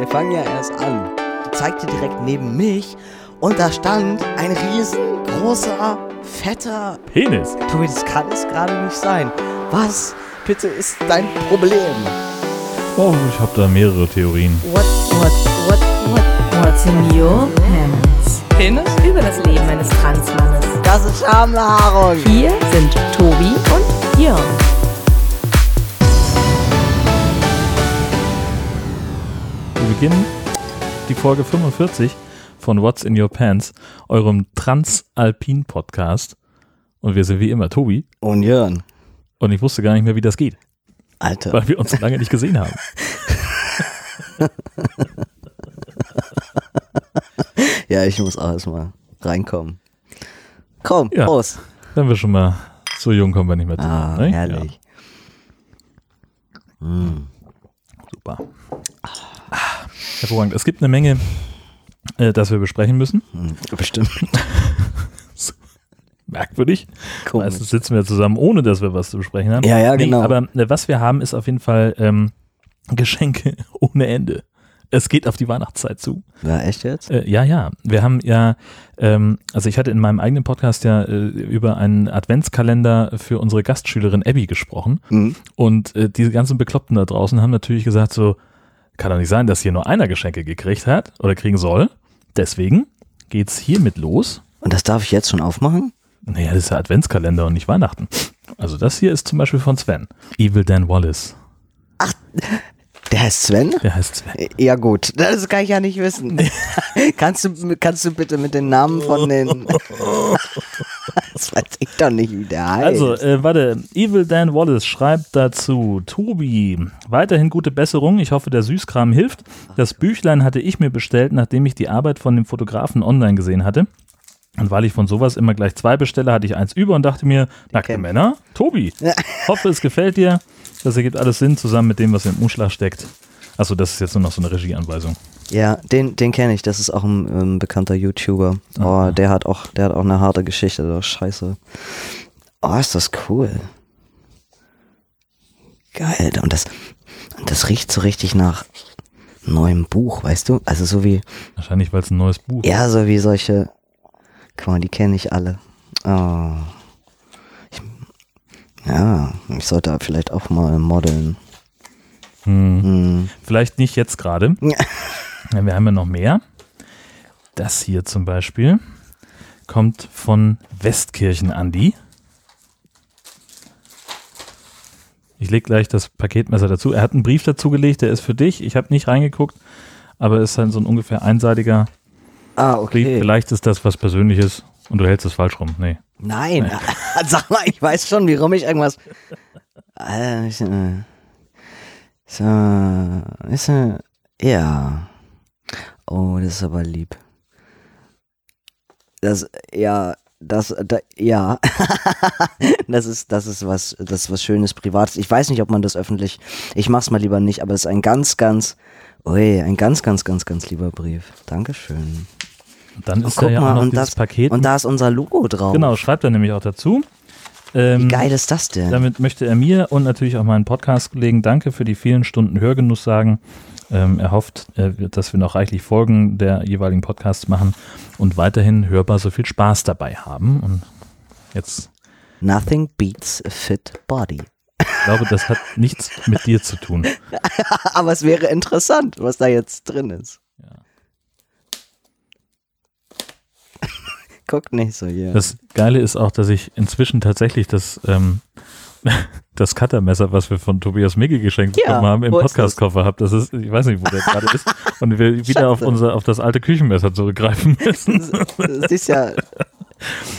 wir fangen ja erst an. Die zeigte direkt neben mich und da stand ein riesengroßer, fetter Penis. Tobi, das kann es gerade nicht sein. Was bitte ist dein Problem? Oh, ich habe da mehrere Theorien. What, what, what, what, what's in your pants? Penis? Über das Leben eines Transmannes. Das ist Schambehaarung. Hier sind Tobi und Jörn. Beginnen die Folge 45 von What's in Your Pants, eurem Transalpin-Podcast. Und wir sind wie immer Tobi. Und Jörn. Und ich wusste gar nicht mehr, wie das geht, Alter. weil wir uns lange nicht gesehen haben. Ja, ich muss auch erstmal reinkommen. Komm, Ja. Prost. Wenn wir schon mal so jung kommen wir nicht mehr. Ah, ne? herrlich. Mm. Ja, super. Hervorragend. Es gibt eine Menge, äh, das wir besprechen müssen. Hm, Bestimmt. Merkwürdig. Komisch. Meistens sitzen wir zusammen, ohne dass wir was zu besprechen haben. Ja, ja, genau. aber äh, was wir haben, ist auf jeden Fall ähm, Geschenke ohne Ende. Es geht auf die Weihnachtszeit zu. Ja, echt jetzt? Äh, ja, ja. Wir haben ja, ähm, also ich hatte in meinem eigenen Podcast ja äh, über einen Adventskalender für unsere Gastschülerin Abby gesprochen. Mhm. Und äh, diese ganzen Bekloppten da draußen haben natürlich gesagt so, kann doch nicht sein, dass hier nur einer Geschenke gekriegt hat oder kriegen soll. Deswegen geht's hiermit los. Und das darf ich jetzt schon aufmachen? Naja, das ist ja Adventskalender und nicht Weihnachten. Also das hier ist zum Beispiel von Sven. Evil Dan Wallace. Der heißt Sven? Der heißt Sven. Ja gut, das kann ich ja nicht wissen. kannst, du, kannst du bitte mit den Namen von den... das weiß ich doch nicht, wie der heißt. Also, äh, warte, Evil Dan Wallace schreibt dazu, Tobi, weiterhin gute Besserung, ich hoffe, der Süßkram hilft. Das Büchlein hatte ich mir bestellt, nachdem ich die Arbeit von dem Fotografen online gesehen hatte. Und weil ich von sowas immer gleich zwei bestelle, hatte ich eins über und dachte mir, nackte Männer, Tobi, hoffe, es gefällt dir. Das ergibt alles Sinn, zusammen mit dem, was im Umschlag steckt. Achso, das ist jetzt nur noch so eine Regieanweisung. ja, den, den kenne ich, das ist auch ein ähm, bekannter YouTuber. Oh, der hat auch, der hat auch eine harte Geschichte, das ist scheiße. Oh, ist das cool. Geil, und das, das riecht so richtig nach neuem Buch, weißt du? Also so wie, Wahrscheinlich, weil es ein neues Buch Ja, so wie solche. Guck mal, die kenne ich alle. Oh. Ich, ja, ich sollte vielleicht auch mal modeln. Hm. Hm. Vielleicht nicht jetzt gerade. Ja, wir haben ja noch mehr. Das hier zum Beispiel kommt von Westkirchen Andi. Ich lege gleich das Paketmesser dazu. Er hat einen Brief dazu gelegt, der ist für dich. Ich habe nicht reingeguckt, aber es ist halt so ein ungefähr einseitiger Ah, Brief. okay. Vielleicht ist das was Persönliches und du hältst es falsch rum. Nee. Nein, sag mal, ich weiß schon, warum ich irgendwas. So, ist, äh, ja. Oh, das ist aber lieb. Das, ja, das, da, ja. das ist, das ist was, das ist was Schönes Privates. Ich weiß nicht, ob man das öffentlich, ich mach's mal lieber nicht, aber es ist ein ganz, ganz, ui, ein ganz, ganz, ganz, ganz lieber Brief. Dankeschön. Und dann ist da ja auch noch dieses das, Paket. und da ist unser Logo drauf. genau, schreibt er nämlich auch dazu. Wie Ähm, geil ist das denn? Damit möchte er mir und natürlich auch meinen Podcast-Kollegen Danke für die vielen Stunden Hörgenuss sagen. Ähm, er hofft, äh, dass wir noch reichlich Folgen der jeweiligen Podcasts machen und weiterhin hörbar so viel Spaß dabei haben. Und jetzt, Nothing beats a fit body. ich glaube, das hat nichts mit dir zu tun. Aber es wäre interessant, was da jetzt drin ist. Guck nicht so hier. Das Geile ist auch, dass ich inzwischen tatsächlich das, ähm, das Cuttermesser, was wir von Tobias Micke geschenkt Ja, bekommen haben, im? Podcast-Koffer habe. Das ist, ich weiß nicht, wo der gerade ist. Und wir wieder auf unser, auf das alte Küchenmesser zurückgreifen müssen. das ist ja,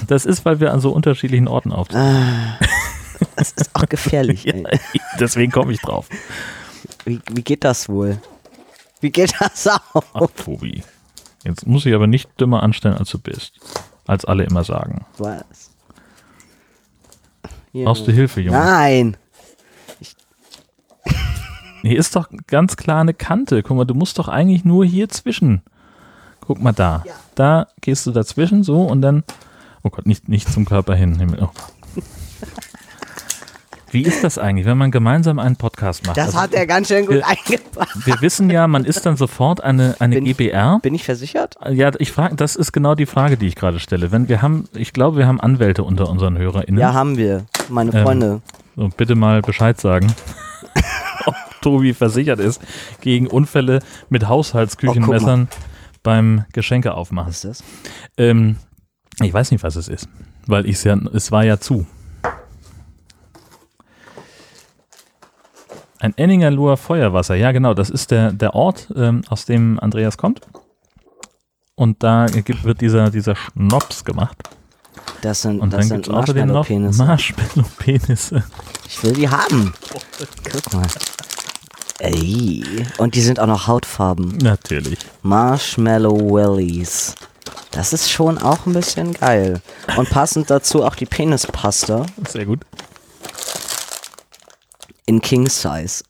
Das ist, weil wir an so unterschiedlichen Orten auftreten. ah, das ist auch gefährlich. Ja, deswegen komme ich drauf. Wie, wie geht das wohl? Wie geht das auch? Ach, Tobi. Jetzt muss ich aber nicht dümmer anstellen, als du bist. Als alle immer sagen. Was? Hier. Brauchst du Hilfe, Junge? Nein. Hier ist doch ganz klar eine Kante. Guck mal, du musst doch eigentlich nur hier zwischen. Guck mal da. Da gehst du dazwischen so und dann. Oh Gott, nicht, nicht zum Körper hin. Oh. Wie ist das eigentlich, wenn man gemeinsam einen Podcast macht? Das Also, hat er ganz schön gut wir- eingebracht. wir wissen ja, man ist dann sofort eine, eine Bin- GBR. Bin ich versichert? Ja, ich frage, das ist genau die Frage, die ich gerade stelle. Wenn wir haben, ich glaube, wir haben Anwälte unter unseren HörerInnen. Ja, haben wir. Meine Ähm, Freunde. So, bitte mal Bescheid sagen, ob Tobi versichert ist gegen Unfälle mit Haushaltsküchenmessern beim Geschenke aufmachen. Was ist das? Ähm, ich weiß nicht, was es ist, weil ich ja, es war ja zu. Ein Enningerloher Feuerwasser, ja genau, das ist der, der Ort, ähm, aus dem Andreas kommt. Und da gibt, wird dieser, dieser Schnops gemacht. Das sind, Und das dann sind gibt es außerdem noch. Marshmallow-Penisse. Ich will die haben. Guck mal. Ey. Und die sind auch noch Hautfarben. Natürlich. Marshmallow Wellies. Das ist schon auch ein bisschen geil. Und passend dazu auch die Penispasta Sehr gut. In King Size.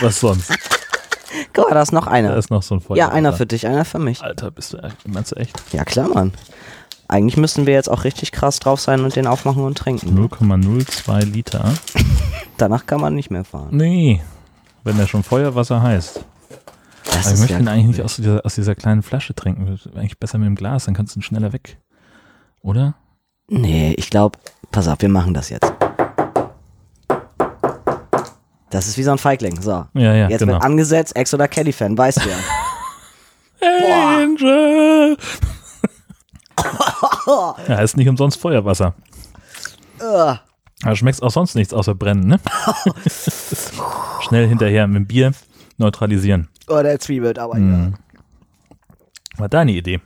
Was sonst? Guck mal, da ist noch Da einer. ist noch so ein Feuerwasser. Ja, einer für dich, einer für mich. Alter, bist du, meinst du echt? Ja, klar, Mann. Eigentlich müssten wir jetzt auch richtig krass drauf sein und den aufmachen und trinken. 0,02 Liter. Danach kann man nicht mehr fahren. Nee, wenn der schon Feuerwasser heißt. Das Aber ich möchte ja ihn eigentlich nicht aus dieser, aus dieser kleinen Flasche trinken. Eigentlich besser mit dem Glas, dann kannst du ihn schneller weg. Oder? Nee, ich glaube, pass auf, wir machen das jetzt. Das ist wie so ein Feigling. So. Ja, ja, jetzt genau. wird angesetzt, Ex oder Kelly-Fan, weißt du ja. Angel! ja, ist nicht umsonst Feuerwasser. Ugh. Aber schmeckst auch sonst nichts außer brennen, ne? Schnell hinterher mit dem Bier neutralisieren. Oh, der zwiebelt, aber Mhm. War deine Idee.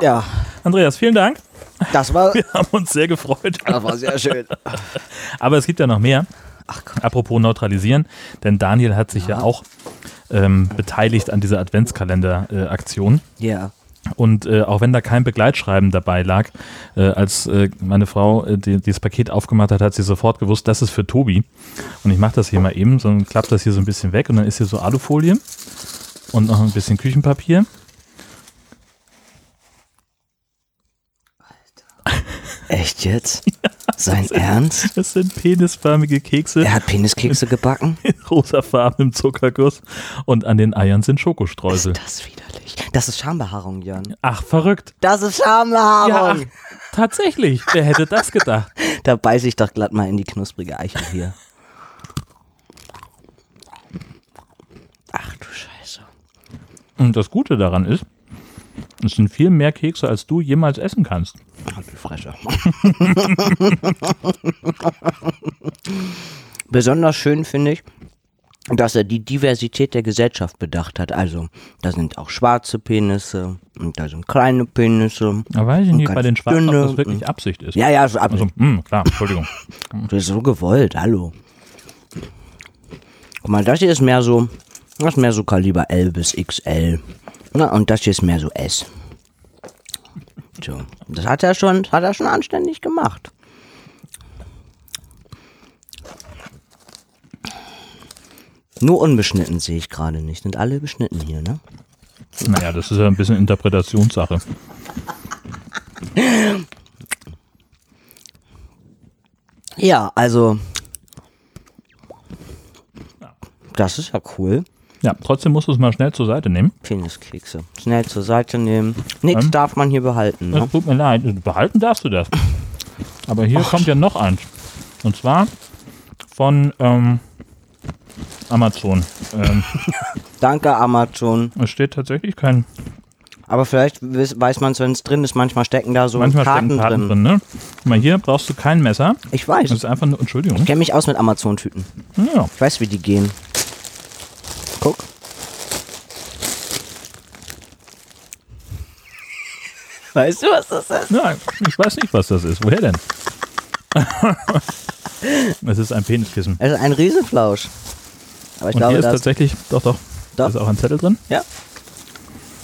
ja. Ja, Andreas, vielen Dank. das war, Wir haben uns sehr gefreut. das war sehr schön. Aber es gibt ja noch mehr. Ach Gott. Apropos neutralisieren, denn Daniel hat sich ja, auch ähm, beteiligt an dieser Adventskalender-Aktion. Ja. Und äh, auch wenn da kein Begleitschreiben dabei lag, äh, als äh, meine Frau äh, die, dieses Paket aufgemacht hat, hat sie sofort gewusst, das ist für Tobi. Und ich mache das hier mal eben, so klappt das hier so ein bisschen weg und dann ist hier so Alufolie und noch ein bisschen Küchenpapier. Echt jetzt? Sein Ernst? Das sind penisförmige Kekse Er hat Peniskekse gebacken? in rosafarbenem Zuckerguss und an den Eiern sind Schokostreusel. Ist das widerlich? Das ist Schambehaarung, Jörn. Ach, verrückt. Das ist Ja, ach, Schambehaarung. tatsächlich. Wer hätte das gedacht? Da beiß ich doch glatt mal in die knusprige Eichel hier. Ach du Scheiße. Und das Gute daran ist, es sind viel mehr Kekse, als du jemals essen kannst. Du Fresse. Besonders schön finde ich, dass er die Diversität der Gesellschaft bedacht hat. Also, da sind auch schwarze Penisse und da sind kleine Penisse. Da weiß ich nicht bei den Schwarzen, dünne ob das wirklich Absicht ist. Ja, ja, so ab. Also, mh, klar, Entschuldigung. Das ist so gewollt, hallo. Guck mal, das hier ist mehr so, das ist mehr so Kaliber L bis XL. Na, und das hier ist mehr so S. So, das hat er schon, hat er schon anständig gemacht. Nur unbeschnitten sehe ich gerade nicht. Sind alle beschnitten hier, ne? Naja, das ist ja ein bisschen Interpretationssache. Ja, also. Das ist ja cool. Ja, trotzdem musst du es mal schnell zur Seite nehmen. Peniskekse. Schnell zur Seite nehmen. Nichts Ähm? darf man hier behalten. Ne? Es tut mir leid, behalten darfst du das. Aber hier kommt ja noch eins. Und zwar von ähm, Amazon. Ähm, Danke, Amazon. es steht tatsächlich kein. Aber vielleicht weiß man es, wenn es drin ist. Manchmal stecken da so manchmal Karten, stecken Karten drin. drin. ne? Guck mal, hier brauchst du kein Messer. Ich weiß. Das ist einfach nur. Entschuldigung. Ich kenne mich aus mit Amazon-Tüten. Ja. Ich weiß, wie die gehen. Guck. Weißt du, was das ist? Nein, ich weiß nicht, was das ist. Woher denn? Es ist ein Peniskissen. Es ist ein Riesenflausch. Aber ich Und hier glaube, ist das. tatsächlich, doch, doch, da ist auch ein Zettel drin. Ja.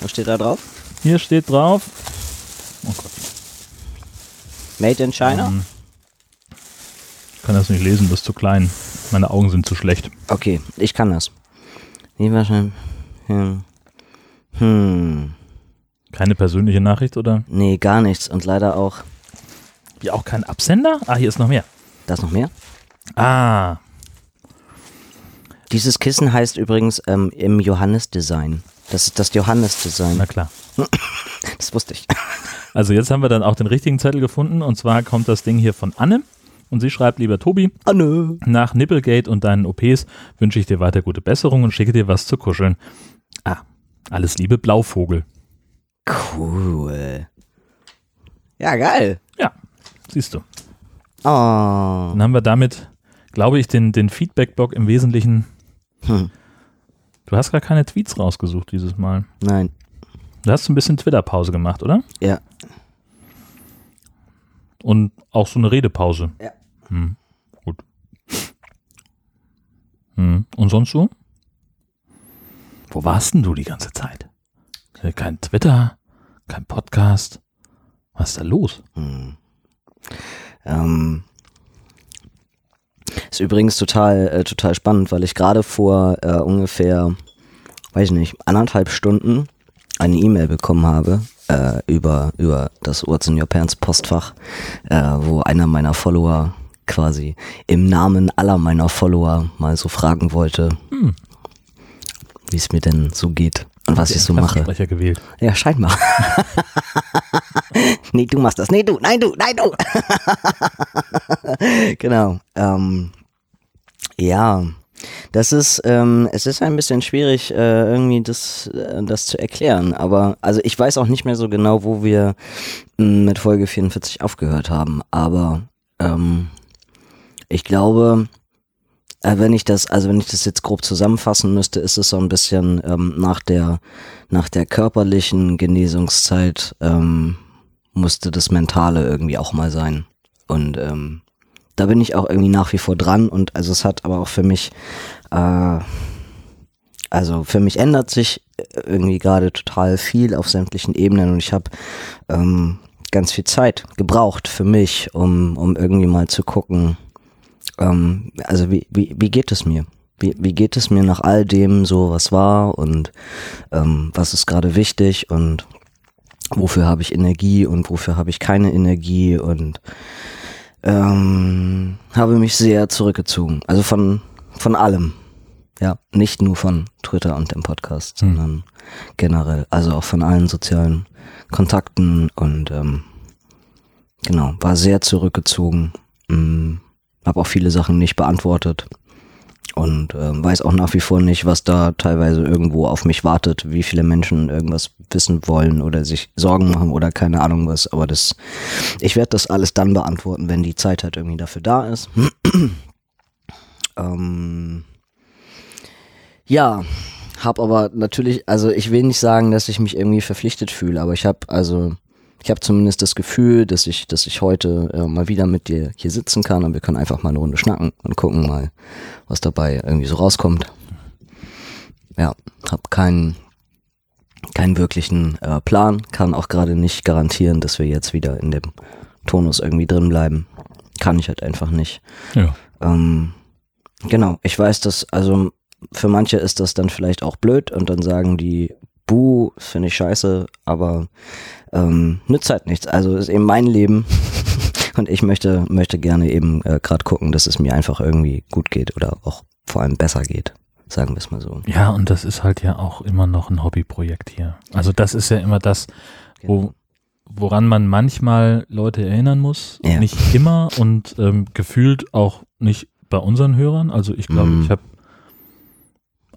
Was steht da drauf? Hier steht drauf, oh Gott, Made in China? Ähm. ich kann das nicht lesen, das ist zu klein. Meine Augen sind zu schlecht. Okay, ich kann das. Wie wahrscheinlich. Hm. Hm. Keine persönliche Nachricht oder? Nee, gar nichts. Und leider auch. Wie auch kein Absender? Ah, hier ist noch mehr. Da ist noch mehr? Ah, Dieses Kissen heißt übrigens ähm, im Johannes-Design. Das ist das Johannes-Design. na klar. Das wusste ich. Also jetzt haben wir dann auch den richtigen Zettel gefunden und zwar kommt das Ding hier von Anne und sie schreibt, lieber Tobi, Anne. nach Nipplegate und deinen OPs wünsche ich dir weiter gute Besserung und schicke dir was zu kuscheln. Ah, alles Liebe, Blauvogel. Cool. Ja, geil. Ja, siehst du. Oh. Dann haben wir damit, glaube ich, den, den Feedback-Blog im Wesentlichen. Hm. Du hast gar keine Tweets rausgesucht dieses Mal. Nein. Du hast ein bisschen Twitter-Pause gemacht, oder? Ja. Und auch so eine Redepause. Ja. Hm, gut. Hm. Und sonst so? Wo warst denn du die ganze Zeit? Kein Twitter, kein Podcast. Was ist da los? Hm. Ähm, ist übrigens total, äh, total spannend, weil ich gerade vor äh, ungefähr, weiß ich nicht, anderthalb Stunden eine E-Mail bekommen habe äh, über, über das What's in Your Pants Postfach, äh, wo einer meiner Follower quasi im Namen aller meiner Follower mal so fragen wollte, Hm. wie es mir denn so geht und was ich so mache. Sprecher gewählt. Ja, scheinbar. nee, du machst das. Nee, du. Nein, du. Nein, du. genau. Ähm, ja, das ist, ähm, es ist ein bisschen schwierig, äh, irgendwie das, äh, das zu erklären. Aber, also ich weiß auch nicht mehr so genau, wo wir mh, mit Folge 44 aufgehört haben. Aber, ähm, ich glaube, äh, wenn ich das, also wenn ich das jetzt grob zusammenfassen müsste, ist es so ein bisschen ähm, nach der nach der körperlichen Genesungszeit ähm, musste das Mentale irgendwie auch mal sein. Und ähm, da bin ich auch irgendwie nach wie vor dran und also es hat aber auch für mich, äh, also für mich ändert sich irgendwie gerade total viel auf sämtlichen Ebenen und ich habe ähm, ganz viel Zeit gebraucht für mich, um, um irgendwie mal zu gucken, ähm, also wie, wie, wie geht es mir? Wie, wie geht es mir nach all dem so, was war und ähm, was ist gerade wichtig und wofür habe ich Energie und wofür habe ich keine Energie und ähm, habe mich sehr zurückgezogen. Also von, von allem. Ja, nicht nur von Twitter und dem Podcast, Hm. sondern generell. Also auch von allen sozialen Kontakten und ähm, genau, war sehr zurückgezogen. Mm, habe auch viele Sachen nicht beantwortet und ähm, weiß auch nach wie vor nicht, was da teilweise irgendwo auf mich wartet, wie viele Menschen irgendwas wissen wollen oder sich Sorgen machen oder keine Ahnung was. Aber das, ich werde das alles dann beantworten, wenn die Zeit halt irgendwie dafür da ist. ähm, ja, hab aber natürlich, also ich will nicht sagen, dass ich mich irgendwie verpflichtet fühle, aber ich habe also ich habe zumindest das Gefühl, dass ich, dass ich heute äh, mal wieder mit dir hier sitzen kann und wir können einfach mal eine Runde schnacken und gucken mal, was dabei irgendwie so rauskommt. Ja, hab keinen keinen wirklichen äh, Plan, kann auch gerade nicht garantieren, dass wir jetzt wieder in dem Tonus irgendwie drin bleiben. Kann ich halt einfach nicht. Ja. Ähm, genau, ich weiß, dass, also für manche ist das dann vielleicht auch blöd und dann sagen die, buh, das finde ich scheiße, aber ähm, nützt halt nichts. Also ist eben mein Leben und ich möchte, möchte gerne eben äh, gerade gucken, dass es mir einfach irgendwie gut geht oder auch vor allem besser geht. Sagen wir es mal so. Ja, und das ist halt ja auch immer noch ein Hobbyprojekt hier. Also das ist ja immer das, wo, woran man manchmal Leute erinnern muss. Ja. Nicht immer und ähm, gefühlt auch nicht bei unseren Hörern. Also ich glaube, Mhm. ich habe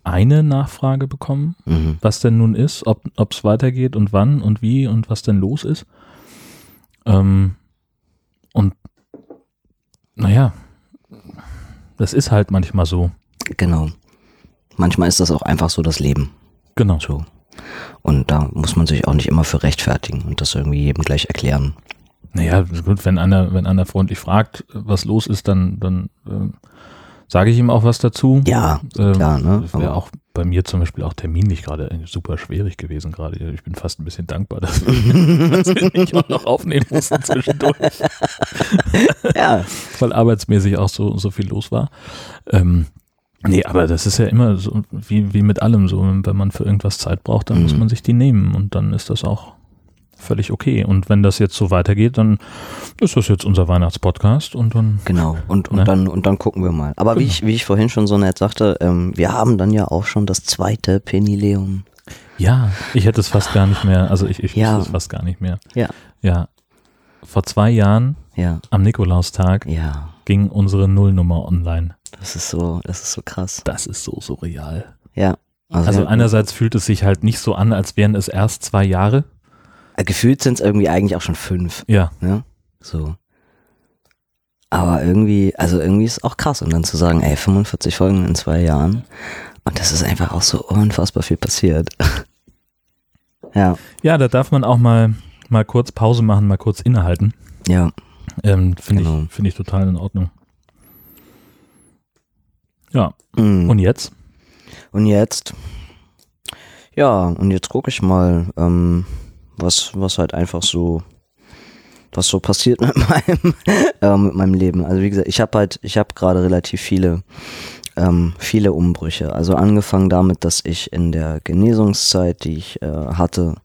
eine Nachfrage bekommen, Mhm. was denn nun ist, ob es weitergeht und wann und wie und was denn los ist. Ähm, und naja, das ist halt manchmal so. Genau. Manchmal ist das auch einfach so das Leben. Genau. So. Und da muss man sich auch nicht immer für rechtfertigen und das irgendwie jedem gleich erklären. Naja, gut, wenn einer, wenn einer freundlich fragt, was los ist, dann, dann ähm, sage ich ihm auch was dazu. Ja, Ähm, klar, ne? Das wäre auch bei mir zum Beispiel auch terminlich gerade äh, super schwierig gewesen gerade. Ich bin fast ein bisschen dankbar, dass wir, dass wir nicht auch noch aufnehmen mussten zwischendurch, Ja, weil arbeitsmäßig auch so, so viel los war. Ähm, nee, aber das ist ja immer so wie, wie mit allem so. Wenn man für irgendwas Zeit braucht, dann muss Mhm. man sich die nehmen und dann ist das auch völlig okay. Und wenn das jetzt so weitergeht, dann ist das jetzt unser Weihnachtspodcast und dann. Genau, und, und, Ne? dann, und dann gucken wir mal. Aber wie, Genau. ich, wie ich vorhin schon so nett sagte, ähm, wir haben dann ja auch schon das zweite Penileum. Ja, ich hätte es fast gar nicht mehr, also ich, ich Ja. es fast gar nicht mehr. Ja. Ja. Vor zwei Jahren, Ja, am Nikolaustag, ja, ging unsere Nullnummer online. das ist so, das ist so krass. Das ist so surreal. Ja. Also ja, einerseits fühlt es sich halt nicht so an, als wären es erst zwei Jahre. Äh, gefühlt sind es irgendwie eigentlich auch schon fünf, Ja, ne? So. Aber irgendwie, also irgendwie ist es auch krass. Und dann zu sagen, ey, 45 Folgen in zwei Jahren. Und das ist einfach auch so unfassbar viel passiert. ja, ja, da darf man auch mal, mal kurz Pause machen, mal kurz innehalten. ja. Ähm, Finde Genau. ich, finde ich total in Ordnung. Ja, Mm. und jetzt? Und jetzt, ja, und jetzt gucke ich mal, ähm, was, was halt einfach so, was so passiert mit meinem, äh, mit meinem Leben. Also wie gesagt, ich habe halt, ich habe gerade relativ viele, ähm, viele Umbrüche. Also angefangen damit, dass ich in der Genesungszeit, die ich äh, hatte,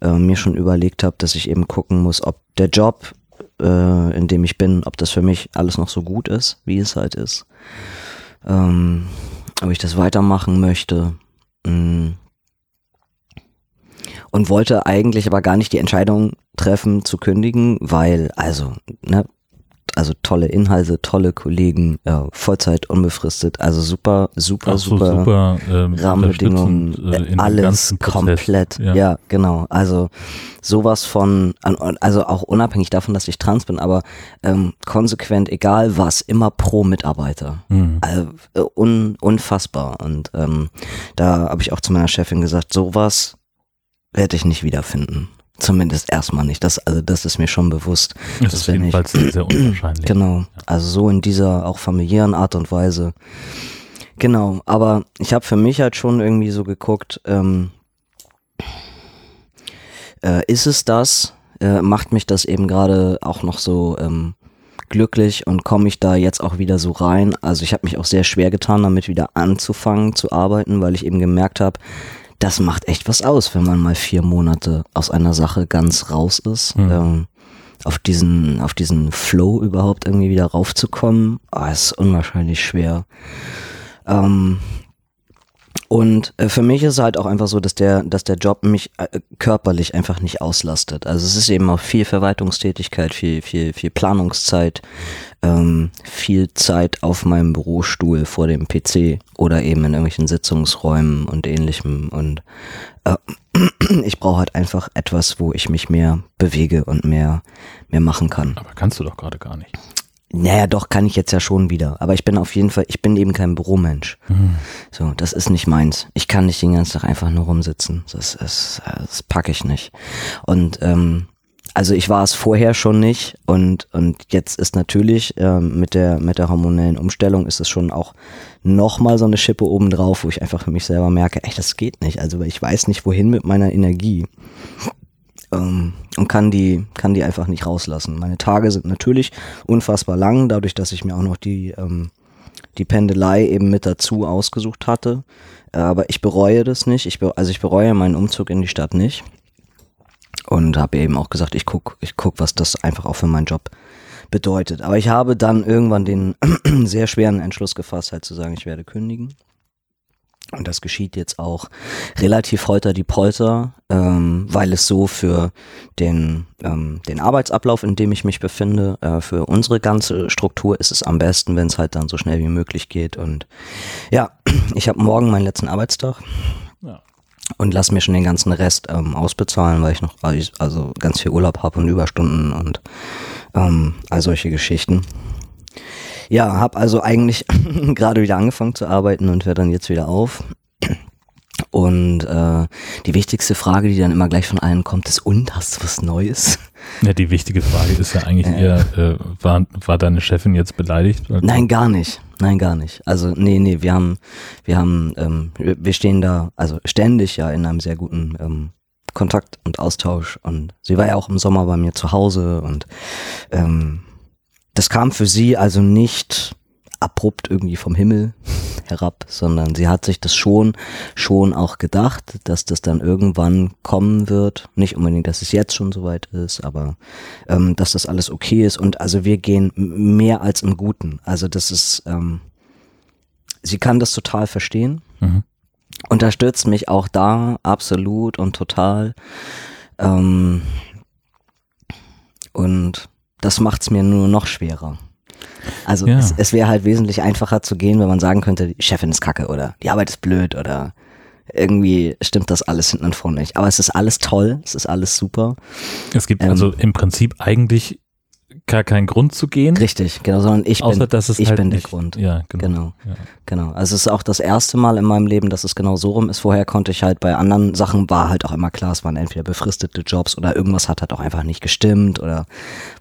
äh, mir schon überlegt habe, dass ich eben gucken muss, ob der Job, äh, in dem ich bin, ob das für mich alles noch so gut ist, wie es halt ist. Ähm, ob ich das weitermachen möchte. Mm. Und wollte eigentlich aber gar nicht die Entscheidung treffen zu kündigen, weil, also, ne, also tolle Inhalte, tolle Kollegen, ja, Vollzeit, unbefristet, also super, super, so super, super ähm, Rahmenbedingungen, äh, dem alles komplett. Ja. Ja. genau. Also sowas von, also auch unabhängig davon, dass ich trans bin, aber ähm, konsequent, egal was, immer pro Mitarbeiter. Mhm. Also, äh, un, unfassbar. Und ähm, da habe ich auch zu meiner Chefin gesagt, sowas werde ich nicht wiederfinden. Zumindest erstmal nicht. Das, also das ist mir schon bewusst. Das Das ist jedenfalls sehr, sehr unwahrscheinlich. Genau. Also so in dieser auch familiären Art und Weise. Genau. Aber ich habe für mich halt schon irgendwie so geguckt, ähm, äh, ist es das? Äh, macht mich das eben gerade auch noch so ähm, glücklich und komme ich da jetzt auch wieder so rein? Also ich habe mich auch sehr schwer getan, damit wieder anzufangen zu arbeiten, weil ich eben gemerkt habe, das macht echt was aus, wenn man mal vier Monate aus einer Sache ganz raus ist. Mhm. Ähm, auf diesen, auf diesen Flow überhaupt irgendwie wieder raufzukommen, ah, ist unwahrscheinlich schwer. Ähm, und äh, für mich ist es halt auch einfach so, dass der, dass der Job mich äh, körperlich einfach nicht auslastet. Also es ist eben auch viel Verwaltungstätigkeit, viel, viel, viel Planungszeit, ähm, viel Zeit auf meinem Bürostuhl vor dem PC oder eben in irgendwelchen Sitzungsräumen und ähnlichem. Und äh, ich brauche halt einfach etwas, wo ich mich mehr bewege und mehr, mehr machen kann. Aber kannst du doch gerade gar nicht. Naja, doch, kann ich jetzt ja schon wieder. Aber ich bin auf jeden Fall, ich bin eben kein Büromensch. Mhm. So, das ist nicht meins. Ich kann nicht den ganzen Tag einfach nur rumsitzen. Das ist, das packe ich nicht. Und ähm, also ich war es vorher schon nicht und und jetzt ist natürlich ähm, mit der mit der hormonellen Umstellung ist es schon auch noch mal so eine Schippe obendrauf, wo ich einfach für mich selber merke, echt, das geht nicht. Also ich weiß nicht wohin mit meiner Energie ähm, und kann die, kann die einfach nicht rauslassen. Meine Tage sind natürlich unfassbar lang, dadurch, dass ich mir auch noch die, ähm, die Pendelei eben mit dazu ausgesucht hatte. Aber ich bereue das nicht. Ich also ich bereue meinen Umzug in die Stadt nicht. Und habe eben auch gesagt, ich guck, ich guck, was das einfach auch für meinen Job bedeutet. Aber ich habe dann irgendwann den sehr schweren Entschluss gefasst, halt zu sagen, ich werde kündigen. Und das geschieht jetzt auch relativ holter die Polter, ähm, weil es so für den, ähm, den Arbeitsablauf, in dem ich mich befinde, äh, für unsere ganze Struktur ist es am besten, wenn es halt dann so schnell wie möglich geht. Und ja, ich habe morgen meinen letzten Arbeitstag Ja. und lass mir schon den ganzen Rest ähm, ausbezahlen, weil ich noch also ganz viel Urlaub habe und Überstunden und ähm, all solche Geschichten. Ja, habe also eigentlich gerade wieder angefangen zu arbeiten und höre dann jetzt wieder auf. Und äh, die wichtigste Frage, die dann immer gleich von allen kommt, ist, und hast du was Neues? Ja, die wichtige Frage ist ja eigentlich eher, äh, war, war deine Chefin jetzt beleidigt? Nein, gar nicht. Nein, gar nicht. Also nee, nee, wir haben, wir haben, ähm, wir wir stehen da, also ständig ja in einem sehr guten ähm, Kontakt und Austausch. Und sie war ja auch im Sommer bei mir zu Hause und ähm, das kam für sie also nicht abrupt irgendwie vom Himmel herab, sondern sie hat sich das schon, schon auch gedacht, dass das dann irgendwann kommen wird. Nicht unbedingt, dass es jetzt schon soweit ist, aber ähm, dass das alles okay ist. Und also wir gehen mehr als im Guten. Also das ist, ähm, sie kann das total verstehen. Mhm. Unterstützt mich auch da absolut und total. Ähm, und das macht's mir nur noch schwerer. Also Ja. es, es wäre halt wesentlich einfacher zu gehen, wenn man sagen könnte, die Chefin ist kacke oder die Arbeit ist blöd oder irgendwie stimmt das alles hinten und vorne nicht. Aber es ist alles toll, es ist alles super. Es gibt Ähm. also im Prinzip eigentlich gar keinen Grund zu gehen, Richtig, genau, sondern ich außer bin, dass es ich halt bin der nicht, Grund. Ja, genau. Genau. Ja. Genau. Also es ist auch das erste Mal in meinem Leben, dass es genau so rum ist. Vorher konnte ich halt bei anderen Sachen war halt auch immer klar, es waren entweder befristete Jobs oder irgendwas hat halt auch einfach nicht gestimmt oder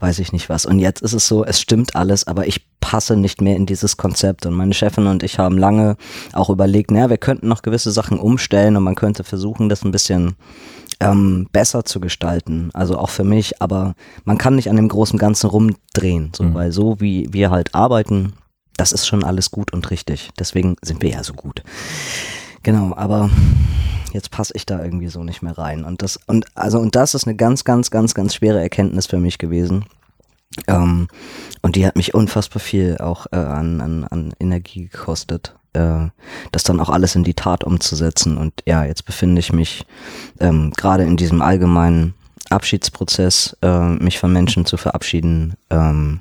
weiß ich nicht was. Und jetzt ist es so, es stimmt alles, aber ich passe nicht mehr in dieses Konzept. Und meine Chefin und ich haben lange auch überlegt, naja, wir könnten noch gewisse Sachen umstellen und man könnte versuchen, das ein bisschen ähm, besser zu gestalten. Also auch für mich, aber man kann nicht an dem großen Ganzen rumdrehen, so, Mhm. weil so wie wir halt arbeiten, das ist schon alles gut und richtig. Deswegen sind wir ja so gut. Genau, aber jetzt passe ich da irgendwie so nicht mehr rein. Und das, und also, und das ist eine ganz, ganz, ganz, ganz schwere Erkenntnis für mich gewesen. Ähm, und die hat mich unfassbar viel auch äh, an, an, an Energie gekostet, äh, das dann auch alles in die Tat umzusetzen. Und ja, jetzt befinde ich mich ähm, gerade in diesem allgemeinen Abschiedsprozess, äh, mich von Menschen zu verabschieden ähm,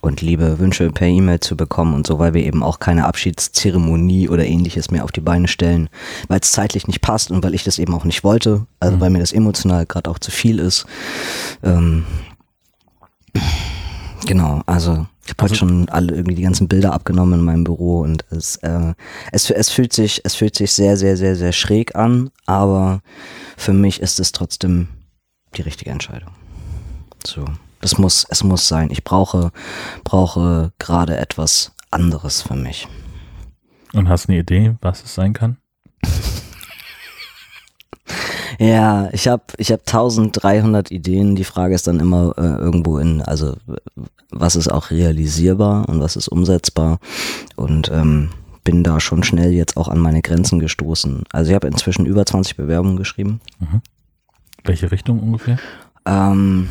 und liebe Wünsche per E-Mail zu bekommen und so, weil wir eben auch keine Abschiedszeremonie oder ähnliches mehr auf die Beine stellen, weil es zeitlich nicht passt und weil ich das eben auch nicht wollte, also Mhm. weil mir das emotional gerade auch zu viel ist. Ähm, genau, also ich habe heute Also- schon alle irgendwie die ganzen Bilder abgenommen in meinem Büro und es, äh, es, es fühlt sich, es fühlt sich sehr, sehr, sehr, sehr schräg an, aber für mich ist es trotzdem die richtige Entscheidung. So, das muss, es muss sein. Ich brauche, brauche gerade etwas anderes für mich. Und hast eine Idee, was es sein kann? Ja, ich habe ich hab 1300 Ideen. Die Frage ist dann immer äh, irgendwo in, also was ist auch realisierbar und was ist umsetzbar und ähm, bin da schon schnell jetzt auch an meine Grenzen gestoßen. Also ich habe inzwischen über 20 Bewerbungen geschrieben. Welche Richtung ungefähr? Ähm,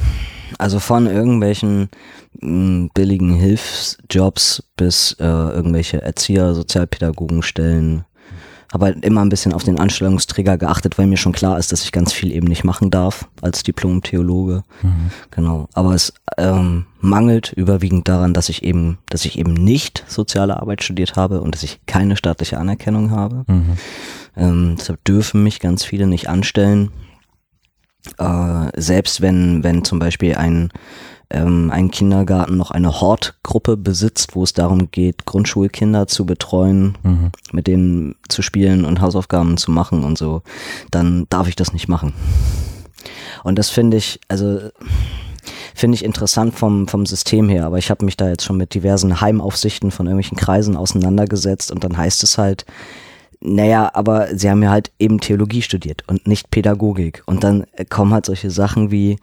also von irgendwelchen mh, billigen Hilfsjobs bis äh, irgendwelche Erzieher, Sozialpädagogenstellen. Habe halt immer ein bisschen auf den Anstellungsträger geachtet, weil mir schon klar ist, dass ich ganz viel eben nicht machen darf als Diplom-Theologe. Genau. Aber es ähm, mangelt überwiegend daran, dass ich eben, dass ich eben nicht soziale Arbeit studiert habe und dass ich keine staatliche Anerkennung habe. Mhm. Ähm, deshalb dürfen mich ganz viele nicht anstellen. Äh, selbst wenn, wenn zum Beispiel ein, ähm, ein Kindergarten noch eine Hortgruppe besitzt, wo es darum geht, Grundschulkinder zu betreuen, Mhm. mit denen zu spielen und Hausaufgaben zu machen und so, dann darf ich das nicht machen. Und das finde ich, also finde ich interessant vom, vom System her, aber ich habe mich da jetzt schon mit diversen Heimaufsichten von irgendwelchen Kreisen auseinandergesetzt und dann heißt es halt, naja, aber sie haben ja halt eben Theologie studiert und nicht Pädagogik. Und dann kommen halt solche Sachen wie,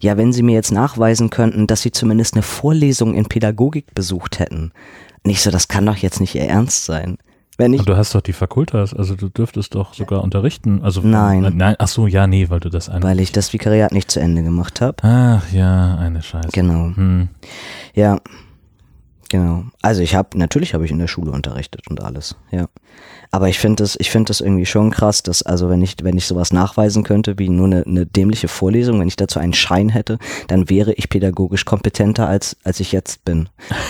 ja, wenn sie mir jetzt nachweisen könnten, dass sie zumindest eine Vorlesung in Pädagogik besucht hätten. Nicht so, das kann doch jetzt nicht ihr Ernst sein. Wenn ich, Und du hast doch die Fakultas, also du dürftest doch sogar unterrichten. Also Nein. Nein, ach so, ja, nee, weil du das eine. weil ich das Vikariat nicht zu Ende gemacht habe. Ach ja, eine Scheiße. Genau. Hm. Ja, genau. Also ich habe, natürlich habe ich in der Schule unterrichtet und alles, ja. Aber ich finde das, ich finde das irgendwie schon krass, dass, also wenn ich, wenn ich sowas nachweisen könnte, wie nur eine, eine dämliche Vorlesung, wenn ich dazu einen Schein hätte, dann wäre ich pädagogisch kompetenter als, als ich jetzt bin.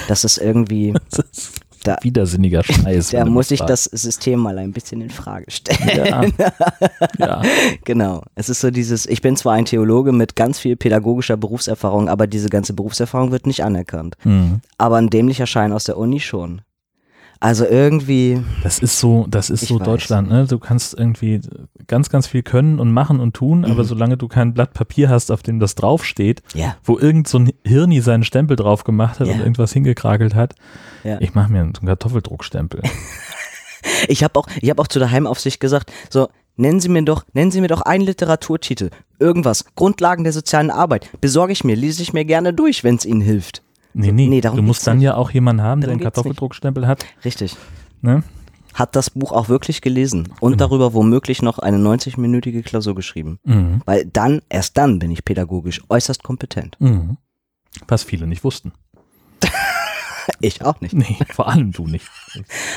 Das ist irgendwie, Da- widersinniger Scheiß. da muss ich das System mal ein bisschen in Frage stellen. Ja. ja. Genau. Es ist so dieses, ich bin zwar ein Theologe mit ganz viel pädagogischer Berufserfahrung, aber diese ganze Berufserfahrung wird nicht anerkannt. Hm. Aber ein dämlicher Schein aus der Uni schon. Also irgendwie, Das ist so, das ist so weiß. Deutschland, ne? Du kannst irgendwie ganz, ganz viel können und machen und tun, aber Mhm. solange du kein Blatt Papier hast, auf dem das draufsteht, ja, wo irgend so ein Hirni seinen Stempel drauf gemacht hat Ja. und irgendwas hingekrakelt hat, ja. ich mache mir einen Kartoffeldruckstempel. Ich habe auch, ich habe auch zu der Heimaufsicht gesagt, so, nennen Sie mir doch, nennen Sie mir doch einen Literaturtitel. Irgendwas. Grundlagen der sozialen Arbeit. Besorge ich mir, lese ich mir gerne durch, wenn es Ihnen hilft. Nee, nee, Nee, du musst dann nicht. ja auch jemanden haben, der Darum einen geht's nicht. Kartoffeldruckstempel hat. Richtig. Ne? Hat das Buch auch wirklich gelesen und Genau. darüber womöglich noch eine 90-minütige Klausur geschrieben. Mhm. Weil dann, erst dann bin ich pädagogisch äußerst kompetent. Mhm. Was viele nicht wussten. Ich auch nicht. Nee, vor allem du nicht.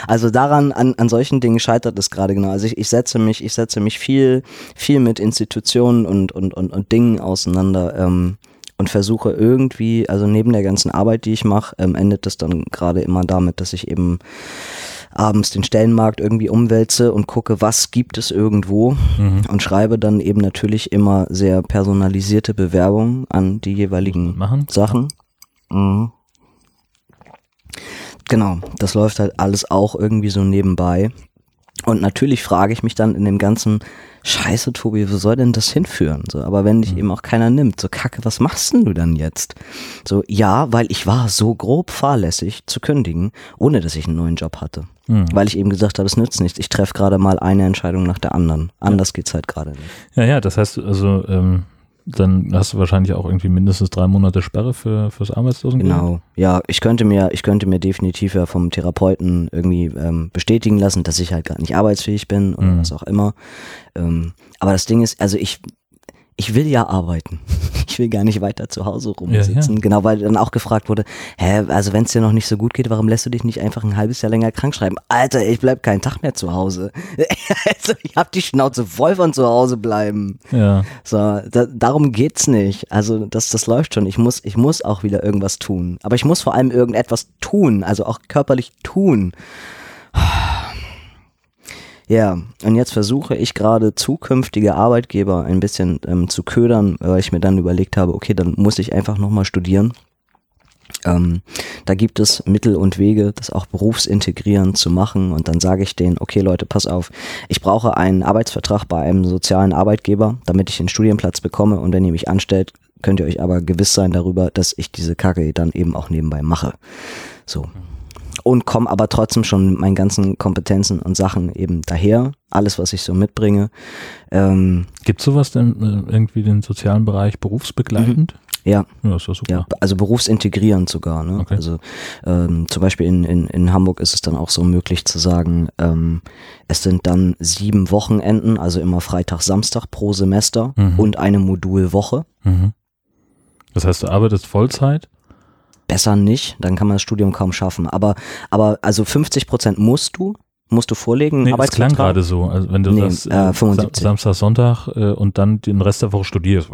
Also daran, an, an solchen Dingen scheitert es gerade genau. Also ich, ich setze mich, ich setze mich viel, viel mit Institutionen und, und, und, und Dingen auseinander ähm, und versuche irgendwie, also neben der ganzen Arbeit, die ich mache, ähm, endet das dann gerade immer damit, dass ich eben abends den Stellenmarkt irgendwie umwälze und gucke, was gibt es irgendwo Mhm. und schreibe dann eben natürlich immer sehr personalisierte Bewerbungen an die jeweiligen Machen? Sachen. Mhm. Genau, das läuft halt alles auch irgendwie so nebenbei. Und natürlich frage ich mich dann in dem ganzen Scheiße, Tobi, wo soll denn das hinführen? So, aber wenn dich eben auch keiner nimmt, so Kacke, was machst denn du dann jetzt? So, ja, weil ich war so grob fahrlässig zu kündigen, ohne dass ich einen neuen Job hatte. Mhm. Weil ich eben gesagt habe, es nützt nichts. Ich treffe gerade mal eine Entscheidung nach der anderen. Anders geht's halt gerade nicht. Ja, ja, das heißt also, ähm, dann hast du wahrscheinlich auch irgendwie mindestens drei Monate Sperre für, fürs Arbeitslosengeld. Genau. Ja, ich könnte mir, ich könnte mir definitiv ja vom Therapeuten irgendwie ähm, bestätigen lassen, dass ich halt gerade nicht arbeitsfähig bin oder Mhm. was auch immer. Ähm, aber das Ding ist, also ich, ich will ja arbeiten. Ich will gar nicht weiter zu Hause rumsitzen. Ja, Genau, weil dann auch gefragt wurde, hä, also wenn es dir noch nicht so gut geht, warum lässt du dich nicht einfach ein halbes Jahr länger krank schreiben? Alter, ich bleib keinen Tag mehr zu Hause. also ich hab die Schnauze voll von zu Hause bleiben. Ja. So, da, darum geht's nicht. Also das, das läuft schon. Ich muss, ich muss auch wieder irgendwas tun. Aber ich muss vor allem irgendetwas tun, also auch körperlich tun. Ja, und jetzt versuche ich gerade zukünftige Arbeitgeber ein bisschen ähm, zu ködern, weil ich mir dann überlegt habe, okay, dann muss ich einfach nochmal studieren. Ähm, da gibt es Mittel und Wege, das auch berufsintegrierend zu machen. Und dann sage ich denen, okay Leute, pass auf, ich brauche einen Arbeitsvertrag bei einem sozialen Arbeitgeber, damit ich den Studienplatz bekomme. Und wenn ihr mich anstellt, könnt ihr euch aber gewiss sein darüber, dass ich diese Kacke dann eben auch nebenbei mache. So. Und komme aber trotzdem schon mit meinen ganzen Kompetenzen und Sachen eben daher. Alles, was ich so mitbringe. Ähm, Gibt sowas denn äh, irgendwie den sozialen Bereich berufsbegleitend? ja, Ja, ist doch super. Ja, also berufsintegrierend sogar. Ne? Okay. Also ähm, zum Beispiel in, in, in Hamburg ist es dann auch so möglich zu sagen, ähm, es sind dann sieben Wochenenden, also immer Freitag, Samstag pro Semester Mhm. und eine Modulwoche. Mhm. Das heißt, du arbeitest Vollzeit? Besser nicht, dann kann man das Studium kaum schaffen. Aber, aber also 50 Prozent musst du, musst du vorlegen. Nee, das klang gerade so. Also wenn du Nee, sagst, äh, äh, 75. Sam Samstag, Sonntag äh, und dann den Rest der Woche studierst.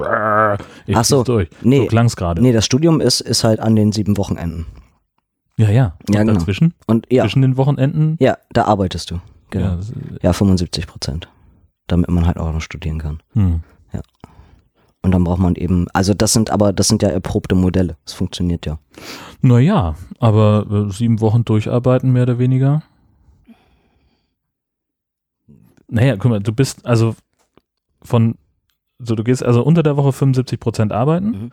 Ich Ach so, durch. nee. so klang's gerade. Nee, das Studium ist, ist halt an den sieben Wochenenden. Ja, ja. Und Ja, genau. dazwischen? Und ja, Zwischen den Wochenenden? ja, da arbeitest du. Genau. Ja, Ja, das, äh, 75 Prozent. Damit man halt auch noch studieren kann. hm. Und dann braucht man eben, also das sind aber, das sind ja erprobte Modelle. Das funktioniert ja. Naja, aber äh, sieben Wochen durcharbeiten, mehr oder weniger. Naja, guck mal, du bist also von, so du gehst also unter der Woche 75 Prozent arbeiten, Mhm.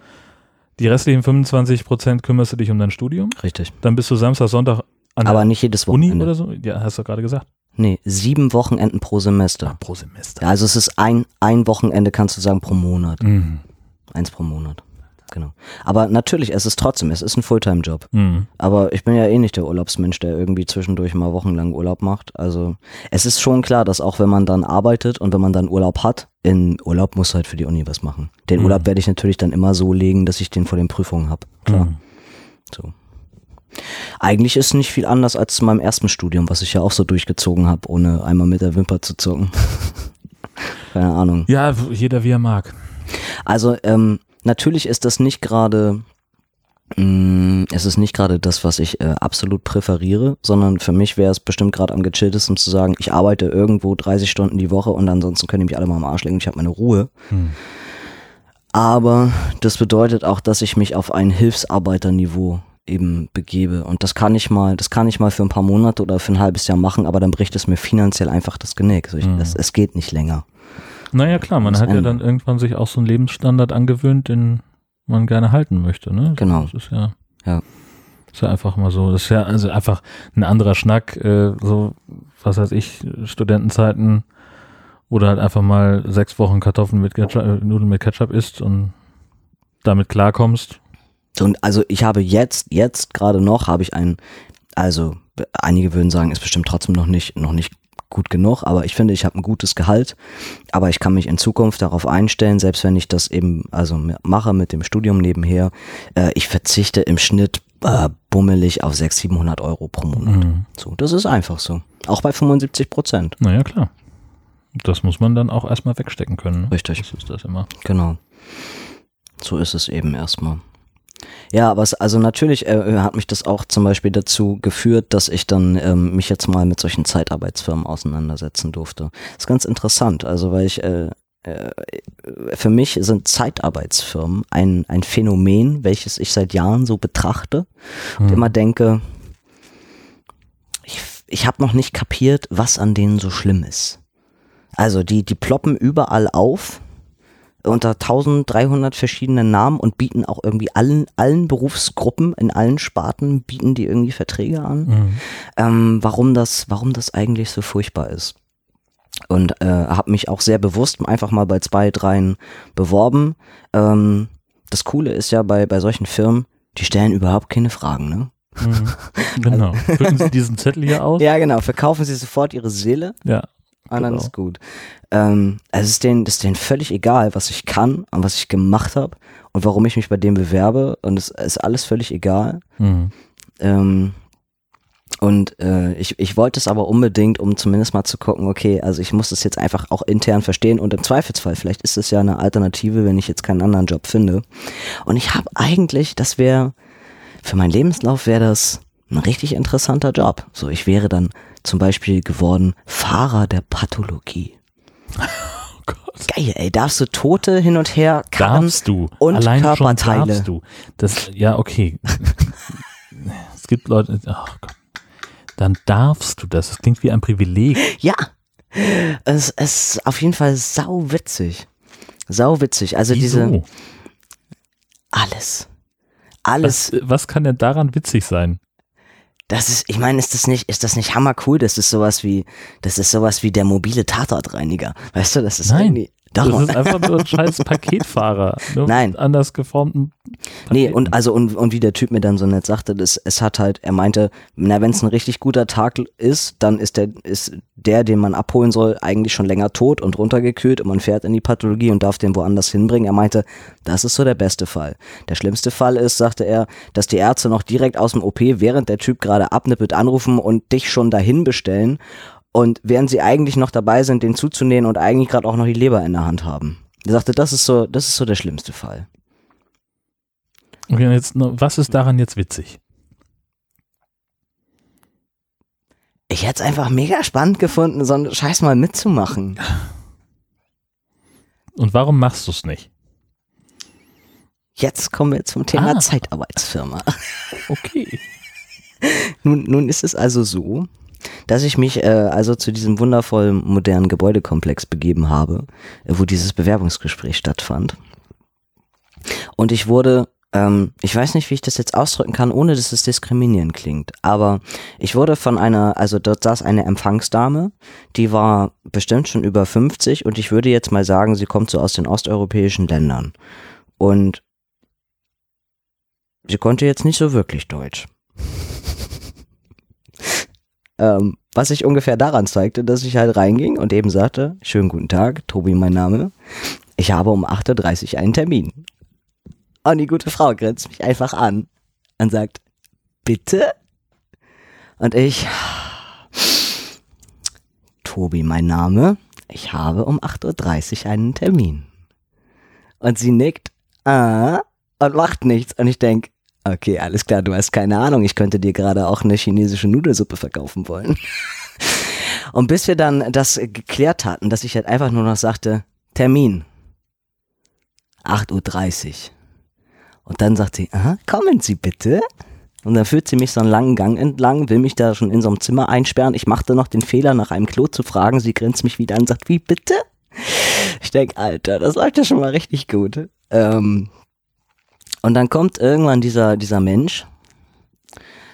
die restlichen 25 Prozent kümmerst du dich um dein Studium, Richtig. dann bist du Samstag, Sonntag an Aber der nicht jedes Uni oder so. Ja, hast du gerade gesagt. Nee, sieben Wochenenden pro Semester. pro Semester. Ja, also es ist ein, ein Wochenende, kannst du sagen, pro Monat. Mhm. Eins pro Monat. Genau. Aber natürlich, es ist trotzdem, es ist ein Fulltime-Job. Mhm. Aber ich bin ja eh nicht der Urlaubsmensch, der irgendwie zwischendurch mal wochenlang Urlaub macht. Also es ist schon klar, dass auch wenn man dann arbeitet und wenn man dann Urlaub hat, in Urlaub muss halt für die Uni was machen. Den Mhm. Urlaub werde ich natürlich dann immer so legen, dass ich den vor den Prüfungen habe. Klar. Mhm. So. Eigentlich ist nicht viel anders als zu meinem ersten Studium, was ich ja auch so durchgezogen habe, ohne einmal mit der Wimper zu zucken. Keine Ahnung. Ja, jeder wie er mag. Also ähm, natürlich ist das nicht gerade, mh, es ist nicht gerade das, was ich äh, absolut präferiere, sondern für mich wäre es bestimmt gerade am gechilltesten zu sagen, ich arbeite irgendwo 30 Stunden die Woche und ansonsten können die mich alle mal am Arsch legen und ich habe meine Ruhe. Hm. Aber das bedeutet auch, dass ich mich auf ein Hilfsarbeiterniveau eben begebe. Und das kann ich mal, das kann ich mal für ein paar Monate oder für ein halbes Jahr machen, aber dann bricht es mir finanziell einfach das Genick. So ich, Mhm. es, es geht nicht länger. Naja, klar, man Das hat ja Ende. dann irgendwann sich auch so einen Lebensstandard angewöhnt, den man gerne halten möchte. Ne? Genau. Das ist ja, Ja. ist ja einfach mal so. Das ist ja also einfach ein anderer Schnack, äh, so, was weiß ich, Studentenzeiten, wo du halt einfach mal sechs Wochen Kartoffeln mit Ketchup, äh, Nudeln mit Ketchup isst und damit klarkommst. Und also ich habe jetzt, jetzt gerade noch, habe ich ein, also einige würden sagen, ist bestimmt trotzdem noch nicht, noch nicht gut genug, aber ich finde, ich habe ein gutes Gehalt, aber ich kann mich in Zukunft darauf einstellen, selbst wenn ich das eben also mache mit dem Studium nebenher, äh, ich verzichte im Schnitt äh, bummelig auf 600, 700 Euro pro Monat. Mhm. So, das ist einfach so. Auch bei 75 Prozent. Naja, klar. Das muss man dann auch erstmal wegstecken können. Ne? Richtig. Das ist das immer. Genau. So ist es eben erstmal. Ja, aber es, also natürlich äh, hat mich das auch zum Beispiel dazu geführt, dass ich dann ähm, mich jetzt mal mit solchen Zeitarbeitsfirmen auseinandersetzen durfte. Das ist ganz interessant, also weil ich äh, äh, für mich sind Zeitarbeitsfirmen ein, ein Phänomen, welches ich seit Jahren so betrachte und Hm. immer denke, ich, ich habe noch nicht kapiert, was an denen so schlimm ist. Also die, die ploppen überall auf unter 1300 verschiedenen Namen und bieten auch irgendwie allen, allen Berufsgruppen in allen Sparten bieten die irgendwie Verträge an. Mhm. Ähm, warum das, warum das eigentlich so furchtbar ist. Und äh, habe mich auch sehr bewusst einfach mal bei zwei, dreien beworben. Ähm, das Coole ist ja bei, bei solchen Firmen, die stellen überhaupt keine Fragen, ne? Mhm. Genau. Füllen Sie diesen Zettel hier aus? Ja, genau. Verkaufen sie sofort ihre Seele Ja. Dann Genau. ist gut. Ähm, also es ist denen, das ist denen völlig egal, was ich kann und was ich gemacht habe und warum ich mich bei dem bewerbe und es ist alles völlig egal. Mhm. Ähm, und äh, ich, ich wollte es aber unbedingt, um zumindest mal zu gucken, okay, also ich muss das jetzt einfach auch intern verstehen und im Zweifelsfall, vielleicht ist es ja eine Alternative, wenn ich jetzt keinen anderen Job finde. Und ich habe eigentlich, das wäre, für meinen Lebenslauf wäre das ein richtig interessanter Job. So, ich wäre dann zum Beispiel geworden Fahrer der Pathologie. Oh Gott. Geil, ey, darfst du Tote hin und her karren? Darfst du. und Allein Körperteile. schon darfst du. Das, ja, okay. es gibt Leute, ach Gott. Dann darfst du das. Das klingt wie ein Privileg. Ja, es, es ist auf jeden Fall sau witzig. Sau witzig. Also diese, Wieso? alles. Alles. Was, was kann denn daran witzig sein? Das ist, ich meine, ist das nicht, ist das nicht hammercool? Das ist sowas wie, das ist sowas wie der mobile Tatortreiniger. Weißt du, das ist Nein. irgendwie, doch, das ist einfach nur ein scheiß Paketfahrer. Nur Nein. Mit anders geformten Nee, Paketen. und also und, und wie der Typ mir dann so nett sagte, das, es hat halt, er meinte, na, wenn es ein richtig guter Tag ist, dann ist der, ist der, den man abholen soll, eigentlich schon länger tot und runtergekühlt und man fährt in die Pathologie und darf den woanders hinbringen. Er meinte, das ist so der beste Fall. Der schlimmste Fall ist, sagte er, dass die Ärzte noch direkt aus dem OP, während der Typ gerade abnippelt, anrufen und dich schon dahin bestellen. Und während sie eigentlich noch dabei sind, den zuzunähen und eigentlich gerade auch noch die Leber in der Hand haben. Er sagte, das ist so, das ist so der schlimmste Fall. Okay, und jetzt, was ist daran jetzt witzig? Ich hätte es einfach mega spannend gefunden, so einen Scheiß mal mitzumachen. Und warum machst du es nicht? Jetzt kommen wir zum Thema Ah. Zeitarbeitsfirma. Okay. Nun, nun ist es also so, dass ich mich äh, also zu diesem wundervollen modernen Gebäudekomplex begeben habe, äh, wo dieses Bewerbungsgespräch stattfand. Und ich wurde, ähm, ich weiß nicht, wie ich das jetzt ausdrücken kann, ohne dass es diskriminierend klingt, aber ich wurde von einer, also dort saß eine Empfangsdame, die war bestimmt schon über 50 und ich würde jetzt mal sagen, sie kommt so aus den osteuropäischen Ländern. Und sie konnte jetzt nicht so wirklich Deutsch. Ähm, was sich ungefähr daran zeigte, dass ich halt reinging und eben sagte, schönen guten Tag, Tobi mein Name, ich habe um 8.30 Uhr einen Termin. Und die gute Frau grinst mich einfach an und sagt, bitte? Und ich, Tobi mein Name, ich habe um 8.30 Uhr einen Termin. Und sie nickt, ah, und macht nichts. Und ich denk, okay, alles klar, du hast keine Ahnung, ich könnte dir gerade auch eine chinesische Nudelsuppe verkaufen wollen. Und bis wir dann das geklärt hatten, dass ich halt einfach nur noch sagte, Termin. 8.30 Uhr. Und dann sagt sie, aha, kommen Sie bitte. Und dann führt sie mich so einen langen Gang entlang, will mich da schon in so einem Zimmer einsperren. Ich machte noch den Fehler, nach einem Klo zu fragen. Sie grinst mich wieder an und sagt, wie bitte? Ich denk, Alter, das läuft ja schon mal richtig gut. Ähm, und dann kommt irgendwann dieser, dieser Mensch,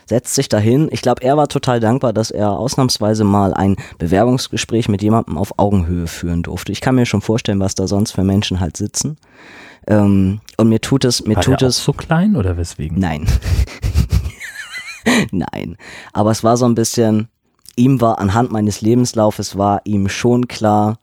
setzt sich dahin. Ich glaube, er war total dankbar, dass er ausnahmsweise mal ein Bewerbungsgespräch mit jemandem auf Augenhöhe führen durfte. Ich kann mir schon vorstellen, was da sonst für Menschen halt sitzen. Ähm, Und mir tut es, mir War tut es. so klein oder weswegen? Nein. Nein. Aber es war so ein bisschen, ihm war anhand meines Lebenslaufes war ihm schon klar,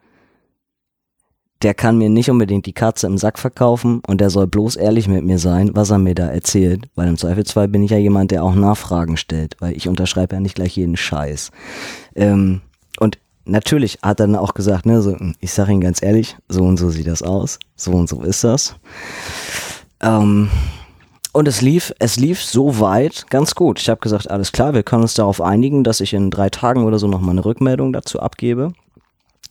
der kann mir nicht unbedingt die Katze im Sack verkaufen und der soll bloß ehrlich mit mir sein, was er mir da erzählt. Weil im Zweifelsfall bin ich ja jemand, der auch Nachfragen stellt, weil ich unterschreibe ja nicht gleich jeden Scheiß. Ähm, und natürlich hat er dann auch gesagt, ne, so, ich sage Ihnen ganz ehrlich, so und so sieht das aus, so und so ist das. Ähm, und es lief, es lief so weit ganz gut. Ich habe gesagt, alles klar, wir können uns darauf einigen, dass ich in drei Tagen oder so nochmal eine Rückmeldung dazu abgebe.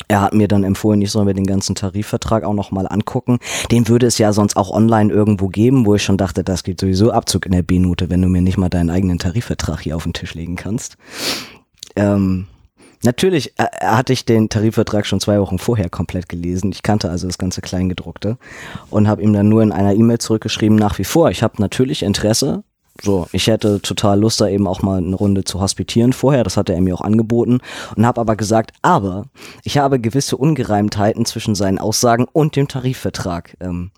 Er hat mir dann empfohlen, ich soll mir den ganzen Tarifvertrag auch nochmal angucken. Den würde es ja sonst auch online irgendwo geben, wo ich schon dachte, das geht sowieso Abzug in der B-Note, wenn du mir nicht mal deinen eigenen Tarifvertrag hier auf den Tisch legen kannst. Ähm, natürlich äh, hatte ich den Tarifvertrag schon zwei Wochen vorher komplett gelesen. Ich kannte also das ganze Kleingedruckte und habe ihm dann nur in einer E-Mail zurückgeschrieben, nach wie vor, ich habe natürlich Interesse. So, ich hätte total Lust, da eben auch mal eine Runde zu hospitieren vorher. Das hatte er mir auch angeboten und habe aber gesagt, aber ich habe gewisse Ungereimtheiten zwischen seinen Aussagen und dem Tarifvertrag ähm,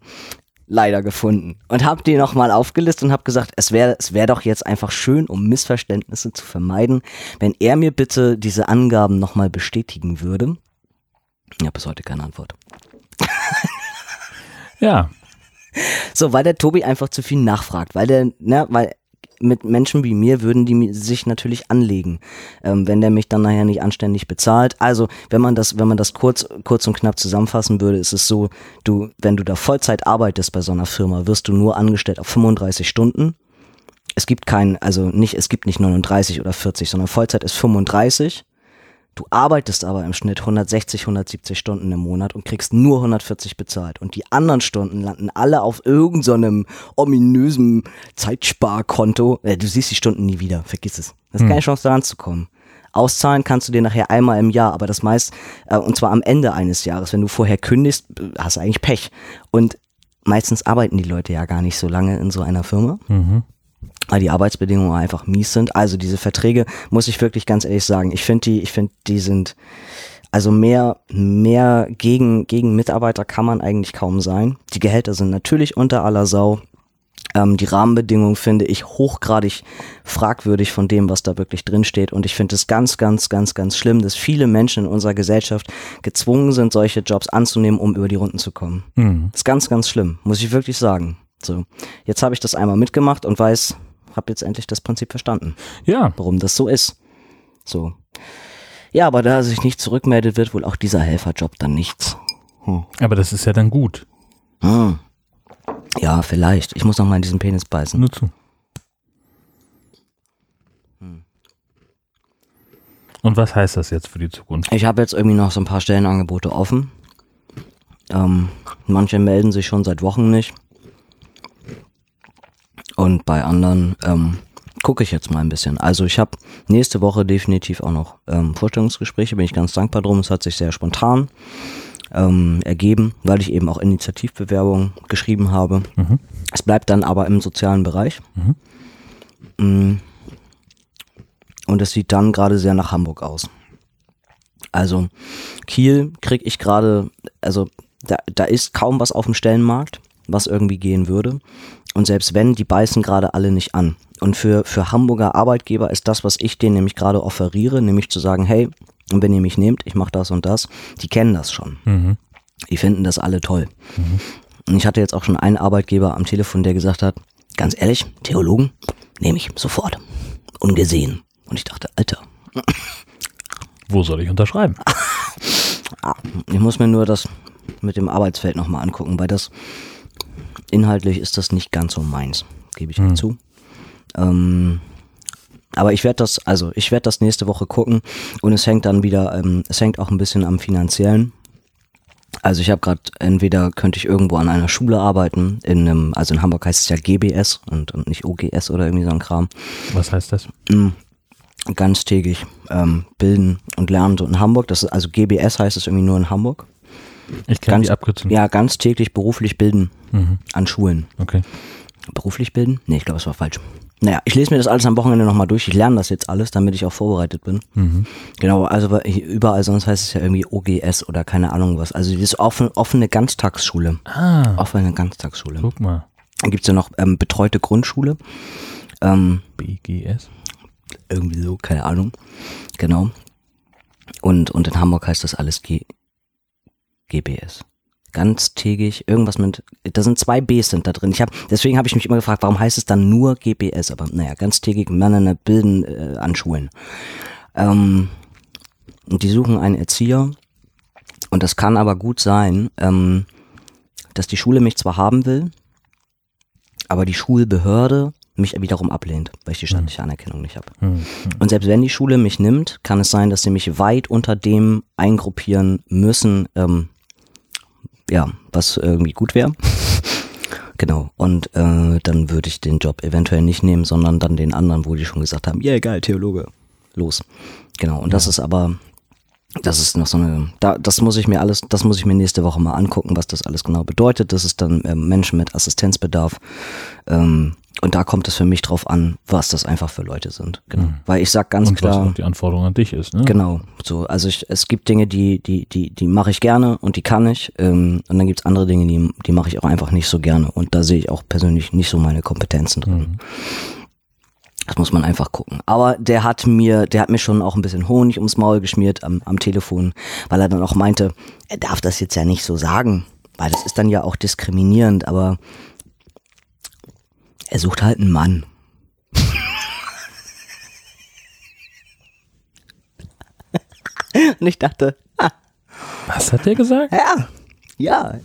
leider gefunden und habe die nochmal aufgelistet und habe gesagt, es wäre es wäre doch jetzt einfach schön, um Missverständnisse zu vermeiden, wenn er mir bitte diese Angaben nochmal bestätigen würde. Ich habe bis heute keine Antwort. Ja, So, weil der Tobi einfach zu viel nachfragt, weil der, ne, weil mit Menschen wie mir würden die sich natürlich anlegen, ähm, wenn der mich dann nachher nicht anständig bezahlt. Also, wenn man das, wenn man das kurz, kurz und knapp zusammenfassen würde, ist es so, du, wenn du da Vollzeit arbeitest bei so einer Firma, wirst du nur angestellt auf 35 Stunden. Es gibt kein, also nicht, es gibt nicht 39 oder 40, sondern Vollzeit ist 35. Du arbeitest aber im Schnitt 160, 170 Stunden im Monat und kriegst nur 140 bezahlt. Und die anderen Stunden landen alle auf irgendeinem ominösen Zeitsparkonto. Äh, Du siehst die Stunden nie wieder, vergiss es. Das ist keine Chance, da ranzukommen. Auszahlen kannst du dir nachher einmal im Jahr, aber das meist, äh, und zwar am Ende eines Jahres. Wenn du vorher kündigst, äh, hast du eigentlich Pech. Und meistens arbeiten die Leute ja gar nicht so lange in so einer Firma weil die Arbeitsbedingungen einfach mies sind. Also diese Verträge, muss ich wirklich ganz ehrlich sagen, ich finde die, ich finde, die sind, also mehr, mehr gegen, gegen Mitarbeiter kann man eigentlich kaum sein. Die Gehälter sind natürlich unter aller Sau. Ähm, die Rahmenbedingungen finde ich hochgradig fragwürdig von dem, was da wirklich drinsteht. Und ich finde es ganz, ganz, ganz, ganz schlimm, dass viele Menschen in unserer Gesellschaft gezwungen sind, solche Jobs anzunehmen, um über die Runden zu kommen. Mhm. Das ist ganz, ganz schlimm, muss ich wirklich sagen. So, jetzt habe ich das einmal mitgemacht und weiß, habe jetzt endlich das Prinzip verstanden, ja, warum das so ist. So. Ja, aber da er sich nicht zurückmeldet, wird wohl auch dieser Helferjob dann nichts. aber das ist ja dann gut. Hm. Ja, vielleicht. Ich muss noch mal in diesen Penis beißen. Nur zu. Und was heißt das jetzt für die Zukunft? Ich habe jetzt irgendwie noch so ein paar Stellenangebote offen. Ähm, manche melden sich schon seit Wochen nicht. Und bei anderen ähm, gucke ich jetzt mal ein bisschen. Also ich habe nächste Woche definitiv auch noch ähm, Vorstellungsgespräche, bin ich ganz dankbar drum. Es hat sich sehr spontan ähm, ergeben, weil ich eben auch Initiativbewerbungen geschrieben habe. Es bleibt dann aber im sozialen Bereich. Mm. Und es sieht dann gerade sehr nach Hamburg aus. Also Kiel kriege ich gerade, also da, da ist kaum was auf dem Stellenmarkt, was irgendwie gehen würde. Und selbst wenn, die beißen gerade alle nicht an. Und für, für Hamburger Arbeitgeber ist das, was ich denen nämlich gerade offeriere, nämlich zu sagen, hey, wenn ihr mich nehmt, ich mache das und das, die kennen das schon. Die finden das alle toll. Und ich hatte jetzt auch schon einen Arbeitgeber am Telefon, der gesagt hat, ganz ehrlich, Theologen nehme ich sofort. Ungesehen. Und ich dachte, Alter, Wo soll ich unterschreiben? Ah, Ich muss mir nur das mit dem Arbeitsfeld nochmal angucken, weil das inhaltlich ist das nicht ganz so meins, gebe ich zu. Ähm, aber ich werde das, also ich werde das nächste Woche gucken und es hängt dann wieder, ähm, es hängt auch ein bisschen am finanziellen. Also ich habe gerade, entweder könnte ich irgendwo an einer Schule arbeiten, in einem, also in Hamburg heißt es ja GBS und, und nicht OGS oder irgendwie so ein Kram Was heißt das? ganztägig ähm, bilden und lernen so in Hamburg. Das ist, also GBS heißt es irgendwie nur in Hamburg. Ich kenne Ganz, die Abkürzung. Ja, ganztäglich beruflich bilden an Schulen. Okay. Beruflich bilden? Nee, ich glaube, es war falsch. Naja, ich lese mir das alles am Wochenende nochmal durch. Ich lerne das jetzt alles, damit ich auch vorbereitet bin. Mhm. Genau, also überall sonst heißt es ja irgendwie OGS oder keine Ahnung was. Also das ist offen, offene Ganztagsschule. Ah, Offene Ganztagsschule. guck mal. Dann gibt's ja noch ähm, betreute Grundschule. Ähm, BGS. irgendwie so, keine Ahnung. Genau. Und, und in Hamburg heißt das alles G GBS. Ganztägig, irgendwas mit, da sind zwei Bs sind da drin. Ich hab, deswegen habe ich mich immer gefragt, warum heißt es dann nur GBS? Aber naja, ganztägig Männer bilden äh, an Schulen. Ähm, und die suchen einen Erzieher. Und das kann aber gut sein, ähm, dass die Schule mich zwar haben will, aber die Schulbehörde mich wiederum ablehnt, weil ich die staatliche Anerkennung nicht habe. Hm. Und selbst wenn die Schule mich nimmt, kann es sein, dass sie mich weit unter dem eingruppieren müssen, ähm, ja, was irgendwie gut wäre. genau. Und äh, dann würde ich den Job eventuell nicht nehmen, sondern dann den anderen, wo die schon gesagt haben, ja egal, Theologe, los. Genau. Und das ist aber, das ist noch so eine, da, das muss ich mir alles, das muss ich mir nächste Woche mal angucken, was das alles genau bedeutet. Das ist dann ähm, Menschen mit Assistenzbedarf. Ähm, und da kommt es für mich drauf an, was das einfach für Leute sind. Genau. Weil ich sag ganz Und was klar. auch die Anforderung an dich ist, ne? Genau, so. Also ich, es gibt Dinge, die, die, die, die mache ich gerne und die kann ich. Ähm, und dann gibt's andere Dinge, die, die mache ich auch einfach nicht so gerne. Und da sehe ich auch persönlich nicht so meine Kompetenzen drin. Mhm. Das muss man einfach gucken. Aber der hat mir, der hat mir schon auch ein bisschen Honig ums Maul geschmiert am, am Telefon, weil er dann auch meinte, er darf das jetzt ja nicht so sagen, weil das ist dann ja auch diskriminierend, aber er sucht halt einen Mann. Und ich dachte, Was hat der gesagt? ja, ja,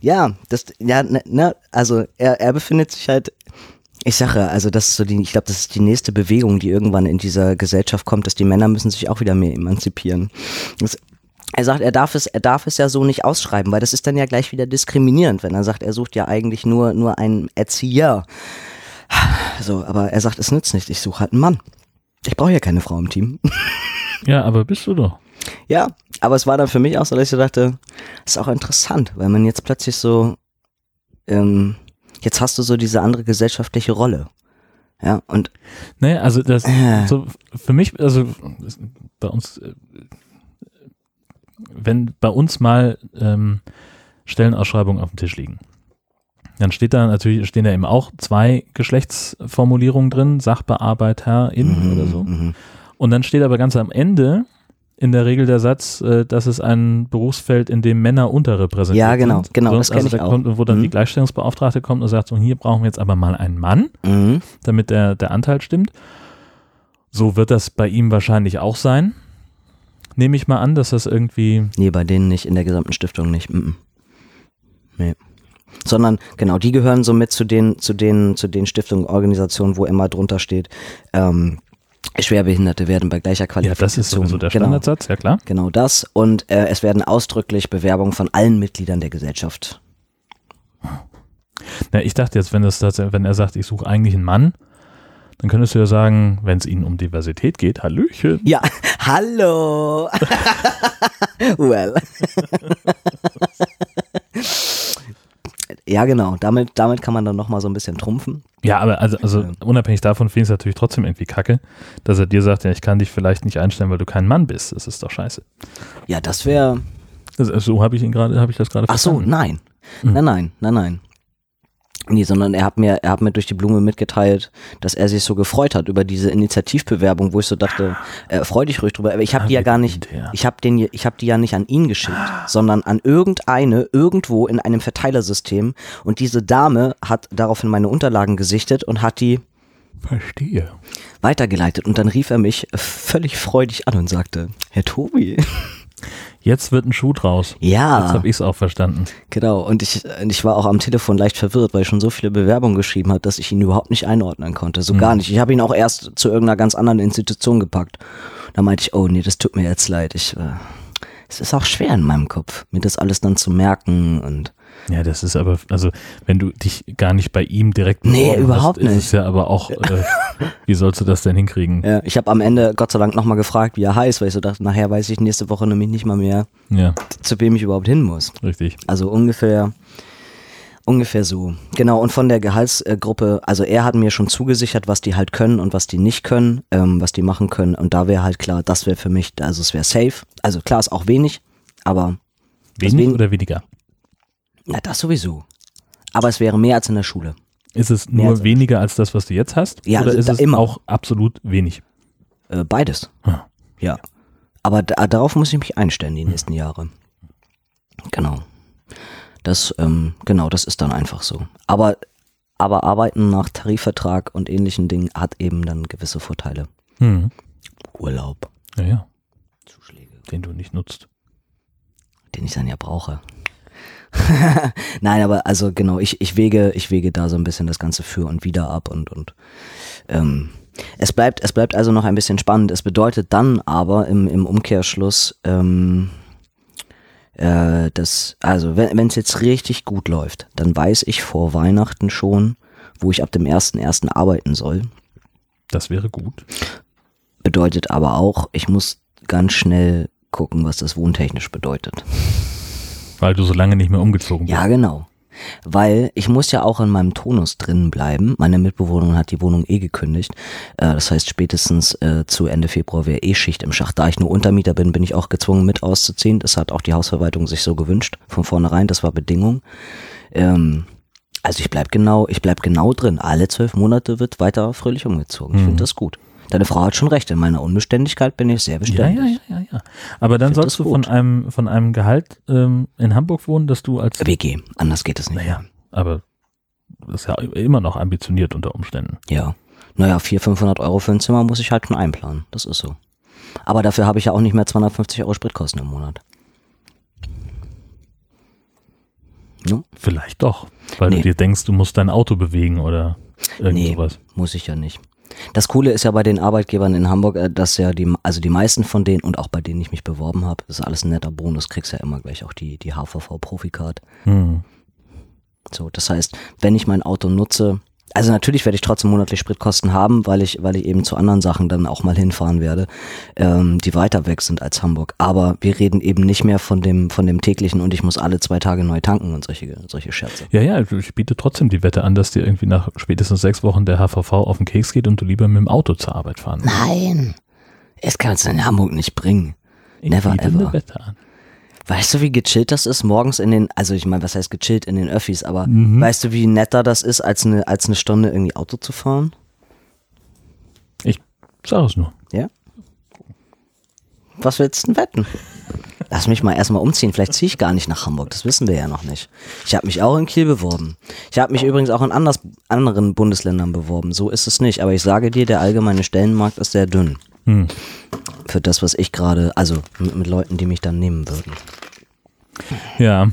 ja, das, ja, ne, ne, also er, er befindet sich halt, ich sage, also das ist so die, ich glaube, das ist die nächste Bewegung, die irgendwann in dieser Gesellschaft kommt, dass die Männer müssen sich auch wieder mehr emanzipieren. Das, er sagt, er darf es, er darf es ja so nicht ausschreiben, weil das ist dann ja gleich wieder diskriminierend, wenn er sagt, er sucht ja eigentlich nur, nur einen Erzieher. So, aber er sagt, es nützt nicht, ich suche halt einen Mann. Ich brauche ja keine Frau im Team. Ja, aber bist du doch. Ja, aber es war dann für mich auch so, dass ich so dachte, ist auch interessant, weil man jetzt plötzlich so, ähm, jetzt hast du so diese andere gesellschaftliche Rolle. Ja, und Nee, also das, Äh. so für mich, also bei uns, äh, wenn bei uns mal ähm, Stellenausschreibungen auf dem Tisch liegen, dann steht da natürlich, stehen da eben auch zwei Geschlechtsformulierungen drin, Sachbearbeiterin oder so. Mhm. Und dann steht aber ganz am Ende in der Regel der Satz, äh, das ist ein Berufsfeld, in dem Männer unterrepräsentiert Ja, genau, sind. genau, So, das kenn also ich da auch. Kommt, wo dann Mhm. die Gleichstellungsbeauftragte kommt und sagt, so hier brauchen wir jetzt aber mal einen Mann Mhm. damit der, der Anteil stimmt. So wird das bei ihm wahrscheinlich auch sein. Nehme ich mal an, dass das irgendwie. Nee, bei denen nicht, in der gesamten Stiftung nicht. Mhm. Nee. Sondern, genau, die gehören so mit zu den, zu den, zu den Stiftungen, Organisationen, wo immer drunter steht, ähm, Schwerbehinderte werden bei gleicher Ja, Qualifikation. das ist sowieso der genau. Standardsatz, ja klar. Genau das. Und äh, es werden ausdrücklich Bewerbungen von allen Mitgliedern der Gesellschaft. Ja, ich dachte jetzt, wenn, das, das, wenn er sagt, ich suche eigentlich einen Mann, dann könntest du ja sagen, wenn es ihnen um Diversität geht, Hallöchen. Ja, hallo. well. ja, genau. Damit, damit kann man dann nochmal so ein bisschen trumpfen. Ja, aber also, also unabhängig davon finde ich es natürlich trotzdem irgendwie kacke, dass er dir sagt, ja, ich kann dich vielleicht nicht einstellen, weil du kein Mann bist. Das ist doch scheiße. Ja, das wäre. Also, so habe ich ihn gerade, habe ich das gerade Ach so, verstanden. nein. Hm. Nein, nein, nein, nein. Nee, sondern er hat mir, er hat mir durch die Blume mitgeteilt, dass er sich so gefreut hat über diese Initiativbewerbung, wo ich so dachte, äh, freu dich ruhig drüber. Aber ich habe Ah, die ja gar nicht, ich habe den, ich habe die ja nicht an ihn geschickt, sondern an irgendeine irgendwo in einem Verteilersystem. Und diese Dame hat daraufhin meine Unterlagen gesichtet und hat die Verstehe. weitergeleitet. Und dann rief er mich völlig freudig an und sagte, Herr Tobi. Jetzt wird ein Schuh draus. Ja. Jetzt habe ich es auch verstanden. Genau, und ich, ich war auch am Telefon leicht verwirrt, weil ich schon so viele Bewerbungen geschrieben habe, dass ich ihn überhaupt nicht einordnen konnte. So gar nicht. Ich habe ihn auch erst zu irgendeiner ganz anderen Institution gepackt. Da meinte ich, oh nee, das tut mir jetzt leid. Ich, äh, es ist auch schwer in meinem Kopf, mir das alles dann zu merken und Ja, das ist aber, also wenn du dich gar nicht bei ihm direkt Nee, überhaupt hast, ist nicht. es ja aber auch, äh, wie sollst du das denn hinkriegen? ja, ich habe am Ende Gott sei Dank nochmal gefragt, wie er heißt, weil ich so dachte, nachher weiß ich nächste Woche nämlich nicht mal mehr, Ja, zu wem ich überhaupt hin muss. richtig. Also ungefähr Ungefähr so. Genau, und von der Gehaltsgruppe, also er hat mir schon zugesichert, was die halt können und was die nicht können, ähm, was die machen können. Und da wäre halt klar, das wäre für mich, also es wäre safe. Also klar ist auch wenig, aber Wenig oder weniger? Na, das sowieso. Aber es wäre mehr als in der Schule. Ist es Mehr nur als- weniger als das, was du jetzt hast? Ja, oder ist es immer. auch absolut wenig? Äh, beides. Hm. Ja. Aber da, darauf muss ich mich einstellen die nächsten Jahre. Genau. Das, ähm, genau, das ist dann einfach so. Aber, aber Arbeiten nach Tarifvertrag und ähnlichen Dingen hat eben dann gewisse Vorteile. Hm. Urlaub, Ja, ja, Zuschläge, den du nicht nutzt. den ich dann ja brauche. Nein, aber also genau, ich, ich wege, ich wege da so ein bisschen das Ganze für und wieder ab und, und ähm, es bleibt, es bleibt also noch ein bisschen spannend. Es bedeutet dann aber im, im Umkehrschluss, ähm, äh, dass, also wenn es jetzt richtig gut läuft, dann weiß ich vor Weihnachten schon, wo ich ab dem 1.1. arbeiten soll. Das wäre gut. Bedeutet aber auch, ich muss ganz schnell gucken, was das wohntechnisch bedeutet. Weil du so lange nicht mehr umgezogen bist. Ja, genau. Weil ich muss ja auch in meinem Tonus drin bleiben. Meine Mitbewohnerin hat die Wohnung eh gekündigt. Äh, das heißt, spätestens äh, zu Ende Februar wäre eh Schicht im Schacht. Da ich nur Untermieter bin, bin ich auch gezwungen mit auszuziehen. Das hat auch die Hausverwaltung sich so gewünscht. Von vornherein, das war Bedingung. Ähm, also ich bleib genau, ich bleib genau drin. Alle zwölf Monate wird weiter fröhlich umgezogen. Ich Mhm. finde das gut. Deine Frau hat schon recht. In meiner Unbeständigkeit bin ich sehr beständig. ja, ja, ja, ja. Aber dann sollst du von einem, von einem Gehalt ähm, in Hamburg wohnen, dass du als. WG. Anders geht es nicht. Naja, aber das ist ja immer noch ambitioniert unter Umständen. Ja. Naja, 400, 500 Euro für ein Zimmer muss ich halt schon einplanen. Das ist so. Aber dafür habe ich ja auch nicht mehr 250 Euro Spritkosten im Monat. Ne? Vielleicht doch, weil Nee. du dir denkst, du musst dein Auto bewegen oder irgend Nee. sowas. Muss ich ja nicht. Das Coole ist ja bei den Arbeitgebern in Hamburg, äh, dass ja die, also die meisten von denen und auch bei denen ich mich beworben habe, ist alles ein netter Bonus, kriegst ja immer gleich auch die, die HVV Profi-Card. Hm. So, das heißt, wenn ich mein Auto nutze, also natürlich werde ich trotzdem monatlich Spritkosten haben, weil ich, weil ich eben zu anderen Sachen dann auch mal hinfahren werde, ähm, die weiter weg sind als Hamburg. Aber wir reden eben nicht mehr von dem, von dem täglichen und ich muss alle zwei Tage neu tanken und solche, solche Scherze. Ja, ja, ich biete trotzdem die Wette an, dass dir irgendwie nach spätestens sechs Wochen der HVV auf den Keks geht und du lieber mit dem Auto zur Arbeit fahren willst. Nein, es kann es in Hamburg nicht bringen. Ich never biete ever. eine Wette an. Weißt du, wie gechillt das ist morgens in den, also ich meine, was heißt gechillt in den Öffis, aber Mhm. weißt du, wie netter das ist, als eine, als eine Stunde irgendwie Auto zu fahren? Sag es nur. Was willst du denn wetten? Lass mich mal erstmal umziehen. Vielleicht ziehe ich gar nicht nach Hamburg. Das wissen wir ja noch nicht. Ich habe mich auch in Kiel beworben. Ich habe mich übrigens auch in anders, anderen Bundesländern beworben. So ist es nicht. Aber ich sage dir, der allgemeine Stellenmarkt ist sehr dünn. Hm. Für das, was ich gerade, also mit, mit Leuten, die mich dann nehmen würden. Ja,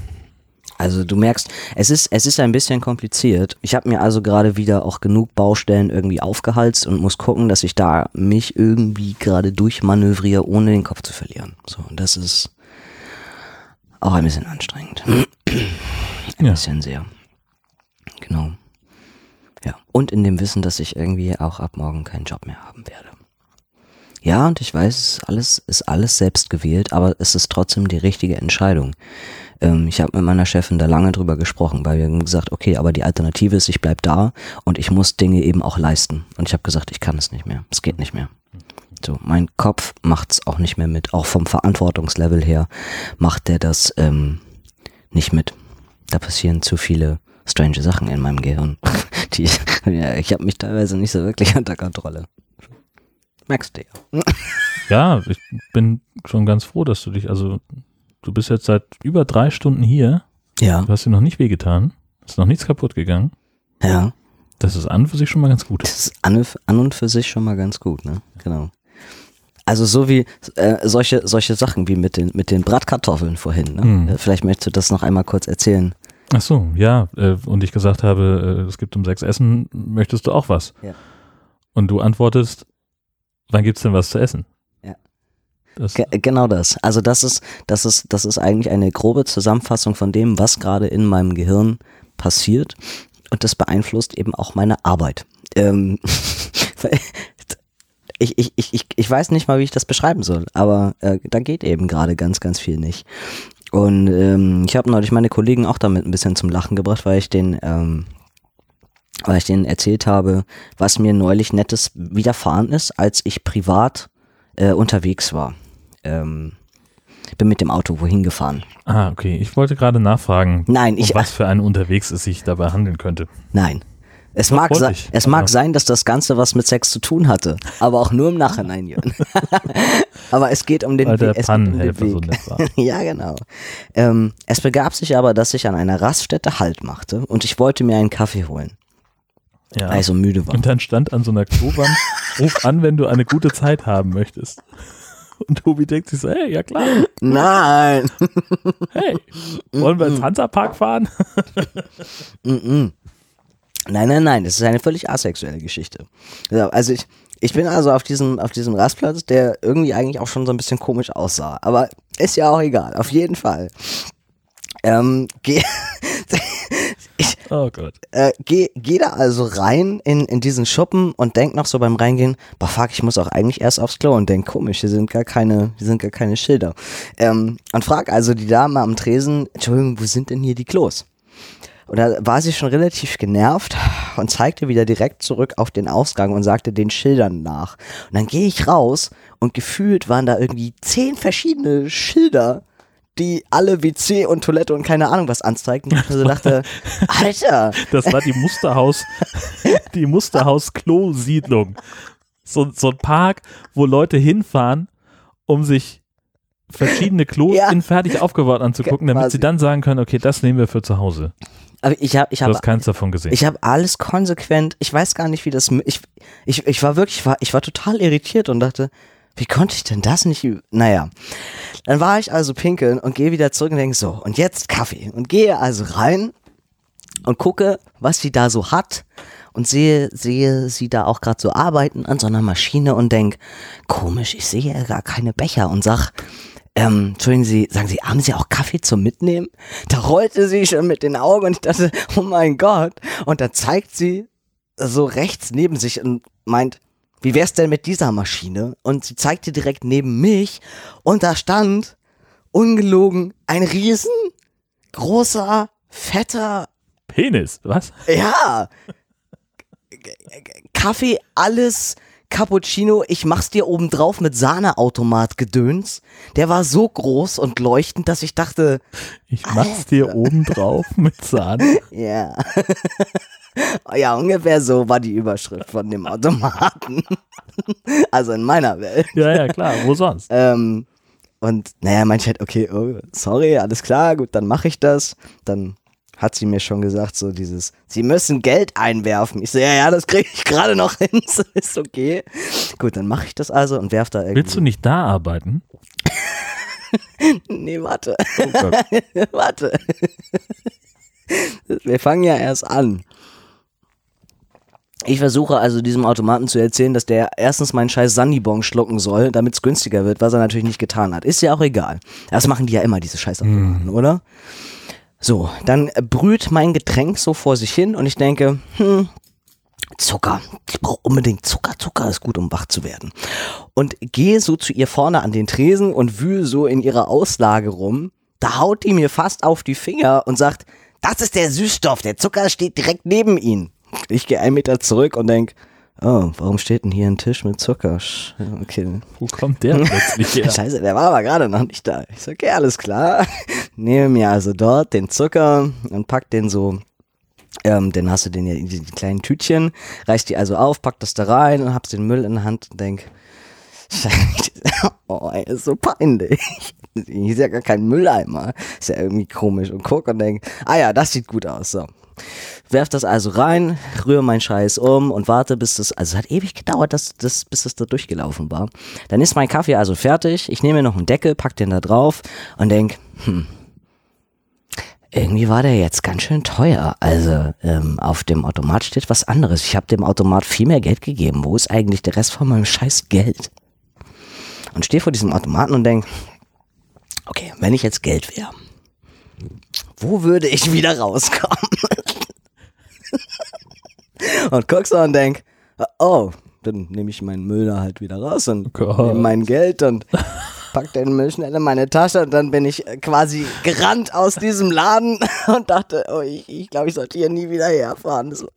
Also du merkst, es ist, es ist ein bisschen kompliziert. Ich habe mir also gerade wieder auch genug Baustellen irgendwie aufgehalst und muss gucken, dass ich da mich irgendwie gerade durchmanövriere, ohne den Kopf zu verlieren. So, und das ist auch ein bisschen anstrengend. Ein Ja. bisschen sehr. Genau. Ja. Und in dem Wissen, dass ich irgendwie auch ab morgen keinen Job mehr haben werde. Ja, und ich weiß, es alles, ist alles selbst gewählt, aber es ist trotzdem die richtige Entscheidung. Ähm, ich habe mit meiner Chefin da lange drüber gesprochen, weil wir haben gesagt, okay, aber die Alternative ist, ich bleib da und ich muss Dinge eben auch leisten. Und ich habe gesagt, ich kann es nicht mehr. Es geht nicht mehr. So, mein Kopf macht's auch nicht mehr mit. Auch vom Verantwortungslevel her macht der das ähm, nicht mit. Da passieren zu viele strange Sachen in meinem Gehirn. Die, ja, ich habe mich teilweise nicht so wirklich unter Kontrolle. Merkst du ja. ja, ich bin schon ganz froh, dass du dich, also du bist jetzt seit über drei Stunden hier, Ja, du hast dir noch nicht wehgetan, ist noch nichts kaputt gegangen. ja. Das ist an und für sich schon mal ganz gut. Das ist an, an und für sich schon mal ganz gut, ne? Genau. Also so wie äh, solche solche Sachen wie mit den mit den Bratkartoffeln vorhin. Ne? Hm. Vielleicht möchtest du das noch einmal kurz erzählen. Ach so, ja, äh, und ich gesagt habe, äh, es gibt um sechs Essen, möchtest du auch was? Ja. Und du antwortest, wann gibt's denn was zu essen? Ja. Das, Ge genau das. Also das ist das ist das ist eigentlich eine grobe Zusammenfassung von dem, was gerade in meinem Gehirn passiert und das beeinflusst eben auch meine Arbeit. Ähm, ich, ich, ich, ich, ich weiß nicht mal, wie ich das beschreiben soll, aber äh, da geht eben gerade ganz, ganz viel nicht. Und ähm, ich habe neulich meine Kollegen auch damit ein bisschen zum Lachen gebracht, weil ich den, ähm, weil ich denen erzählt habe, was mir neulich Nettes widerfahren ist, als ich privat äh, unterwegs war. Ähm, bin mit dem Auto wohin gefahren. Ah, okay. Ich wollte gerade nachfragen, Nein, um ich, was für einen unterwegs es sich dabei handeln könnte. nein. Es mag, se ich, es mag sein, dass das Ganze was mit Sex zu tun hatte, aber auch nur im Nachhinein, Jürgen. aber es geht um den Weil der es geht um den Pannenhelfer so Weg. nett war. ja, genau. Ähm, es begab sich aber, dass ich an einer Raststätte Halt machte und ich wollte mir einen Kaffee holen, Ja. weil ich so müde war. Und dann stand an so einer Klowand, ruf an, wenn du eine gute Zeit haben möchtest. Und Tobi denkt sich so, hey, ja klar, Nein! hey, wollen wir ins Hansapark fahren? Nein, nein, nein, das ist eine völlig asexuelle Geschichte. Also ich, ich bin also auf diesem, auf diesem Rastplatz, der irgendwie eigentlich auch schon so ein bisschen komisch aussah. Aber ist ja auch egal, auf jeden Fall. Ähm, geh, ich Oh Gott. äh, geh, geh da also rein in, in diesen Schuppen und denk noch so beim Reingehen, boah fuck, ich muss auch eigentlich erst aufs Klo und denk, komisch, hier sind gar keine, hier sind gar keine Schilder. Ähm, und frag also die Dame am Tresen, Entschuldigung, wo sind denn hier die Klos? Und da war sie schon relativ genervt und zeigte wieder direkt zurück auf den Ausgang und sagte den Schildern nach. Und dann gehe ich raus und gefühlt waren da irgendwie zehn verschiedene Schilder, die alle WC und Toilette und keine Ahnung was anzeigten. Und ich so dachte, Alter, Das war die Musterhaus, die Musterhaus-Klo-Siedlung. So, so ein Park, wo Leute hinfahren, um sich verschiedene Klos Ja. in fertig aufgebaut anzugucken, damit Quasi. sie dann sagen können, okay, das nehmen wir für zu Hause. aber ich habe ich Du hab hast keins davon gesehen. Ich habe alles konsequent, ich weiß gar nicht, wie das, ich, ich, ich war wirklich, ich war, ich war total irritiert und dachte, wie konnte ich denn das nicht, naja. Dann war ich also pinkeln und gehe wieder zurück und denke so, und jetzt Kaffee. Und gehe also rein und gucke, was sie da so hat und sehe, sehe sie da auch gerade so arbeiten an so einer Maschine und denk, komisch, ich sehe ja gar keine Becher und sag, ähm, Entschuldigen Sie, sagen Sie, haben Sie auch Kaffee zum Mitnehmen? Da rollte sie schon mit den Augen und ich dachte, oh mein Gott. Und dann zeigt sie so rechts neben sich und meint, wie wär's denn mit dieser Maschine? Und sie zeigte direkt neben mich und da stand, ungelogen, ein riesen großer, fetter Penis, was? ja. Kaffee, alles Cappuccino, ich mach's dir obendrauf mit Sahneautomat gedöns. Der war so groß und leuchtend, dass ich dachte, Ich mach's dir oben drauf mit Sahne. ja. ja, ungefähr so war die Überschrift von dem Automaten. also in meiner Welt. Ja, ja, klar, wo sonst? Ähm, und naja, meinte halt, okay, oh, sorry, alles klar, gut, dann mache ich das. Dann hat sie mir schon gesagt, so dieses, sie müssen Geld einwerfen. Ich so, ja, ja, das kriege ich gerade noch hin, so ist okay. Gut, dann mache ich das also und werf da irgendwie. Willst du nicht da arbeiten? Nee, warte, Oh warte. Wir fangen ja erst an. Ich versuche also diesem Automaten zu erzählen, dass der erstens meinen scheiß Sandibong schlucken soll, damit es günstiger wird, was er natürlich nicht getan hat. Ist ja auch egal. Das machen die ja immer, diese scheiß Automaten, oder? So, dann brüht mein Getränk so vor sich hin und ich denke, hm, Zucker. Ich brauche unbedingt Zucker. Zucker ist gut, um wach zu werden. Und gehe so zu ihr vorne an den Tresen und wühle so in ihrer Auslage rum. Da haut die mir fast auf die Finger und sagt, das ist der Süßstoff, der Zucker steht direkt neben Ihnen. Ich gehe einen Meter zurück und denk, oh, warum steht denn hier ein Tisch mit Zucker? Okay, Wo kommt der plötzlich her? Scheiße, der war aber gerade noch nicht da. Ich so, okay, alles klar. Nehme mir also dort den Zucker und pack den so, ähm, dann hast du den ja in die, die kleinen Tütchen, reißt die also auf, pack das da rein und hab's den Müll in der Hand und denk, Scheiße, oh, ey, ist so peinlich. Hier ist ja gar kein Mülleimer. Ist ja irgendwie komisch. Und guck und denk, ah ja, das sieht gut aus. So. Werf das also rein, rühre meinen Scheiß um und warte, bis das, also es hat ewig gedauert, dass, das, bis das da durchgelaufen war. Dann ist mein Kaffee also fertig. Ich nehme mir noch einen Deckel, pack den da drauf und denk, hm, irgendwie war der jetzt ganz schön teuer. Also ähm, auf dem Automat steht was anderes. Ich habe dem Automat viel mehr Geld gegeben. Wo ist eigentlich der Rest von meinem scheiß Geld? Und stehe vor diesem Automaten und denk, okay, wenn ich jetzt Geld wäre, wo würde ich wieder rauskommen? und guck so und denk, oh, dann nehme ich meinen Müll da halt wieder raus und Gott. nehme mein Geld und pack den Müll schnell in meine Tasche und dann bin ich äh, quasi gerannt aus diesem Laden und dachte, oh, ich, ich glaube, ich sollte hier nie wieder herfahren. Das war,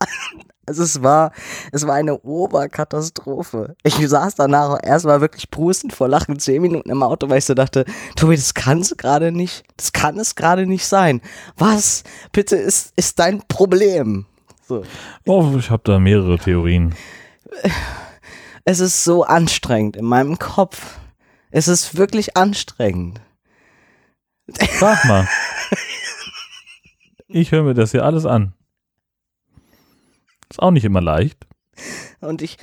also es war, es war eine Oberkatastrophe. Ich saß danach erstmal wirklich prustend vor Lachen zehn Minuten im Auto, weil ich so dachte, Tobi, das kann es gerade nicht, das kann es gerade nicht sein. Was bitte ist, ist dein Problem? So. Oh, ich habe da mehrere Theorien. Es ist so anstrengend in meinem Kopf. Es ist wirklich anstrengend. Sag mal. Ich höre mir das hier alles an. Ist auch nicht immer leicht. Und ich.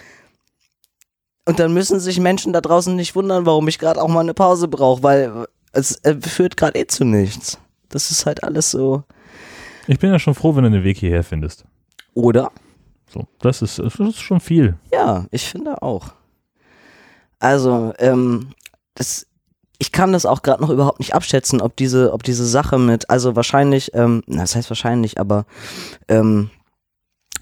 Und dann müssen sich Menschen da draußen nicht wundern, warum ich gerade auch mal eine Pause brauche, weil es äh, führt gerade eh zu nichts. Das ist halt alles so. Ich bin ja schon froh, wenn du den Weg hierher findest. Oder? So, das ist, das ist schon viel. Ja, ich finde auch. Also, ähm, das, ich kann das auch gerade noch überhaupt nicht abschätzen, ob diese, ob diese Sache mit, also wahrscheinlich, ähm, na, das heißt wahrscheinlich, aber ähm,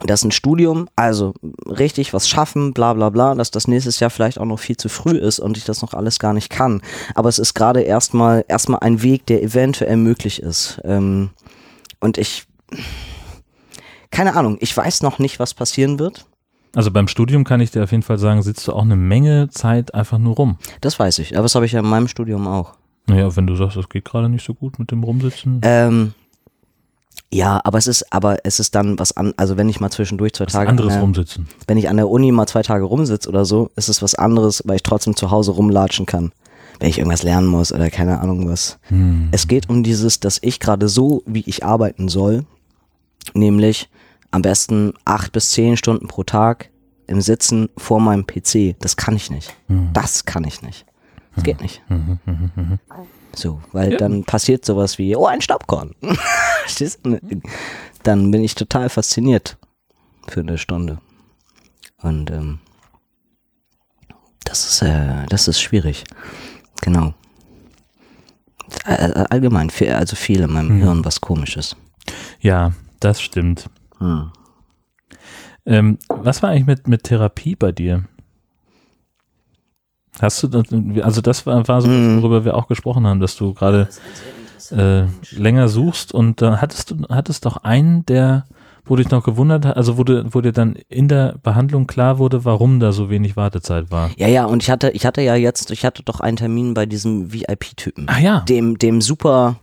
das ist ein Studium, also richtig was schaffen, bla bla bla, dass das nächstes Jahr vielleicht auch noch viel zu früh ist und ich das noch alles gar nicht kann. Aber es ist gerade erstmal erstmal ein Weg, der eventuell möglich ist. Ähm, und ich, keine Ahnung, ich weiß noch nicht, was passieren wird. Also beim Studium kann ich dir auf jeden Fall sagen, sitzt du auch eine Menge Zeit einfach nur rum. Das weiß ich, aber das habe ich ja in meinem Studium auch. Naja, wenn du sagst, das geht gerade nicht so gut mit dem Rumsitzen. Ähm, ja, aber es ist, aber es ist dann was an, also wenn ich mal zwischendurch zwei was Tage, anderes an der, rumsitzen. wenn ich an der Uni mal zwei Tage rumsitze oder so, ist es was anderes, weil ich trotzdem zu Hause rumlatschen kann, wenn ich irgendwas lernen muss oder keine Ahnung was. Hm. Es geht um dieses, dass ich gerade so, wie ich arbeiten soll, nämlich am besten acht bis zehn Stunden pro Tag im Sitzen vor meinem PC. Das kann ich nicht. Hm. Das kann ich nicht. Das geht nicht. Mhm, mhm, mhm. So, weil Ja. dann passiert sowas wie, oh, ein Staubkorn. Du? Dann bin ich total fasziniert für eine Stunde. Und ähm, das ist, äh, das ist schwierig. Genau. All- Allgemein, also viel in meinem Mhm. Hirn, was komisch ist. Ja, das stimmt. Hm. Ähm, was war eigentlich mit, mit Therapie bei dir? Hast du, das- also das war, war so, Mhm. worüber wir auch gesprochen haben, dass du gerade äh, länger suchst und dann hattest du, hattest doch einen, der, wo dich noch gewundert hat, also wo, du, wo dir dann in der Behandlung klar wurde, warum da so wenig Wartezeit war. Ja, ja, und ich hatte, ich hatte ja jetzt, ich hatte doch einen Termin bei diesem VIP-Typen. Ah ja. Dem, dem super,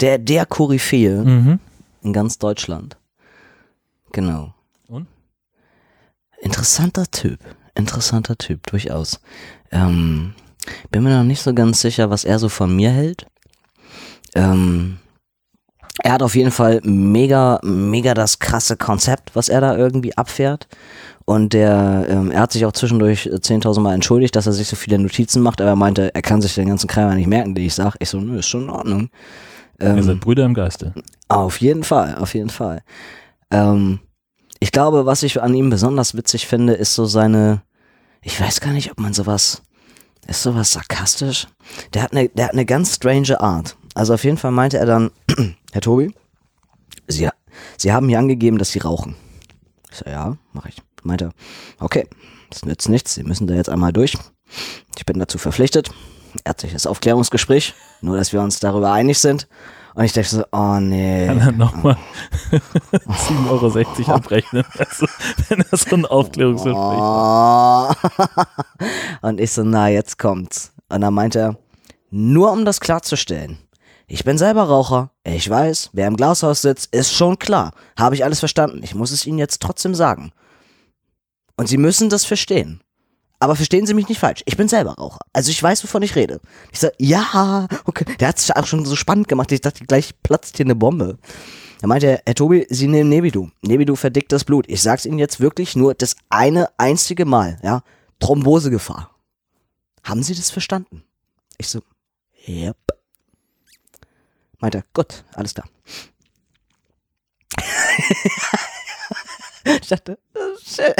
der, der Koryphäe Mhm. in ganz Deutschland. Genau. Und? Interessanter Typ. Interessanter Typ, durchaus. Ähm, bin mir noch nicht so ganz sicher, was er so von mir hält. Ähm, er hat auf jeden Fall mega, mega das krasse Konzept, was er da irgendwie abfährt. Und der, ähm, er hat sich auch zwischendurch äh, 10.000 Mal entschuldigt, dass er sich so viele Notizen macht, aber er meinte, er kann sich den ganzen Kram ja nicht merken, den ich sag. Ich so, nö, ist schon in Ordnung. Ähm, Ihr seid Brüder im Geiste. auf jeden Fall, auf jeden Fall. Ähm, ich glaube, was ich an ihm besonders witzig finde, ist so seine, ich weiß gar nicht, ob man sowas, ist sowas sarkastisch? Der hat eine, der hat eine ganz strange Art. Also auf jeden Fall meinte er dann, Herr Tobi, Sie, Sie haben mir angegeben, dass Sie rauchen. Ich so, ja, mache ich. Meinte er, okay, das nützt nichts, Sie müssen da jetzt einmal durch. Ich bin dazu verpflichtet. Ärztliches Aufklärungsgespräch, nur dass wir uns darüber einig sind. Und ich dachte so, oh nee. Kann er nochmal 7,60 Euro abrechnen, also, wenn er so ein Aufklärungsgespräch. Oh. Und ich so, na, jetzt kommt's. Und dann meinte er, nur um das klarzustellen. Ich bin selber Raucher. Ich weiß, wer im Glashaus sitzt, ist schon klar. Habe ich alles verstanden. Ich muss es Ihnen jetzt trotzdem sagen. Und Sie müssen das verstehen. Aber verstehen Sie mich nicht falsch. Ich bin selber Raucher. Also ich weiß, wovon ich rede. Ich sag, ja, okay. Der hat es auch schon so spannend gemacht. Ich dachte, gleich platzt hier eine Bombe. Da meinte er, Herr Tobi, Sie nehmen Nebidu. Nebidu verdickt das Blut. Ich sag's Ihnen jetzt wirklich nur das eine einzige Mal, ja. Thrombosegefahr. Haben Sie das verstanden? Ich so, yep. Meinte er, gut, alles klar. ich dachte, oh, shit.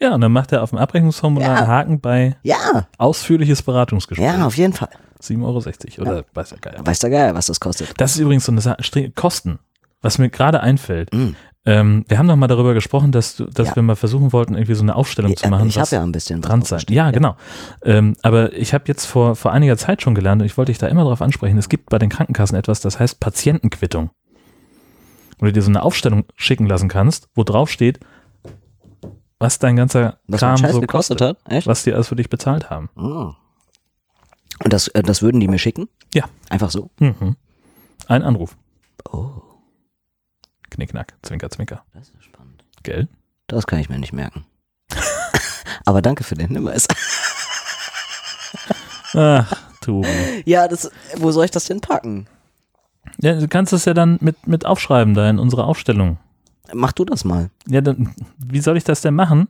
Ja, und dann macht er auf dem Abrechnungsformular Ja. einen Haken bei ja, ausführliches Beratungsgespräch. ja, auf jeden Fall. 7,60 Euro oder weiß ja geil. Weiß der Geil, was das kostet. Das ist übrigens so eine Sache, Kosten, was mir gerade einfällt. Mm. Ähm, wir haben noch mal darüber gesprochen, dass, du, dass Ja. wir mal versuchen wollten, irgendwie so eine Aufstellung zu machen. ich habe ja ein bisschen dran sein. Ja, genau. Ähm, aber ich habe jetzt vor, vor einiger Zeit schon gelernt und ich wollte dich da immer darauf ansprechen. Es gibt bei den Krankenkassen etwas, das heißt Patientenquittung. Wo du dir so eine Aufstellung schicken lassen kannst, wo drauf steht, was dein ganzer Was Kram so gekostet kostet, hat? Echt? was die alles für dich bezahlt haben. Oh. Und das, äh, das würden die mir schicken? Ja. Einfach so? Mhm. Ein Anruf. Oh, Knickknack, zwinker, zwinker. das ist spannend. Gell? Das kann ich mir nicht merken. Aber danke für den Hinweis. Ach, Tobi. Ja, das, wo soll ich das denn packen? Ja, du kannst es ja dann mit, mit aufschreiben da in unsere Aufstellung. Mach du das mal. Ja, dann, wie soll ich das denn machen,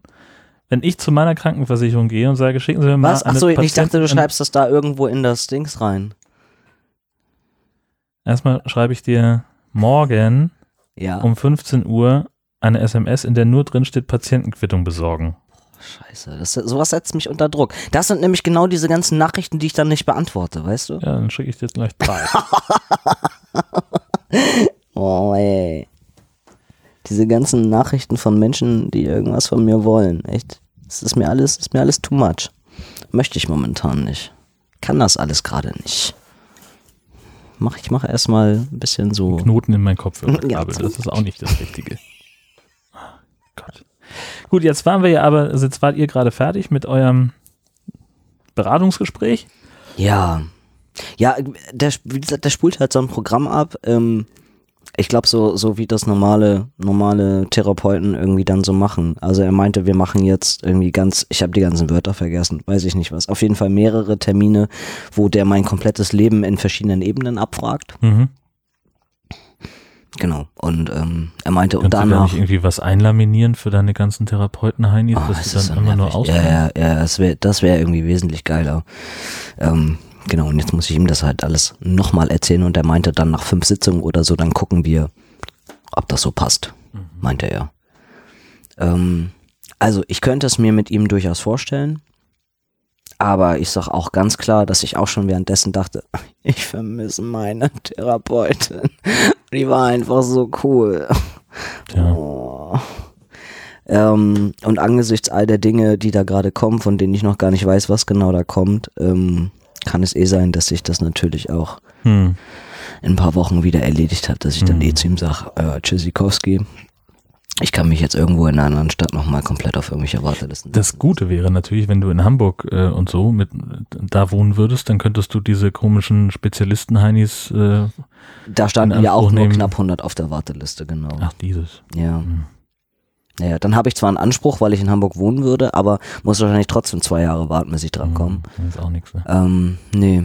wenn ich zu meiner Krankenversicherung gehe und sage, schicken Sie mir mal Was? Achso, ich dachte, du schreibst das da irgendwo in das Dings rein. Erstmal schreibe ich dir morgen Ja. um 15 Uhr eine SMS, in der nur drin steht Patientenquittung besorgen. Scheiße, das, sowas setzt mich unter Druck. Das sind nämlich genau diese ganzen Nachrichten, die ich dann nicht beantworte, weißt du? Ja, dann schicke ich dir gleich drei. Oh, ey. Diese ganzen Nachrichten von Menschen, die irgendwas von mir wollen, echt. Das ist mir alles, ist mir alles too much. Möchte ich momentan nicht. Kann das alles gerade nicht. Mach, ich mache erstmal ein bisschen so. Knoten in mein Kopfhörerkabel, Ja. das ist auch nicht das Richtige. Ah, Gott. Gut, jetzt waren wir ja aber, also jetzt wart ihr gerade fertig mit eurem Beratungsgespräch. Ja. Ja, der, wie gesagt, der spult halt so ein Programm ab. Ähm, ich glaube, so, so wie das normale, normale Therapeuten irgendwie dann so machen. Also er meinte, wir machen jetzt irgendwie ganz, ich habe die ganzen Wörter vergessen, weiß ich nicht was. Auf jeden Fall mehrere Termine, wo der mein komplettes Leben in verschiedenen Ebenen abfragt. Mhm. Genau. Und ähm, er meinte, und Kannst du gar danach. nicht irgendwie was einlaminieren für deine ganzen Therapeuten-Heinis, Oh, dass es du dann so immer nur nervig. aus. Ja, ja, ja, das wäre das wär irgendwie wesentlich geiler. Ähm, genau, und jetzt muss ich ihm das halt alles nochmal erzählen und er meinte dann nach fünf Sitzungen oder so, dann gucken wir, ob das so passt, meinte er. Ähm, also ich könnte es mir mit ihm durchaus vorstellen, aber ich sag auch ganz klar, dass ich auch schon währenddessen dachte, ich vermisse meine Therapeutin. Die war einfach so cool. Tja. Oh. Ähm, und angesichts all der Dinge, die da gerade kommen, von denen ich noch gar nicht weiß, was genau da kommt, ähm, kann es eh sein, dass sich das natürlich auch Hm. in ein paar Wochen wieder erledigt hat, dass ich dann Mhm. eh zu ihm sage, äh, Tschüssikowski, ich kann mich jetzt irgendwo in einer anderen Stadt nochmal komplett auf irgendwelche Wartelisten Das Gute wäre natürlich, wenn du in Hamburg äh, und so mit da wohnen würdest, dann könntest du diese komischen Spezialisten-Heinis, äh, Da standen ja auch Anspruch nur nehmen. knapp 100 auf der Warteliste, genau. ach dieses. Ja. Hm. Naja, dann habe ich zwar einen Anspruch, weil ich in Hamburg wohnen würde, aber muss wahrscheinlich trotzdem zwei Jahre warten, bis ich drankomme. Hm, ist auch nichts. Ne? Ähm, nee.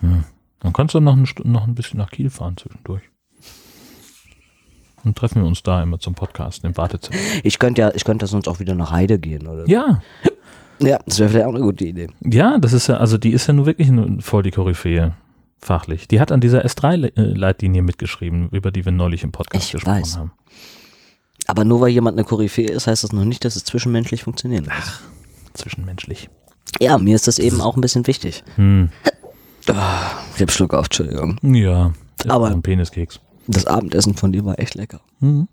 Hm. Dann kannst du noch, Stunde, noch ein bisschen nach Kiel fahren zwischendurch. Und treffen wir uns da immer zum Podcast im Wartezimmer. Ich könnte ja, ich könnte sonst auch wieder nach Heide gehen, oder? Ja, Ja, das wäre vielleicht auch eine gute Idee. ja, das ist ja, also die ist ja nur wirklich voll die Koryphäe, fachlich. Die hat an dieser S3-Leitlinie mitgeschrieben, über die wir neulich im Podcast Ich gesprochen weiß. haben. Aber nur weil jemand eine Koryphäe ist, heißt das noch nicht, dass es zwischenmenschlich funktionieren muss. Zwischenmenschlich. Ja, mir ist das eben auch ein bisschen wichtig. Hm. Ich hab Schluck auf, Entschuldigung. Ja, Aber- ein Peniskeks. Das Abendessen von dir war echt lecker. Mhm.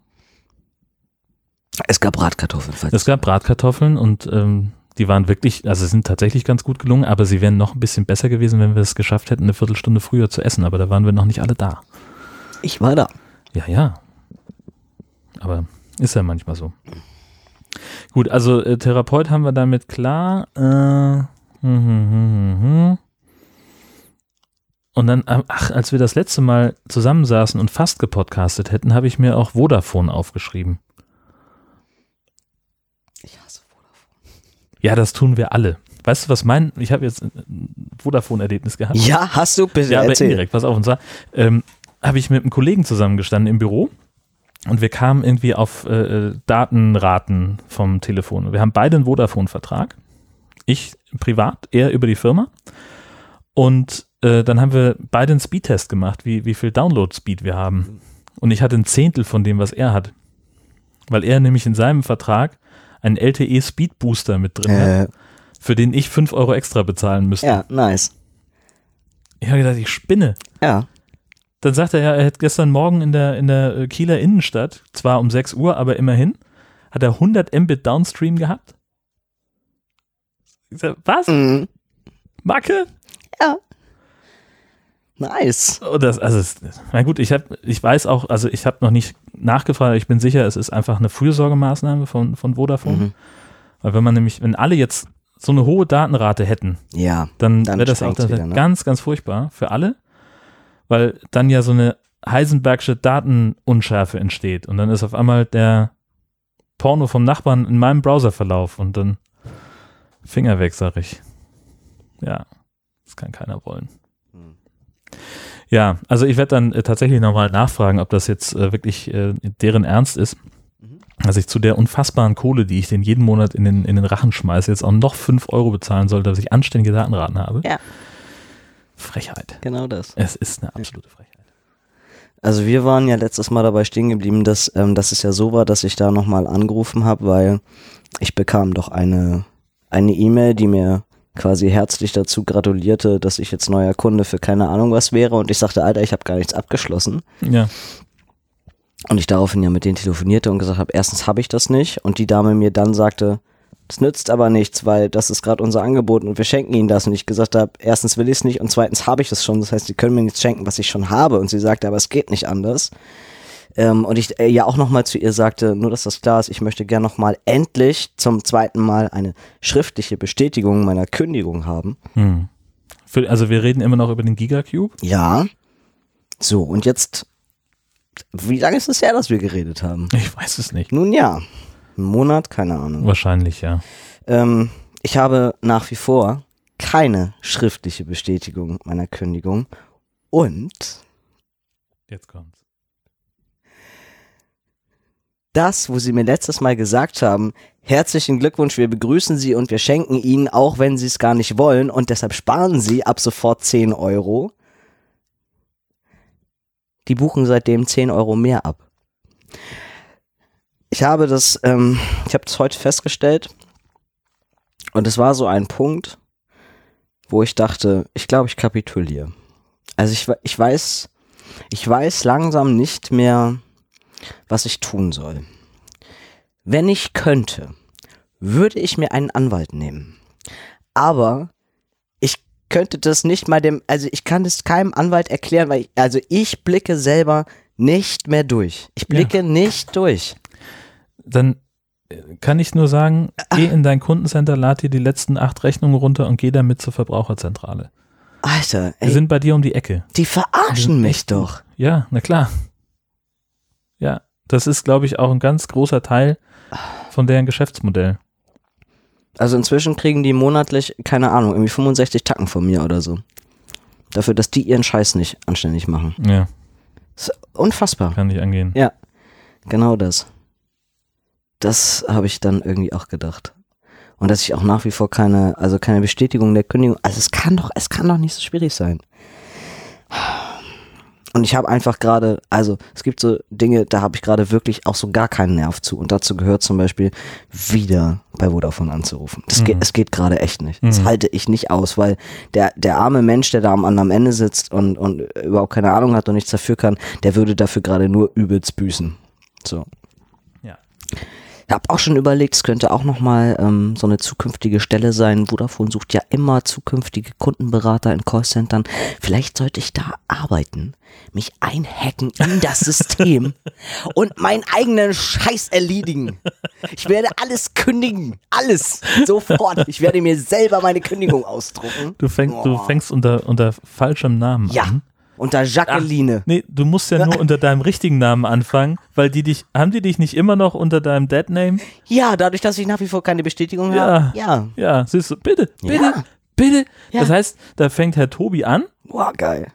Es gab Bratkartoffeln. falls- Es gab Bratkartoffeln und ähm, die waren wirklich, also sind tatsächlich ganz gut gelungen, aber sie wären noch ein bisschen besser gewesen, wenn wir es geschafft hätten, eine Viertelstunde früher zu essen, aber da waren wir noch nicht alle da. Ich war da. Ja, ja. Aber ist ja manchmal so. Gut, also äh, Therapeut haben wir damit klar. Äh, hm, hm, hm, hm, hm. Und dann, ähm, ach, als wir das letzte Mal zusammensaßen und fast gepodcastet hätten, habe ich mir auch Vodafone aufgeschrieben. Ich hasse Vodafone. Ja, das tun wir alle. Weißt du, was mein, ich habe jetzt ein Vodafone-Erlebnis gehabt. Ja, hast du? Bitte Ja, aber erzähl. indirekt, pass auf. Und zwar ähm, habe ich mit einem Kollegen zusammengestanden im Büro und wir kamen irgendwie auf äh, äh, Datenraten vom Telefon. Wir haben beide einen Vodafone-Vertrag. Ich privat, er über die Firma. Und äh, dann haben wir beide einen Speedtest gemacht, wie, wie viel Download-Speed wir haben. Und ich hatte ein Zehntel von dem, was er hat. Weil er nämlich in seinem Vertrag einen LTE Speed Booster mit drin hat, Äh, für den ich 5 Euro extra bezahlen müsste. ja, nice. Ich habe gedacht, ich spinne. Ja. Dann sagt er ja, er hat gestern Morgen in der, in der äh, Kieler Innenstadt, zwar um 6 Uhr, aber immerhin, hat er 100 Mbit Downstream gehabt. Ich sag, was? Mhm. Macke? Nice. Oh, das, also, na gut, ich, hab, ich weiß auch, also ich habe noch nicht nachgefragt, ich bin sicher, es ist einfach eine Fürsorgemaßnahme von, von Vodafone. Mhm. Weil wenn man nämlich, wenn alle jetzt so eine hohe Datenrate hätten, Ja. dann, Dann wäre das auch das wär ne? ganz, ganz furchtbar für alle, weil dann ja so eine Heisenbergsche Datenunschärfe entsteht und dann ist auf einmal der Porno vom Nachbarn in meinem Browserverlauf und dann Finger weg, sag ich. Ja, das kann keiner wollen. Hm. Ja, also ich werde dann äh, tatsächlich nochmal nachfragen, ob das jetzt äh, wirklich äh, deren Ernst ist. Mhm. Dass ich zu der unfassbaren Kohle, die ich den jeden Monat in den, in den Rachen schmeiße, jetzt auch noch 5 Euro bezahlen soll, dass ich anständige Datenraten habe. Ja. Frechheit. Genau das. Es ist eine absolute Frechheit. Also wir waren ja letztes Mal dabei stehen geblieben, dass, ähm, dass es ja so war, dass ich da nochmal angerufen habe, weil ich bekam doch eine eine E-Mail, die mir quasi herzlich dazu gratulierte, dass ich jetzt neuer Kunde für keine Ahnung was wäre und ich sagte, Alter, ich habe gar nichts abgeschlossen. Ja. Und ich daraufhin ja mit denen telefonierte und gesagt habe, erstens habe ich das nicht und die Dame mir dann sagte, das nützt aber nichts, weil das ist gerade unser Angebot und wir schenken ihnen das. Und ich gesagt habe, erstens will ich es nicht und zweitens habe ich das schon. Das heißt, sie können mir nichts schenken, was ich schon habe. Und sie sagte, aber es geht nicht anders. Ähm, und ich äh, ja auch nochmal zu ihr sagte, nur dass das klar ist, ich möchte gern nochmal endlich zum zweiten Mal eine schriftliche Bestätigung meiner Kündigung haben. Hm. Für, also wir reden immer noch über den Gigacube. Ja. So, und jetzt, wie lange ist es her, dass wir geredet haben? Ich weiß es nicht. Nun ja, ein Monat, keine Ahnung. Wahrscheinlich, ja. Ähm, ich habe nach wie vor keine schriftliche Bestätigung meiner Kündigung und Jetzt kommt's. das, wo Sie mir letztes Mal gesagt haben, herzlichen Glückwunsch, wir begrüßen Sie und wir schenken Ihnen, auch wenn Sie es gar nicht wollen und deshalb sparen Sie ab sofort 10 Euro. Die buchen seitdem 10 Euro mehr ab. Ich habe das, ähm, ich habe das heute festgestellt und es war so ein Punkt, wo ich dachte, ich glaube, ich kapituliere. Also ich, ich weiß, ich weiß langsam nicht mehr, was ich tun soll. Wenn ich könnte, würde ich mir einen Anwalt nehmen. Aber ich könnte das nicht mal dem, also ich kann das keinem Anwalt erklären, weil ich, also ich blicke selber nicht mehr durch. Ich blicke nicht durch. Dann äh, kann ich nur sagen, geh in dein Kundencenter, lad dir die letzten acht Rechnungen runter und geh damit zur Verbraucherzentrale. Alter, Wir ey, sind bei dir um die Ecke. die verarschen mich doch. Ja, na klar. Ja, das ist, glaube ich, auch ein ganz großer Teil von deren Geschäftsmodell. Also inzwischen kriegen die monatlich, keine Ahnung, irgendwie 65 Tacken von mir oder so. Dafür, dass die ihren Scheiß nicht anständig machen. Ja, Das ist unfassbar. kann nicht angehen. Ja, genau das. Das habe ich dann irgendwie auch gedacht. Und dass ich auch nach wie vor keine, also keine Bestätigung der Kündigung, also es kann doch, es kann doch nicht so schwierig sein. Und ich habe einfach gerade, also es gibt so Dinge, da habe ich gerade wirklich auch so gar keinen Nerv zu. Und dazu gehört zum Beispiel wieder bei Vodafone anzurufen. Das geht, Mhm. es geht gerade echt nicht. Das Mhm. halte ich nicht aus, weil der, der arme Mensch, der da am anderen Ende sitzt und, und überhaupt keine Ahnung hat und nichts dafür kann, der würde dafür gerade nur übelst büßen. So. Habe auch schon überlegt, es könnte auch nochmal ähm, so eine zukünftige Stelle sein. Vodafone sucht ja immer zukünftige Kundenberater in Callcentern. Vielleicht sollte ich da arbeiten, mich einhacken in das System und meinen eigenen Scheiß erledigen. Ich werde alles kündigen. Alles. Sofort. Ich werde mir selber meine Kündigung ausdrucken. Du, fäng, du Boah. fängst unter, unter falschem Namen Ja. an. Unter Jacqueline. Nee, du musst ja nur unter deinem richtigen Namen anfangen, weil die dich, haben die dich nicht immer noch unter deinem Dead-Name? Ja, dadurch, dass ich nach wie vor keine Bestätigung Ja. habe. Ja. Ja, siehst du, bitte, bitte, Ja. bitte. Ja. Das heißt, da fängt Herr Tobi an, Boah, geil.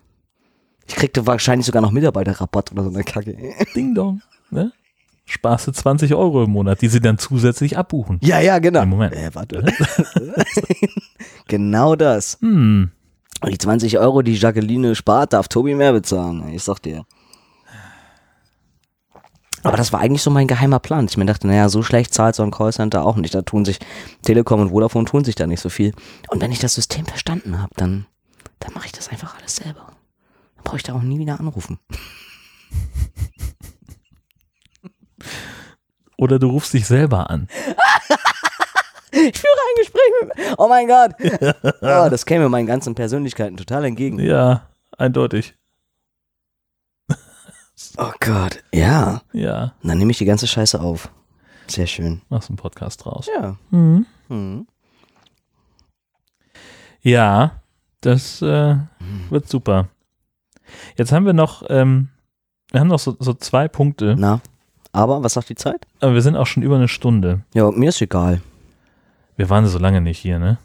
Ich kriegte wahrscheinlich sogar noch Mitarbeiterrabatt oder so eine Kacke. Ding Dong, ne? Sparst du 20 Euro im Monat, die sie dann zusätzlich abbuchen. Ja, ja, genau. Nee, Moment. Äh, warte. genau das. Hm, die 20 Euro, die Jacqueline spart, darf Tobi mehr bezahlen. Ich sag dir. Aber das war eigentlich so mein geheimer Plan. Ich mir dachte, naja, so schlecht zahlt so ein Callcenter auch nicht. Da tun sich Telekom und Vodafone tun sich da nicht so viel. Und wenn ich das System verstanden habe, dann, dann mache ich das einfach alles selber. brauche ich da auch nie wieder anrufen. Oder du rufst dich selber an. Ich führe ein Gespräch mit. Oh mein Gott. Oh, das käme meinen ganzen Persönlichkeiten total entgegen. Ja, eindeutig. Oh Gott. Ja. Ja, Dann nehme ich die ganze Scheiße auf. Sehr schön. machst einen Podcast raus. Ja. Mhm. Hm. Ja, das äh, wird super. Jetzt haben wir noch, ähm, wir haben noch so, so zwei Punkte, Na. Aber was sagt die Zeit? aber wir sind auch schon über eine Stunde. Ja, mir ist egal. Wir waren so lange nicht hier, ne?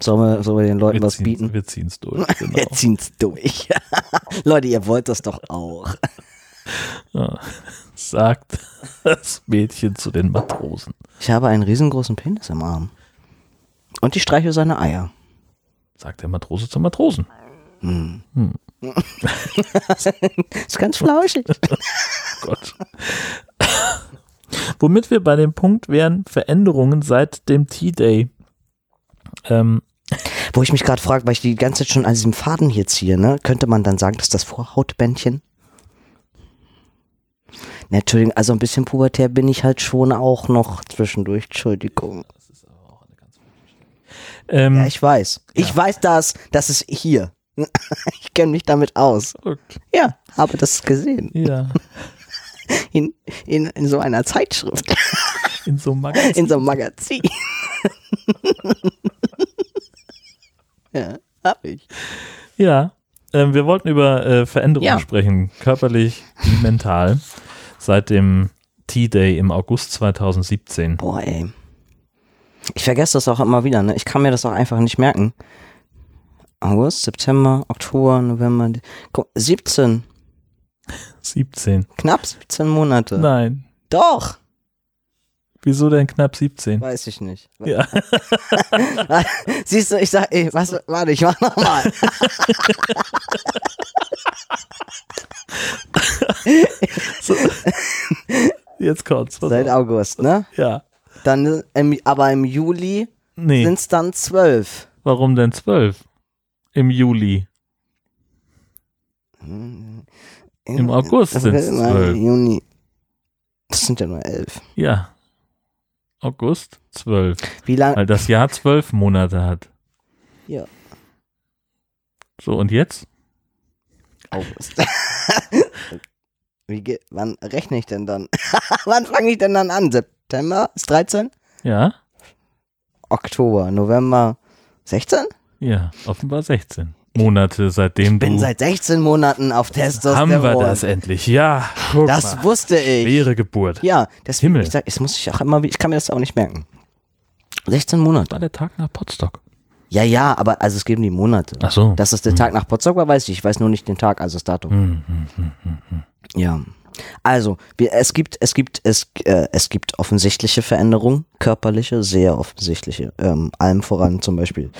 Sollen wir, sollen wir den Leuten Wir was bieten? Wir ziehen es durch. Genau. Wir ziehen's durch. Leute, ihr wollt das doch auch. Ja. Sagt das Mädchen zu den Matrosen. Ich habe einen riesengroßen Penis im Arm. Und ich streiche seine Eier. Sagt der Matrose zum Matrosen. Hm. ist ganz flauschig. Gott. Womit wir bei dem Punkt wären, Veränderungen seit dem T-Day. Ähm, Wo ich mich gerade frage, weil ich die ganze Zeit schon an diesem Faden hier ziehe, ne? Könnte man dann sagen, dass das Vorhautbändchen? Ne, Entschuldigung, also ein bisschen pubertär bin ich halt schon auch noch zwischendurch. Entschuldigung. ähm, Ja, ich weiß. Ich weiß das. Das ist hier. Ich kenne mich damit aus. okay. Ja, habe das gesehen. ja, In, in, in so einer Zeitschrift. in so einem Magazin. In so einem Magazin. ja, hab ich. Ja, ähm, wir wollten über äh, Veränderungen Ja. sprechen, körperlich wie mental, seit dem T-Day im August 2017. Boah, ey. Ich vergesse das auch immer wieder, ne? Ich kann mir das auch einfach nicht merken. August, September, Oktober, November, De- guck, 17. 17. Knapp 17 Monate. Nein. Doch. Wieso denn knapp 17? Weiß ich nicht. Ja, Siehst du, ich sag, ey, was, warte, ich mach nochmal. jetzt kommt's. Seit auf. August, ne? Ja. Dann, im, aber im Juli Nee, sind's dann 12. warum denn 12? Im Juli. Im August April, Mai, 12. Juni. Das sind ja nur 11. Ja. August 12. Wie lang? Weil das Jahr 12 Monate hat. Ja. So, und jetzt? August. Wie wann rechne ich denn dann? wann fange ich denn dann an? September ist 13? Ja? Oktober, November 16? Ja, offenbar 16 Monate, seitdem Bin du. seit 16 Monaten auf Testosteron. haben wir das endlich. Ja, guck Das mal. wusste ich. Schwere Geburt. Ja, deswegen, Himmel. ich sag, es muss ich auch immer, ich kann mir das auch nicht merken. 16 Monate. war der Tag nach Potsdok. Ja, ja, aber also es geben die Monate. Ach so. Dass es der Tag nach Potsdok war, weiß ich. Ich weiß nur nicht den Tag, also das Datum. Hm, hm, hm, hm, hm. Ja. Also, wir, es gibt, es gibt, es, äh, es gibt offensichtliche Veränderungen, körperliche, sehr offensichtliche. Ähm, allem voran zum Beispiel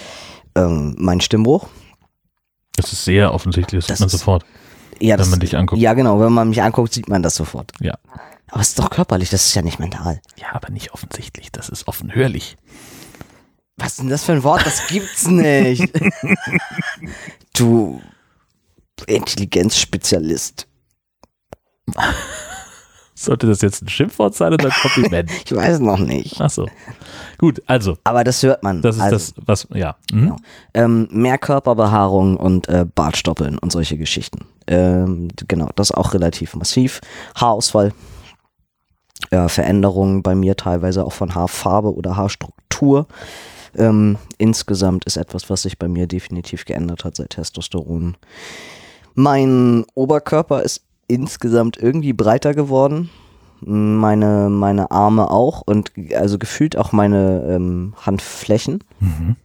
ähm, mein Stimmbruch. Das ist sehr offensichtlich, das, Das sieht man sofort. Ja, Wenn man dich anguckt. Ja, genau. Wenn man mich anguckt, sieht man das sofort. Ja. Aber es ist doch körperlich, das ist ja nicht mental. Ja, aber nicht offensichtlich, das ist offenhörlich. Was ist denn das für ein Wort? Das gibt's nicht. du Intelligenzspezialist. Sollte das jetzt ein Schimpfwort sein oder ein Kompliment? Ich weiß noch nicht. Ach so. Gut, also, Aber das hört man. das ist also, das, was, ja. Hm? Ja. Ähm, mehr Körperbehaarung und äh, Bartstoppeln und solche Geschichten. Ähm, genau, das ist auch relativ massiv. Haarausfall. Äh, Veränderungen bei mir teilweise auch von Haarfarbe oder Haarstruktur. Ähm, insgesamt ist etwas, was sich bei mir definitiv geändert hat seit Testosteron. Mein Oberkörper ist insgesamt irgendwie breiter geworden. Meine, meine Arme auch und also gefühlt auch meine ähm, Handflächen Mhm.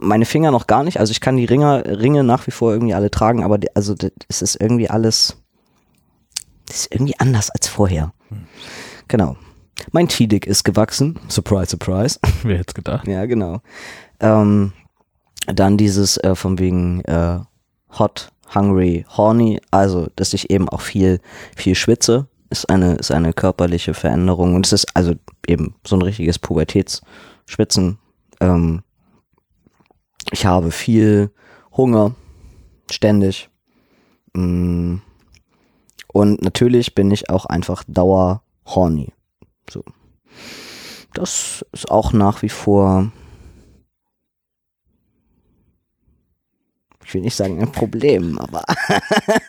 meine Finger noch gar nicht. Also ich kann die Ringer, Ringe nach wie vor irgendwie alle tragen, aber die, also es ist irgendwie alles, das ist irgendwie anders als vorher. Genau. Mein T-Dick ist gewachsen. Surprise, surprise. Wer hätte gedacht? ja, genau. Ähm, dann dieses äh, von wegen äh, hot, hungry, horny, also dass ich eben auch viel, viel schwitze, ist eine, ist eine körperliche Veränderung und es ist also eben so ein richtiges Pubertätsschwitzen. Ähm, ich habe viel Hunger, ständig. Mm. Und natürlich bin ich auch einfach dauer horny. So. Das ist auch nach wie vor, ich will nicht sagen ein Problem, aber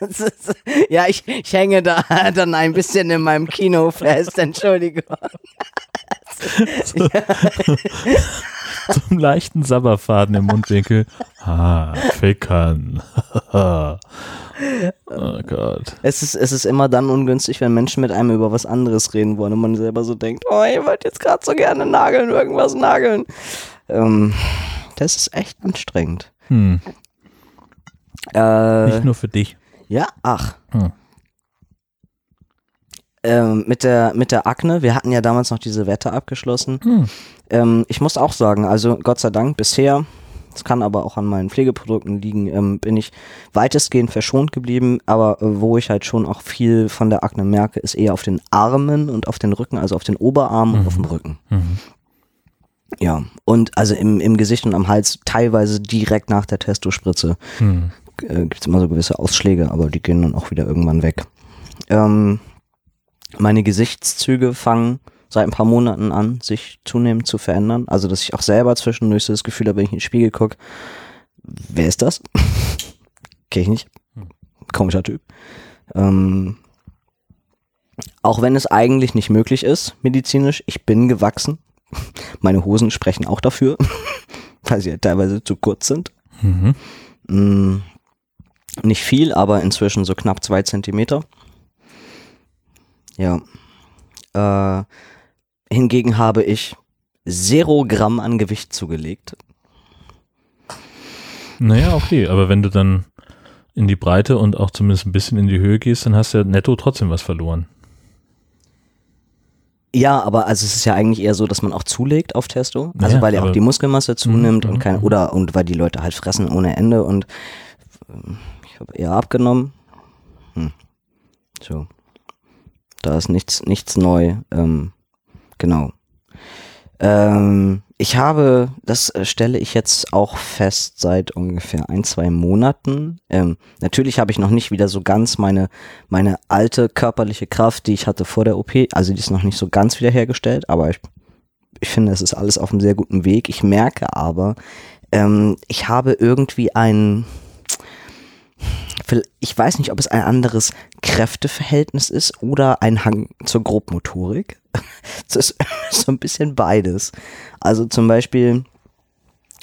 ist, ja, ich, ich hänge da dann ein bisschen in meinem Kino fest, Entschuldigung. Zum leichten Sabberfaden im Mundwinkel. Ah, Fickern. oh Gott. Es ist, es ist immer dann ungünstig, wenn Menschen mit einem über was anderes reden wollen und man selber so denkt, oh, ich wollte jetzt gerade so gerne nageln, irgendwas nageln. Ähm, das ist echt anstrengend. Hm. Äh, Nicht nur für dich. ja, ach. Hm. Ähm, mit, der, mit der Akne, wir hatten ja damals noch diese Wette abgeschlossen. Hm. Ähm, ich muss auch sagen, also Gott sei Dank bisher, es kann aber auch an meinen Pflegeprodukten liegen, ähm, bin ich weitestgehend verschont geblieben, aber äh, wo ich halt schon auch viel von der Akne merke, ist eher auf den Armen und auf den Rücken, also auf den Oberarmen und auf dem Rücken. Mhm. Ja, und also im, im Gesicht und am Hals teilweise direkt nach der Testospritze Hm. Äh, gibt es immer so gewisse Ausschläge, aber die gehen dann auch wieder irgendwann weg. Ähm, meine Gesichtszüge fangen seit ein paar Monaten an, sich zunehmend zu verändern. Also, dass ich auch selber zwischendurch so das Gefühl habe, wenn ich in den Spiegel gucke, wer ist das? Kenn ich nicht. Komischer Typ. Ähm, auch wenn es eigentlich nicht möglich ist, medizinisch, ich bin gewachsen. Meine Hosen sprechen auch dafür, weil sie ja teilweise zu kurz sind. Mhm. Nicht viel, aber inzwischen so knapp zwei Zentimeter. Ja. Äh, hingegen habe ich zero Gramm an Gewicht zugelegt. Naja, okay, aber wenn du dann in die Breite und auch zumindest ein bisschen in die Höhe gehst, dann hast du ja netto trotzdem was verloren. Ja, aber also es ist ja eigentlich eher so, dass man auch zulegt auf Testo. Also Ja, weil ja auch die Muskelmasse zunimmt Mhm, und kein, mhm. oder und weil die Leute halt fressen ohne Ende und ähm, habe eher abgenommen. Hm. So. Da ist nichts, nichts neu. Ähm, genau. Ähm, ich habe, das äh, stelle ich jetzt auch fest seit ungefähr ein, zwei Monaten. Ähm, natürlich habe ich noch nicht wieder so ganz meine, meine alte körperliche Kraft, die ich hatte vor der OP. Also die ist noch nicht so ganz wiederhergestellt, aber ich, ich finde, es ist alles auf einem sehr guten Weg. Ich merke aber, ähm, ich habe irgendwie ein, ich weiß nicht, ob es ein anderes Kräfteverhältnis ist oder ein Hang zur Grobmotorik. Es ist so ein bisschen beides. Also zum Beispiel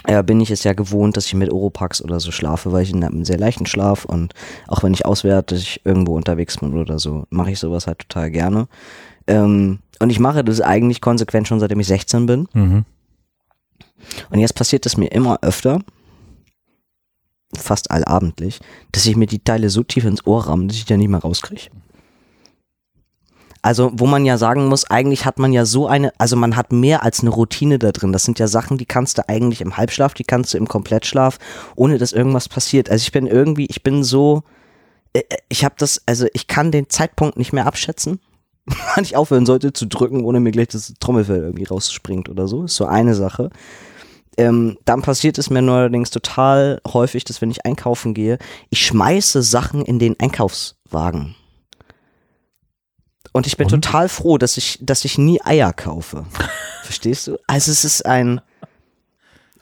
äh, bin ich es ja gewohnt, dass ich mit Oropax oder so schlafe, weil ich in einem sehr leichten Schlaf und auch wenn ich ich irgendwo unterwegs bin oder so, mache ich sowas halt total gerne. Ähm, und ich mache das eigentlich konsequent schon seitdem ich 16 bin. Mhm. Und jetzt passiert es mir immer öfter, fast allabendlich, dass ich mir die Teile so tief ins Ohr ramme, dass ich ja nicht mehr rauskriege. Also, wo man ja sagen muss, eigentlich hat man ja so eine, also man hat mehr als eine Routine da drin. Das sind ja Sachen, die kannst du eigentlich im Halbschlaf, die kannst du im Komplettschlaf, ohne dass irgendwas passiert. Also ich bin irgendwie, ich bin so, äh, ich habe das, also ich kann den Zeitpunkt nicht mehr abschätzen, wann ich aufhören sollte zu drücken, ohne mir gleich das Trommelfell irgendwie rausspringt oder so. Ist so eine Sache. Ähm, dann passiert es mir neuerdings total häufig, dass wenn ich einkaufen gehe, ich schmeiße Sachen in den Einkaufswagen. Und ich bin Und? total froh, dass ich, dass ich nie Eier kaufe. Verstehst du? Also es ist ein,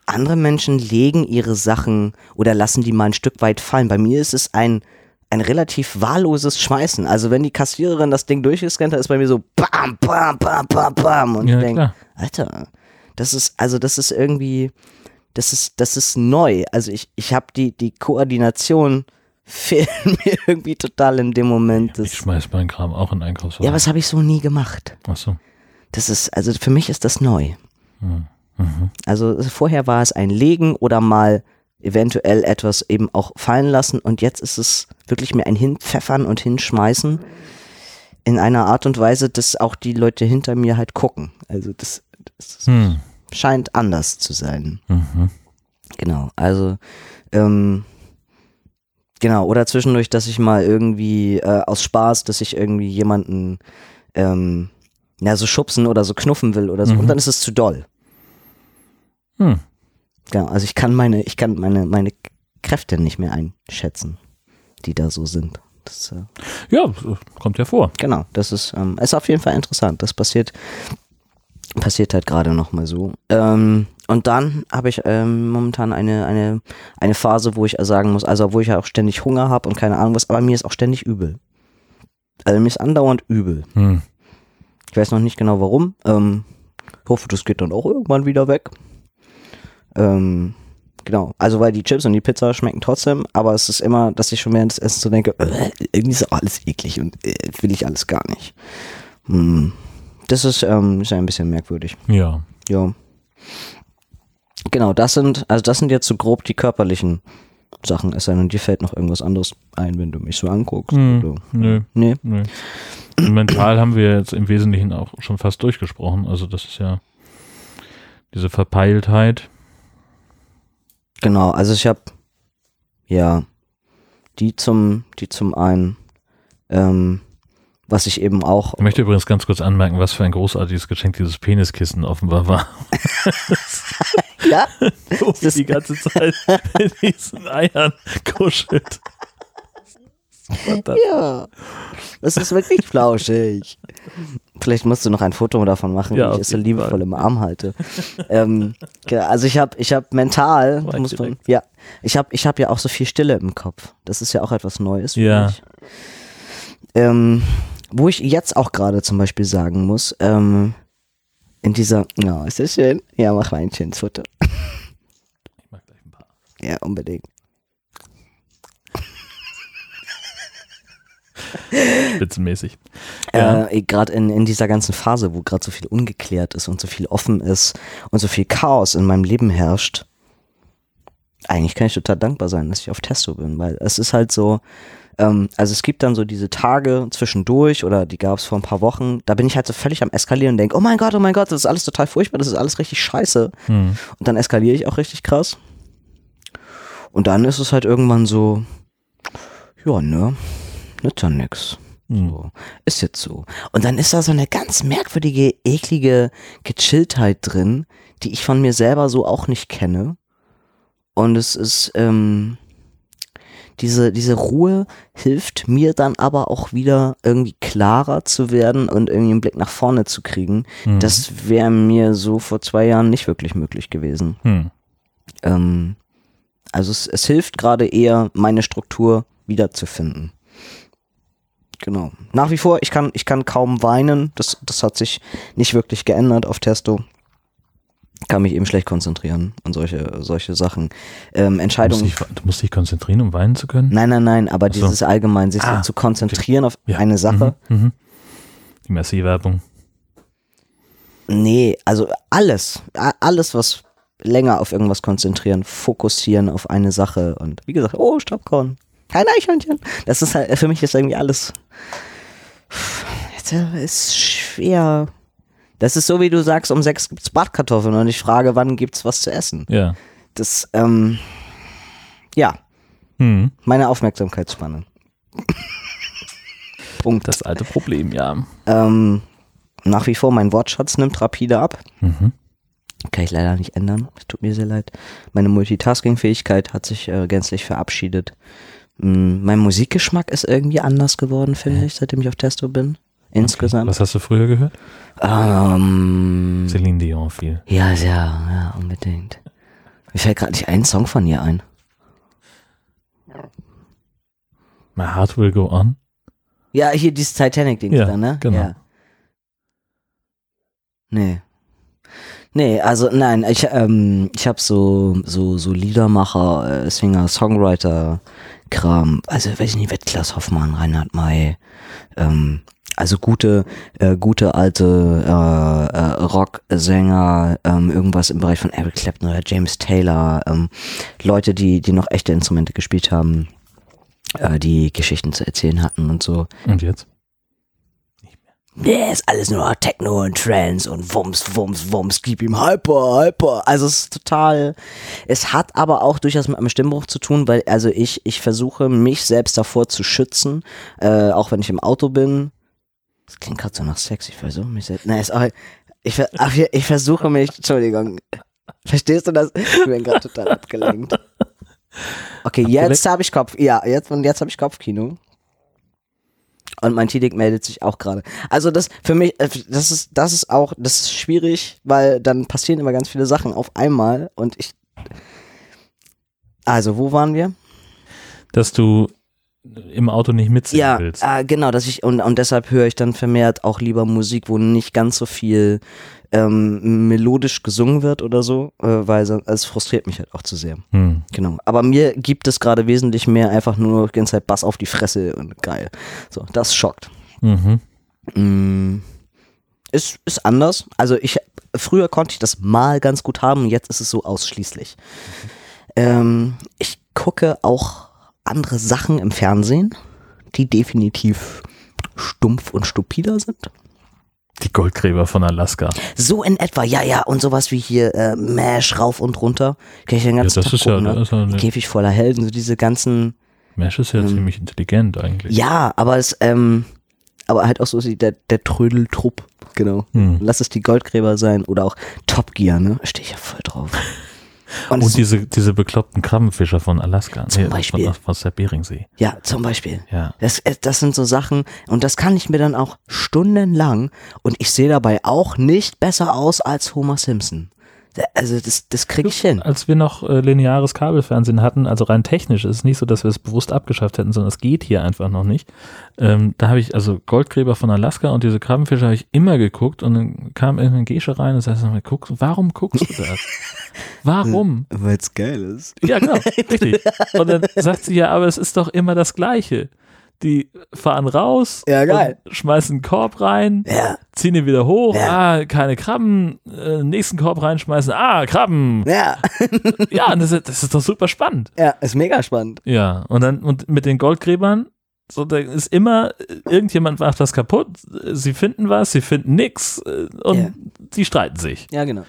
andere Menschen legen ihre Sachen oder lassen die mal ein Stück weit fallen. Bei mir ist es ein, ein relativ wahlloses Schmeißen. Also wenn die Kassiererin das Ding durchgescannt hat, ist bei mir so bam, bam, bam, bam, bam. Und Ja, ich denke. Alter, das ist, also das ist irgendwie, das ist, das ist neu. Also ich, ich habe die, die Koordination fehlt mir irgendwie total in dem Moment. Ich Das, schmeiß meinen Kram auch in Einkaufswagen. ja, was habe ich so nie gemacht. Achso. Das ist, also für mich ist das neu. Hm. Mhm. Also vorher war es ein Legen oder mal eventuell etwas eben auch fallen lassen und jetzt ist es wirklich mir ein Hinpfeffern und Hinschmeißen in einer Art und Weise, dass auch die Leute hinter mir halt gucken. Also das, das Hm. Scheint anders zu sein. Mhm. Genau, also ähm, genau, oder zwischendurch, dass ich mal irgendwie äh, aus Spaß, dass ich irgendwie jemanden ähm, ja, so schubsen oder so knuffen will oder so Mhm. und dann ist es zu doll. Hm. Genau, also ich kann meine, ich kann meine, meine Kräfte nicht mehr einschätzen. die da so sind. Das, äh, Ja, kommt ja vor. genau, das ist, ähm, ist auf jeden Fall interessant. Das passiert, passiert halt gerade nochmal so. Ähm, und dann habe ich ähm, momentan eine, eine, eine Phase, wo ich sagen muss, also wo ich ja auch ständig Hunger habe und keine Ahnung was, aber mir ist auch ständig übel. Also mir ist andauernd übel. Hm. Ich weiß noch nicht genau warum. Ähm, hoffe, das geht dann auch irgendwann wieder weg. Ähm, genau. Also weil die Chips und die Pizza schmecken trotzdem, aber es ist immer, dass ich schon während des Essens so denke, äh, irgendwie ist alles eklig und äh, will ich alles gar nicht. Hm. Das ist, ähm, ist ein bisschen merkwürdig. Ja. Ja. Genau, das sind, also das sind jetzt so grob die körperlichen Sachen. Es sei denn, dir fällt noch irgendwas anderes ein, wenn du mich so anguckst. Hm, oder? nö. Nee. Nö. Mental haben wir jetzt im Wesentlichen auch schon fast durchgesprochen. Also das ist ja diese Verpeiltheit. Genau, also ich habe ja die zum, die zum einen, ähm, was ich eben auch, Ich möchte übrigens ganz kurz anmerken, was für ein großartiges Geschenk dieses Peniskissen offenbar war. ja, Wo sie die ganze Zeit in diesen Eiern kuschelt. ja, das ist wirklich flauschig. Vielleicht musst du noch ein Foto davon machen, Ja, wie ich es so liebevoll Fall. im Arm halte. ähm, also ich habe, ich habe mental, muss man, ja, ich habe, ich habe ja auch so viel Stille im Kopf. Das ist ja auch etwas Neues für Ja. mich. Ähm, wo ich jetzt auch gerade zum Beispiel sagen muss, ähm, in dieser, ja, ist das schön? Ja, mach mal ein schönes Foto. Ich mag gleich ein paar. Ja, unbedingt. Spitzenmäßig. Ja. Äh, gerade in, in dieser ganzen Phase, wo gerade so viel ungeklärt ist und so viel offen ist und so viel Chaos in meinem Leben herrscht, eigentlich kann ich total dankbar sein, dass ich auf Testo bin, weil es ist halt so, ähm, also es gibt dann so diese Tage zwischendurch oder die gab es vor ein paar Wochen, da bin ich halt so völlig am Eskalieren und denke, oh mein Gott, oh mein Gott, das ist alles total furchtbar, das ist alles richtig scheiße. Hm. Und dann eskaliere ich auch richtig krass. Und dann ist es halt irgendwann so, ja, ne, nützt ja nix. Hm. So. Ist jetzt so. Und dann ist da so eine ganz merkwürdige, eklige Gechilltheit drin, die ich von mir selber so auch nicht kenne. Und es ist, ähm, diese, diese Ruhe hilft mir dann aber auch wieder irgendwie klarer zu werden und irgendwie einen Blick nach vorne zu kriegen. Hm. Das wäre mir so vor zwei Jahren nicht wirklich möglich gewesen. Hm. Ähm, also es, es hilft gerade eher, meine Struktur wiederzufinden. Genau. Nach wie vor, ich kann, ich kann kaum weinen. Das, das hat sich nicht wirklich geändert auf Testo. Kann mich eben schlecht konzentrieren und solche, solche Sachen. Ähm, Du, musst Entscheidungen. dich, du musst dich konzentrieren, um weinen zu können? Nein, nein, nein, aber so. dieses allgemein, sich Ah, zu konzentrieren auf Ja. eine Sache. Mhm. Mhm. Die Messi-Werbung. Nee, also alles, alles, was länger auf irgendwas konzentrieren, fokussieren auf eine Sache und wie gesagt, oh, Staubkorn, kein Eichhörnchen. Das ist halt, für mich ist irgendwie alles, äh, ist schwer. Das ist so, wie du sagst, um sechs gibt's Bratkartoffeln und ich frage, wann gibt's was zu essen. Ja. Das, ähm, ja, Hm. meine Aufmerksamkeitsspanne. Punkt. Das alte Problem, ja. Ähm, nach wie vor, mein Wortschatz nimmt rapide ab. Mhm. Kann ich leider nicht ändern. Es tut mir sehr leid. Meine Multitasking-Fähigkeit hat sich äh, gänzlich verabschiedet. Mm, mein Musikgeschmack ist irgendwie anders geworden, finde ich, seitdem ich auf Testo bin. Insgesamt. Was hast du früher gehört? Ähm, Celine Dion viel. ja, ja, ja, unbedingt. Mir fällt gerade nicht ein Song von ihr ein. My Heart Will Go On. Ja, hier dieses Titanic-Ding Ja, da, ne? genau. Ja. Nee. Nee, also nein, ich, ähm, ich habe so, so, so Liedermacher, äh, Singer, Songwriter, Kram, also weiß ich nicht, Wettklass Hoffmann, Reinhard May, ähm, also gute, äh, gute alte äh, äh, Rocksänger, ähm, irgendwas im Bereich von Eric Clapton oder James Taylor, ähm, Leute, die, die noch echte Instrumente gespielt haben, äh, die Geschichten zu erzählen hatten und so. Und jetzt? Nee, ist alles nur Techno und Trance und Wumms, Wumms, Wumms, gib ihm Hyper, Hyper. Also es ist total, es hat aber auch durchaus mit einem Stimmbruch zu tun, weil also ich, ich versuche mich selbst davor zu schützen, äh, auch wenn ich im Auto bin. Das klingt gerade so nach Sex, ich versuche mich selbst, nein, ist auch, ich, ich versuche mich, Entschuldigung, verstehst du das? Ich bin gerade total abgelenkt. Okay, jetzt habe ich Kopf. Ja, jetzt, und jetzt habe ich Kopfkino. Und mein Tidik meldet sich auch gerade. Also das für mich, äh, das ist, das ist auch, das ist schwierig, weil dann passieren immer ganz viele Sachen auf einmal und ich. Also, wo waren wir? Dass du im Auto nicht mitsingen Ja, willst. äh, genau, dass ich und, und deshalb höre ich dann vermehrt auch lieber Musik, wo nicht ganz so viel ähm, melodisch gesungen wird oder so, äh, weil es frustriert mich halt auch zu sehr. Hm. Genau. Aber mir gibt es gerade wesentlich mehr einfach nur die ganze Zeit Bass auf die Fresse und geil. So, das schockt. Mhm. Mm, ist, ist anders. Also ich früher konnte ich das mal ganz gut haben, jetzt ist es so ausschließlich. Ähm, ich gucke auch andere Sachen im Fernsehen, die definitiv stumpf und stupider sind. Die Goldgräber von Alaska. So in etwa, ja, ja, und sowas wie hier äh, Mash rauf und runter. Kann ich den Ja, ganzen das Tag ist ja, gucken, ne? das ist ja eine, Käfig voller Helden, so diese ganzen Mesh ist ja ziemlich intelligent eigentlich. Ähm, Ja, aber es, ähm, aber halt auch so der, der Trödeltrupp, genau. Hm. Lass es die Goldgräber sein oder auch Top Gear, ne? Stehe ich ja voll drauf. Und, Und es- diese, diese bekloppten Krabbenfischer von Alaska. Zum Beispiel. Von, aus der Beringsee. ja, zum Beispiel. Ja. Das, äh, das sind so Sachen, und das kann ich mir dann auch stundenlang, und ich sehe dabei auch nicht besser aus als Homer Simpson. Also das, das kriege ich hin. Als wir noch äh, lineares Kabelfernsehen hatten, also rein technisch, ist es nicht so, dass wir es bewusst abgeschafft hätten, sondern es geht hier einfach noch nicht. Ähm, da habe ich, also Goldgräber von Alaska und diese Krabbenfische habe ich immer geguckt und dann kam irgendein Gesche rein und sagte, guck, warum guckst du das? Warum? Weil es geil ist. Ja, genau, richtig. Und dann sagt sie ja, aber es ist doch immer das Gleiche. Die fahren raus, Ja, schmeißen einen Korb rein, Ja, ziehen ihn wieder hoch, Ja. ah, keine Krabben, äh, nächsten Korb reinschmeißen, ah, Krabben. ja, Ja, und das, ist- das ist doch super spannend. ja, ist mega spannend. Ja, und dann und mit den Goldgräbern, so da ist immer, äh, irgendjemand macht was kaputt, sie finden was, sie finden nix äh, und sie streiten sich. Ja, genau.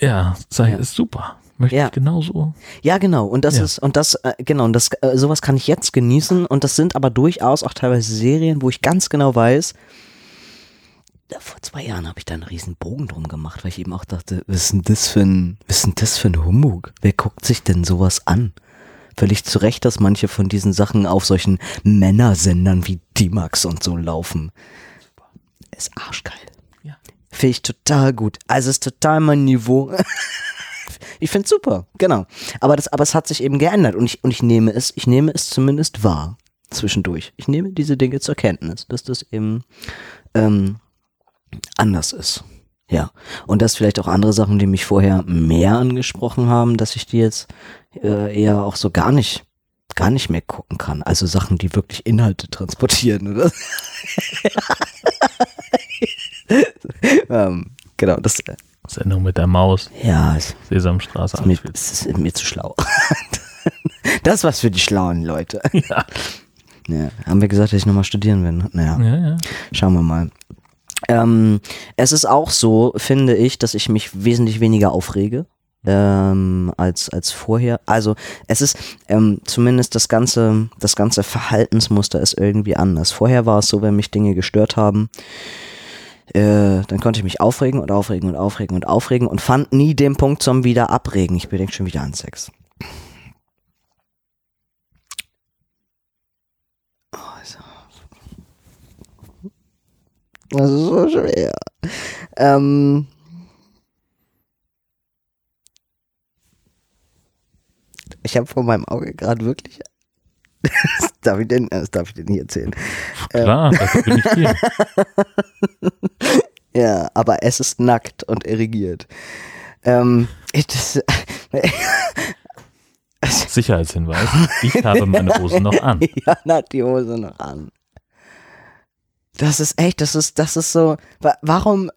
Ja, sag ich, Ja. ist super. Möchte Ja. ich genauso. Ja, genau. Und das Ja. ist, und das, äh, genau, und das, äh, sowas kann ich jetzt genießen. Und das sind aber durchaus auch teilweise Serien, wo ich ganz genau weiß, vor zwei Jahren habe ich da einen riesen Bogen drum gemacht, weil ich eben auch dachte, was ist denn das für ein, was ist denn das für ein Humbug? Wer guckt sich denn sowas an? Völlig zu Recht, dass manche von diesen Sachen auf solchen Männersendern wie D-Max und so laufen. Ist arschgeil. Ja. Finde ich total gut. Also ist total mein Niveau. ich finde super, genau. Aber das, aber es hat sich eben geändert und ich, und ich nehme es, ich nehme es zumindest wahr zwischendurch. Ich nehme diese Dinge zur Kenntnis, dass das eben ähm, anders ist. Ja. Und dass vielleicht auch andere Sachen, die mich vorher mehr angesprochen haben, dass ich die jetzt äh, eher auch so gar nicht gar nicht mehr gucken kann. Also Sachen, die wirklich Inhalte transportieren, oder? ähm, genau, das äh, Sendung mit der Maus, ja, es Sesamstraße. ist mir, ist mir zu schlau. das was für die schlauen Leute. Ja. Ja, haben wir gesagt, dass ich nochmal studieren will? ne? Naja, ja, ja. schauen wir mal. Ähm, es ist auch so, finde ich, dass ich mich wesentlich weniger aufrege ähm, als als vorher. Also es ist ähm, zumindest das ganze das ganze Verhaltensmuster ist irgendwie anders. Vorher war es so, wenn mich Dinge gestört haben, äh, dann konnte ich mich aufregen und aufregen und aufregen und aufregen und fand nie den Punkt zum wieder abregen. Ich bedenke schon wieder an Sex. Oh, Das ist so schwer. Ähm, ich habe vor meinem Auge gerade wirklich. Das darf ich denn, das darf ich denn nicht erzählen. Klar, dafür bin ich hier. Ja, aber es ist nackt und irrigiert. Ähm, das, Sicherheitshinweis. Ich habe meine Hose noch an. Jan hat die Hose noch an. Das ist echt, das ist, das ist so. wa- Warum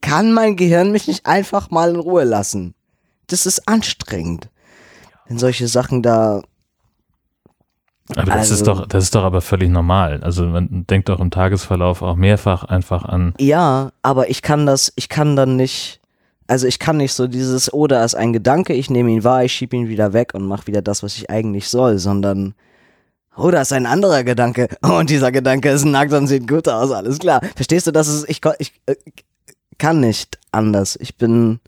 kann mein Gehirn mich nicht einfach mal in Ruhe lassen? Das ist anstrengend. Wenn solche Sachen da. Aber das Also- ist doch, das ist doch aber völlig normal. Also man denkt doch im Tagesverlauf auch mehrfach einfach an, Ja, aber ich kann das, ich kann dann nicht. Also ich kann nicht so dieses, oh, da ist ein Gedanke, ich nehme ihn wahr, ich schiebe ihn wieder weg und mache wieder das, was ich eigentlich soll, sondern oh, da ist ein anderer Gedanke. Oh, und dieser Gedanke ist nackt und sieht gut aus, alles klar. Verstehst du, das ist, ich, kon- ich äh, kann nicht anders. Ich bin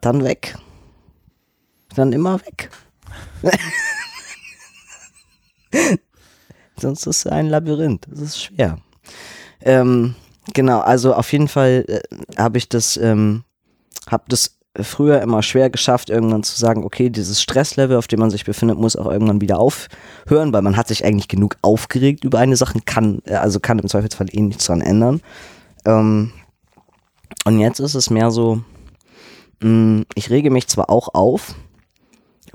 dann weg. dann immer weg. Sonst ist es ein Labyrinth. Das ist schwer. Ähm, genau, also auf jeden Fall äh, habe ich das, ähm, habe das früher immer schwer geschafft, irgendwann zu sagen, okay, dieses Stresslevel, auf dem man sich befindet, muss auch irgendwann wieder aufhören, weil man hat sich eigentlich genug aufgeregt über eine Sache, kann, äh, also kann im Zweifelsfall eh nichts dran ändern. Ähm, und jetzt ist es mehr so, mh, ich rege mich zwar auch auf,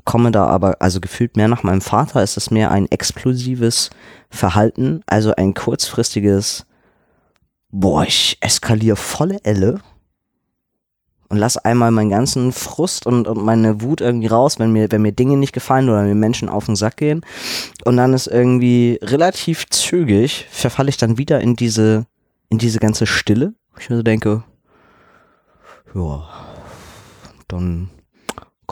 komme da aber, also gefühlt mehr nach meinem Vater, ist es mehr ein explosives Verhalten, also ein kurzfristiges, boah, ich eskaliere volle Elle und lass einmal meinen ganzen Frust und, und meine Wut irgendwie raus, wenn mir, wenn mir Dinge nicht gefallen oder mir Menschen auf den Sack gehen. Und dann ist irgendwie relativ zügig, verfalle ich dann wieder in diese, in diese ganze Stille. Ich mir so denke, ja, dann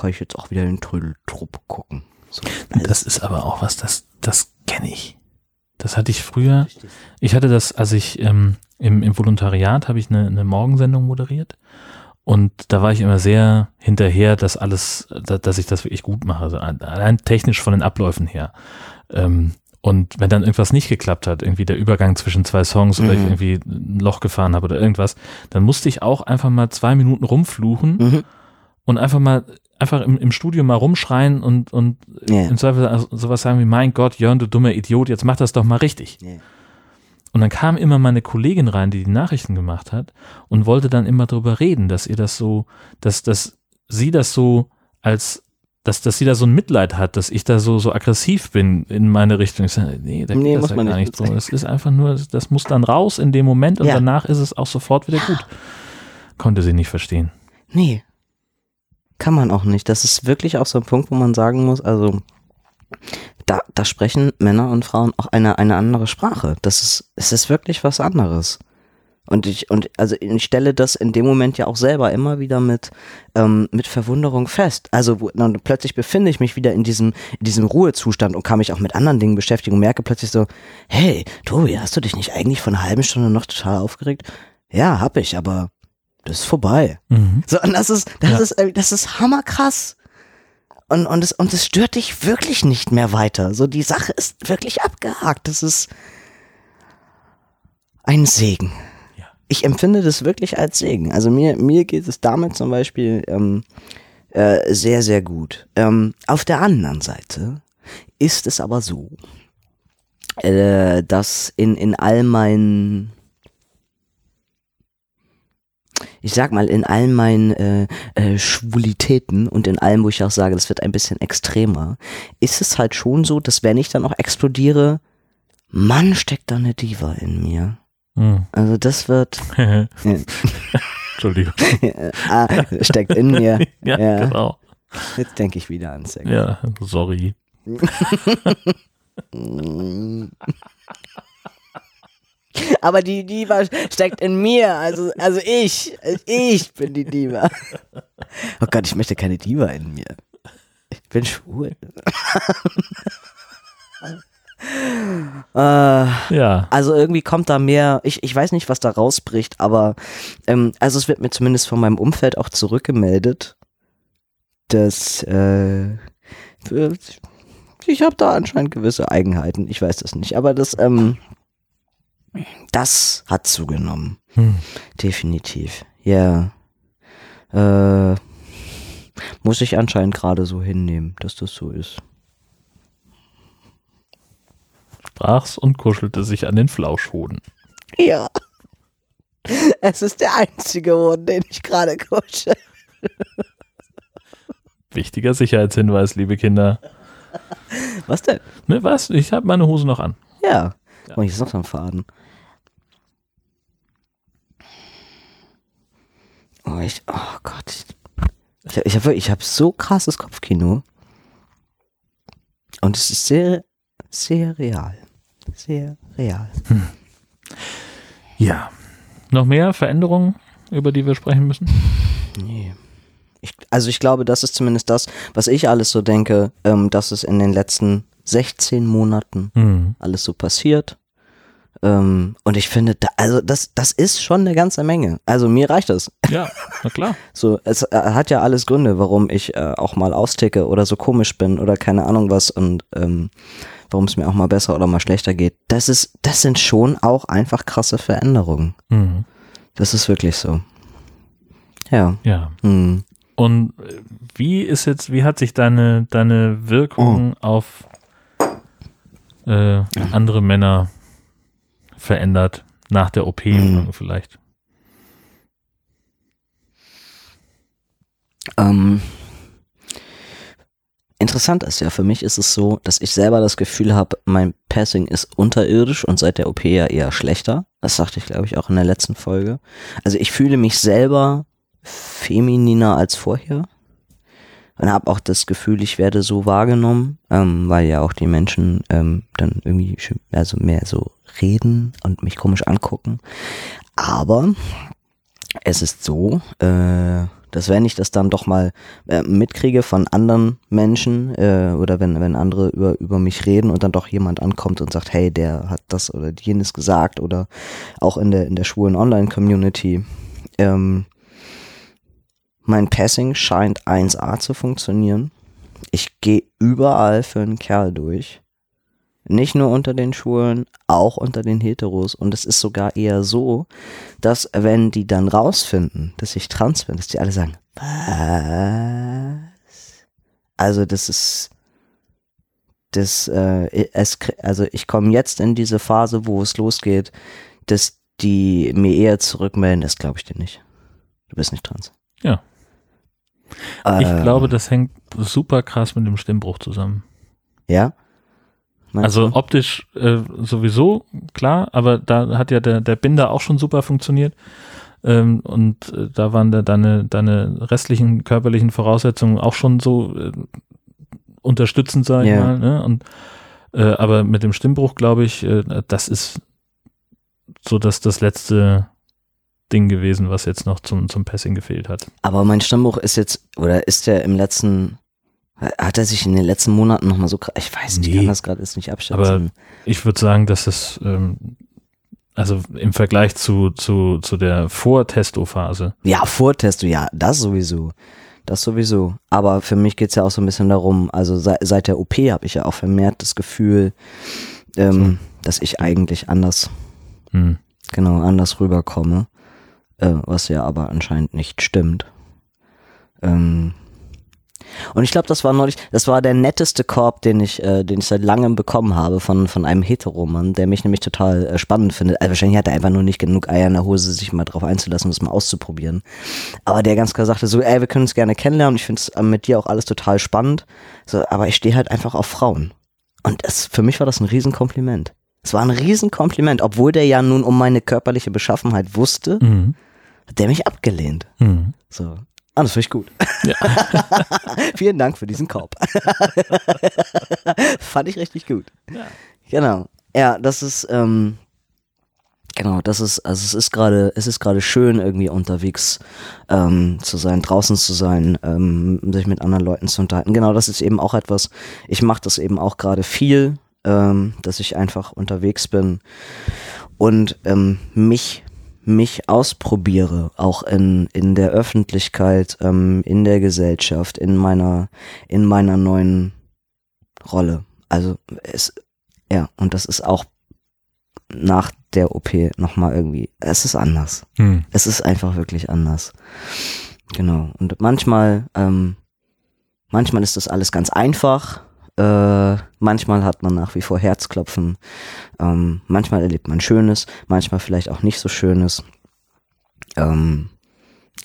kann ich jetzt auch wieder den Trödeltrupp gucken. So, Das ist aber auch was, das, das kenne ich. Das hatte ich früher. Ich hatte das, als ich ähm, im, im Volontariat habe ich eine, eine Morgensendung moderiert. Und da war ich immer sehr hinterher, dass alles, da, dass ich das wirklich gut mache. Also allein technisch von den Abläufen her. Ähm, und wenn dann irgendwas nicht geklappt hat, irgendwie der Übergang zwischen zwei Songs oder ich Mhm. irgendwie ein Loch gefahren habe oder irgendwas, dann musste ich auch einfach mal zwei Minuten rumfluchen Mhm. und einfach mal, einfach im, im Studio mal rumschreien und, und Ja. im Zweifel also sowas sagen wie, mein Gott, Jörn, du dummer Idiot, jetzt mach das doch mal richtig. Ja. Und dann kam immer meine Kollegin rein, die die Nachrichten gemacht hat und wollte dann immer drüber reden, dass ihr das so, dass, dass sie das so als, dass, dass sie da so ein Mitleid hat, dass ich da so, so aggressiv bin in meine Richtung. Ich sage, nee, da geht Nee, das muss ja man gar nicht nicht so. Das ist einfach nur, das muss dann raus in dem Moment und Ja. danach ist es auch sofort wieder gut. Konnte sie nicht verstehen. Nee. Kann man auch nicht. Das ist wirklich auch so ein Punkt, wo man sagen muss, also da, da sprechen Männer und Frauen auch eine, eine andere Sprache. Das ist, es ist wirklich was anderes. Und ich, und also ich stelle das in dem Moment ja auch selber immer wieder mit, ähm, mit Verwunderung fest. Also wo, dann plötzlich befinde ich mich wieder in diesem, in diesem Ruhezustand und kann mich auch mit anderen Dingen beschäftigen und merke plötzlich so, hey, Tobi, hast du dich nicht eigentlich vor einer halben Stunde noch total aufgeregt? Ja, hab ich, aber das ist vorbei. Mhm. So, und das ist, das Ja. ist, äh, das ist hammerkrass. Und, und, es, und es stört dich wirklich nicht mehr weiter. So, die Sache ist wirklich abgehakt. Das ist ein Segen. Ja. Ich empfinde das wirklich als Segen. Also mir, mir geht es damit zum Beispiel ähm, äh, sehr, sehr gut. Ähm, auf der anderen Seite ist es aber so, äh, dass in, in all meinen ich sag mal, in all meinen äh, äh, Schwulitäten und in allem, wo ich auch sage, das wird ein bisschen extremer, ist es halt schon so, dass wenn ich dann auch explodiere, Mann, steckt da eine Diva in mir. Mhm. Also das wird, Entschuldigung. ah, steckt in mir. Ja, Ja. genau. Jetzt denke ich wieder an Sex. Ja, sorry. Aber die Diva steckt in mir, also, also ich, ich bin die Diva. Oh Gott, ich möchte keine Diva in mir. Ich bin schwul. äh, Ja. also irgendwie kommt da mehr, ich, ich weiß nicht, was da rausbricht, aber ähm, also es wird mir zumindest von meinem Umfeld auch zurückgemeldet, dass äh, ich habe da anscheinend gewisse Eigenheiten, ich weiß das nicht, aber das, ähm, das hat zugenommen, Hm. definitiv, ja. Äh, muss ich anscheinend gerade so hinnehmen, dass das so ist. Sprach's und kuschelte sich an den Flauschhoden. Ja. Es ist der einzige Hund, den ich gerade kusche. Wichtiger Sicherheitshinweis, liebe Kinder. Was denn? Ne, was? Ich habe meine Hose noch an. Ja. Ja. Oh, hier ist noch so ein Faden. Oh, ich, oh Gott. Ich, ich habe ich hab so krasses Kopfkino. Und es ist sehr, sehr real. Sehr real. Ja. Noch mehr Veränderungen, über die wir sprechen müssen? Nee. Ich, also ich glaube, das ist zumindest das, was ich alles so denke, ähm, dass es in den letzten 16 Monaten Hm. alles so passiert. Ähm, und ich finde, da, also das, das ist schon eine ganze Menge. Also mir reicht das. Ja, na klar. So, es äh, hat ja alles Gründe, warum ich äh, auch mal austicke oder so komisch bin oder keine Ahnung was und ähm, warum es mir auch mal besser oder mal schlechter geht. Das ist, das sind schon auch einfach krasse Veränderungen. Mhm. Das ist wirklich so. Ja. Ja. Hm. Und äh, wie ist jetzt, wie hat sich deine, deine Wirkung auf äh, andere Männer verändert? Nach der OP Mhm. vielleicht? Ähm, interessant ist ja, für mich ist es so, dass ich selber das Gefühl habe, mein Passing ist unterirdisch und seit der OP ja eher schlechter. Das sagte ich, glaube ich, auch in der letzten Folge. Also ich fühle mich selber femininer als vorher und habe auch das Gefühl, ich werde so wahrgenommen, ähm, weil ja auch die Menschen ähm, dann irgendwie also mehr so reden und mich komisch angucken. Aber es ist so, äh, dass wenn ich das dann doch mal äh, mitkriege von anderen Menschen äh, oder wenn, wenn andere über, über mich reden und dann doch jemand ankommt und sagt, hey, der hat das oder jenes gesagt oder auch in der, in der schwulen Online-Community, ähm, mein Passing scheint 1A zu funktionieren. Ich gehe überall für einen Kerl durch. Nicht nur unter den Schwulen, auch unter den Heteros. Und es ist sogar eher so, dass wenn die dann rausfinden, dass ich trans bin, dass die alle sagen, was? Also das ist, das, äh, es, also ich komme jetzt in diese Phase, wo es losgeht, dass die mir eher zurückmelden, das glaube ich dir nicht. Du bist nicht trans. Ja. Ich Ähm, glaube, das hängt super krass mit dem Stimmbruch zusammen. Ja? Meinst Also du? optisch äh, sowieso, klar, aber da hat ja der, der Binder auch schon super funktioniert. Ähm, und äh, da waren da deine, deine restlichen körperlichen Voraussetzungen auch schon so äh, unterstützend, sag ich Ja. mal. Ne? Und, äh, aber mit dem Stimmbruch, glaube ich, äh, das ist so dass das letzte Ding gewesen, was jetzt noch zum, zum Passing gefehlt hat. Aber mein Stimmbruch ist jetzt, oder ist der im letzten, hat er sich in den letzten Monaten nochmal so, ich weiß nicht, ich Nee. kann das gerade jetzt nicht abschätzen. Aber ich würde sagen, dass es ähm, also im Vergleich zu, zu, zu der Vor-Testo-Phase. Ja, Vortesto, ja, das sowieso. Das sowieso. Aber für mich geht's ja auch so ein bisschen darum, also seit, seit der OP habe ich ja auch vermehrt das Gefühl, ähm, dass ich eigentlich anders, Hm. genau, anders rüberkomme. Äh, was ja aber anscheinend nicht stimmt. Ähm, und ich glaube, das war neulich, das war der netteste Korb, den ich, äh, den ich seit langem bekommen habe von, von einem Heteromann, der mich nämlich total äh, spannend findet. Also wahrscheinlich hat er einfach nur nicht genug Eier in der Hose, sich mal drauf einzulassen und es mal auszuprobieren. Aber der ganz klar sagte so, ey, wir können uns gerne kennenlernen. Ich finde es äh, mit dir auch alles total spannend. So, aber ich stehe halt einfach auf Frauen. Und das, für mich war das ein Riesenkompliment. Es war ein Riesenkompliment, obwohl der ja nun um meine körperliche Beschaffenheit wusste, Mhm. Hat der mich abgelehnt. Mhm. So. Ah, das finde ich gut. Ja. Vielen Dank für diesen Korb. Fand ich richtig gut. Ja. Genau. Ja, das ist, ähm, genau, das ist, also es ist gerade, es ist gerade schön, irgendwie unterwegs ähm, zu sein, draußen zu sein, ähm, sich mit anderen Leuten zu unterhalten. Genau, das ist eben auch etwas, ich mache das eben auch gerade viel, ähm, dass ich einfach unterwegs bin und ähm, mich mich ausprobiere, auch in, in der Öffentlichkeit, ähm, in der Gesellschaft, in meiner, in meiner neuen Rolle. Also es, ja, und das ist auch nach der OP nochmal irgendwie, es ist anders. Mhm. Es ist einfach wirklich anders. Genau. Und manchmal, ähm, manchmal ist das alles ganz einfach. Äh, manchmal hat man nach wie vor Herzklopfen. Ähm, manchmal erlebt man Schönes, manchmal vielleicht auch nicht so Schönes. Ähm,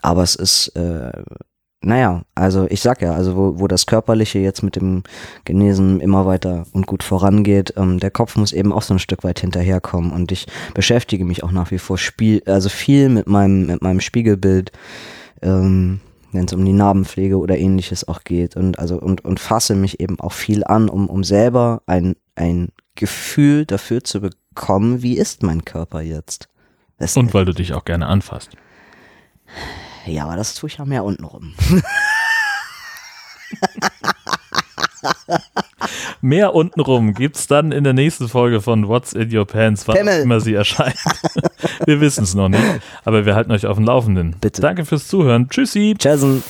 aber es ist, äh, naja, also ich sag ja, also wo, wo das Körperliche jetzt mit dem Genesen immer weiter und gut vorangeht, ähm, der Kopf muss eben auch so ein Stück weit hinterherkommen und ich beschäftige mich auch nach wie vor Spiel, also viel mit meinem, mit meinem Spiegelbild, ähm, wenn es um die Narbenpflege oder ähnliches auch geht und also und, und fasse mich eben auch viel an, um, um selber ein, ein Gefühl dafür zu bekommen, wie ist mein Körper jetzt. Das, Und weil du dich auch gerne anfasst. ja, aber das tue ich ja mehr unten rum. Mehr untenrum gibt's dann in der nächsten Folge von What's in Your Pants, wann immer sie erscheint. wir wissen es noch nicht, aber wir halten euch auf dem Laufenden. Bitte. Danke fürs Zuhören. Tschüssi. Tschüssen.